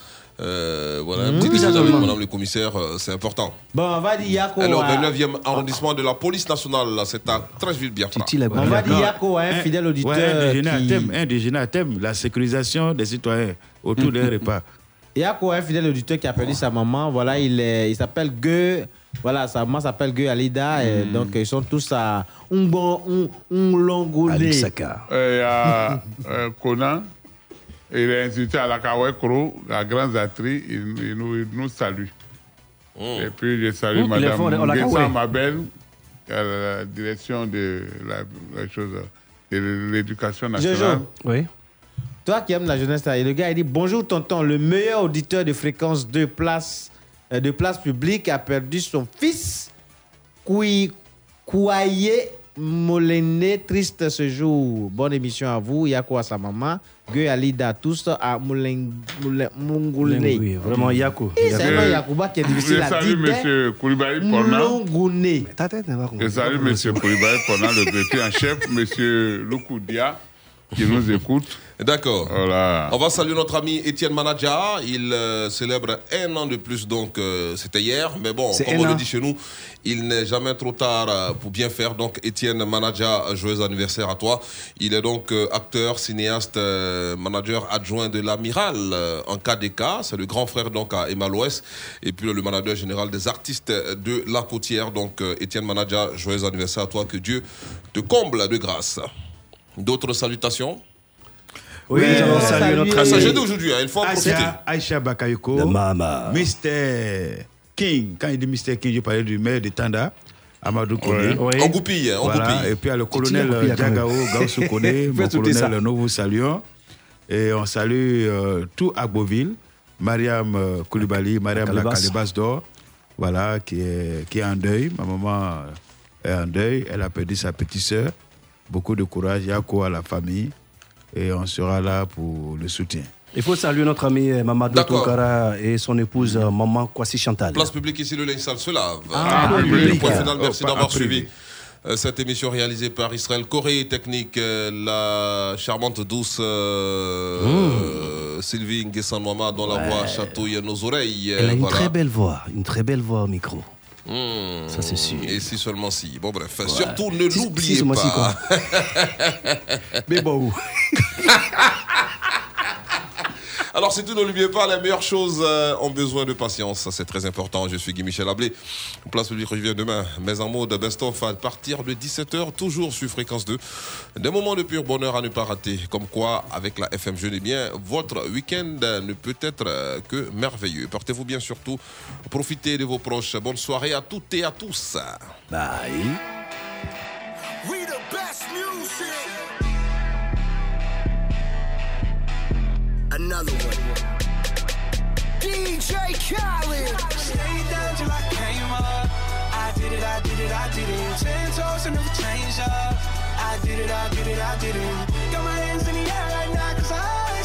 Euh, voilà, un petit Mmh. déjeuner avec Mmh. madame le commissaire, euh, c'est important. Bon, on va dire Yako. Alors, à- 29e arrondissement de la police nationale, c'est à Trècheville-Biafra. On va dire Yako à un Un- fidèle auditeur. Ouais, un déjeuner à qui- thème, un déjeuner à thème, la sécurisation des citoyens autour d'un repas. Yako, un fidèle auditeur qui a perdu sa maman, voilà, il, est- il s'appelle Gueux. Voilà, sa maman s'appelle Gueux Alida. Et Hmm. donc, ils sont tous à Ungbon, Unlongolé. Euh, Il y a euh, Conan, il est institué à la Kawekro, la grande actrice, il, il nous, il nous salue. Et puis je salue Mmh, il Madame Kawé. Mabel, qui a la direction de la, la chose, de l'éducation nationale. Jojo. Oui. Toi qui aimes la jeunesse, là, et le gars, il dit Bonjour, tonton, le meilleur auditeur de fréquence de place, euh, de place publique a perdu son fils, Koui- Kouaye Molené, triste ce jour. Bonne émission à vous, Yako à sa maman, Gueux Alida, tous à Moulin- Moulin- Mungouné. Oui, vraiment Yako. Et c'est un Yakouba qui est difficile Je à salue dire. M. Koulibaly Pona. Moulongouné. Ta tête n'est pas Je salue M. Koulibaly Pona, le greffier en chef, M. Loukoudia, qui nous écoute. D'accord. Voilà. On va saluer notre ami Étienne Manadja. Il euh, célèbre un an de plus, donc euh, c'était hier. Mais bon, C'est comme un on le an. dit chez nous, il n'est jamais trop tard euh, pour bien faire. Donc Étienne Manadja, joyeux anniversaire à toi. Il est donc euh, acteur, cinéaste, euh, manager adjoint de l'Amiral euh, en KDK. C'est le grand frère donc à Emma Loès. Et puis le manager général des artistes de La Côtière. Donc euh, Étienne Manadja, joyeux anniversaire à toi. Que Dieu te comble de grâce. D'autres salutations Oui, allons saluer notre Ah, ça, ami. dit aujourd'hui, hein, il faut en profiter. Aïcha, Bakayoko. Mr. King. Quand il dit Mr. King, je parlais du maire de Tanda. Amadou Kone. Oui. On goupille, on Voilà. goupille. Et puis il y a le colonel euh. Diagao Gaussou Kone, mon colonel, nous vous saluons. Et on salue euh, tout Agboville, Mariam euh, Koulibaly, Mariam la d'or, voilà, qui est, qui est en deuil. Ma maman est en deuil, elle a perdu sa petite sœur. Beaucoup de courage, Yako à la famille. Et on sera là pour le soutien. Il faut saluer notre ami euh, Mamadou. Toukara et son épouse euh, Maman Kwasi Chantal. Place publique ici, le linge sale se lave. Ah, Le public. point final, merci Oh, d'avoir suivi Euh, Cette émission réalisée par Israël Corée Technique, la charmante douce euh, euh, Sylvie Nguessan Mama dont la voix chatouille nos oreilles. Elle a une voilà. très belle voix, une très belle voix au micro. Hmm. Ça, c'est sûr. Et si seulement si. Bon bref, Ouais. surtout ne l'oubliez si, pas. *laughs* Mais bon. *laughs* Alors, surtout, ne l'oubliez pas, les meilleures choses euh, ont besoin de patience. C'est très important. Je suis Guy Michel Ablé. Place publique revient demain. Mais en mode best-of à partir de 17h, toujours sur Fréquence 2. Des moments de pur bonheur à ne pas rater. Comme quoi, avec la FM Je l'ai bien, votre week-end ne peut être euh, que merveilleux. Portez-vous bien surtout. Profitez de vos proches. Bonne soirée à toutes et à tous. Bye. Another one. DJ Khaled. Down till I came up. I did it, I did it, I did it. Ten toes and never change up. I did it, I did it, I did it. Got my hands in the air right now, cause I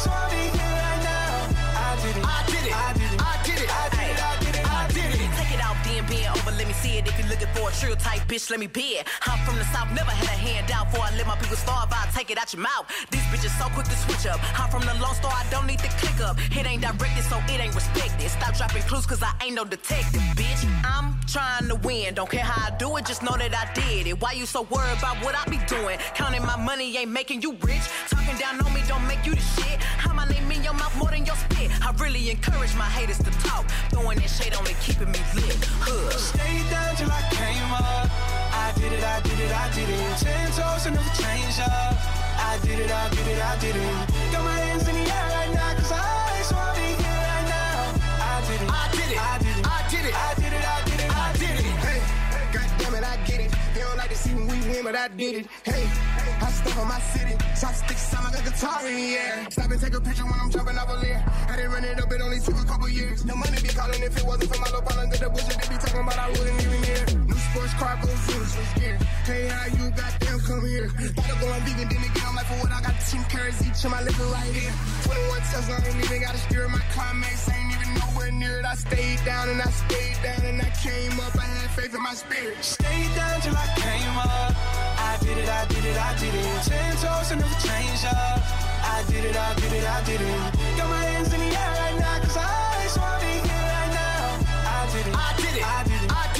If you're looking for a trill type bitch, let me be it. I'm from the south, never had a handout. Before I let my people starve, I'll take it out your mouth. These bitches so quick to switch up. I'm from the Lone Star, I don't need to click up. It ain't directed, so it ain't respected. Stop dropping clues, cause I ain't no detective, bitch. I'm trying to win, don't care how I do it, just know that I did it. Why you so worried about what I be doing? Counting my money ain't making you rich. Talking down on me don't make you the shit. How my name in your mouth more than your spit. I really encourage my haters to talk. Throwing that shade on me, keeping me lit. Huh. Stay down till I came up. I did it, I did it, I did it. Ten toes and never change up. I did it, I did it, I did it. Got my hands in the air right now, cause I me win, but I did it. Hey, I stuck on my city. Chopsticks sound like a guitar in the air. Stop and take a picture when I'm jumping off a leer. I didn't run it up, it only took a couple years. The money be calling if it wasn't for my low little ballin' the bullshit they be talking about, I wouldn't even hear. New sports car goes zoom, switch gear. Hey, how you goddamn come here? Thought of going vegan, then again, I'm like, for what I got two carrots each in my liquor right here. 21 Tesla, I ain't even gotta steer my climax, ain't even nowhere near it. I stayed down and I stayed down and I came up. I had faith in my spirit. Stay down till I came up. I did it, I did it, I did it. Ten toes and never change up. I did it, I did it, I did it. Got my hands in the air right now, cause I just wanna be here right now. I did it, I did it, I did it, I did it,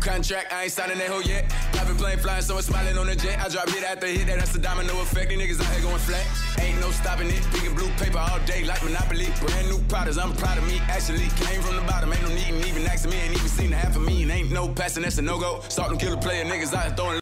contract, I ain't signing that hoe yet. Private plane flying, someone smiling on the jet. I drop hit after hit, that, that's a domino effect. These niggas out here going flat. Ain't no stopping it. Pink and blue paper all day like Monopoly. Brand new products, I'm proud of me. Actually, came from the bottom, ain't no need, even asking me, ain't even seen the half of me. And ain't no passing, that's a no go. Start them killer player niggas out here throwing.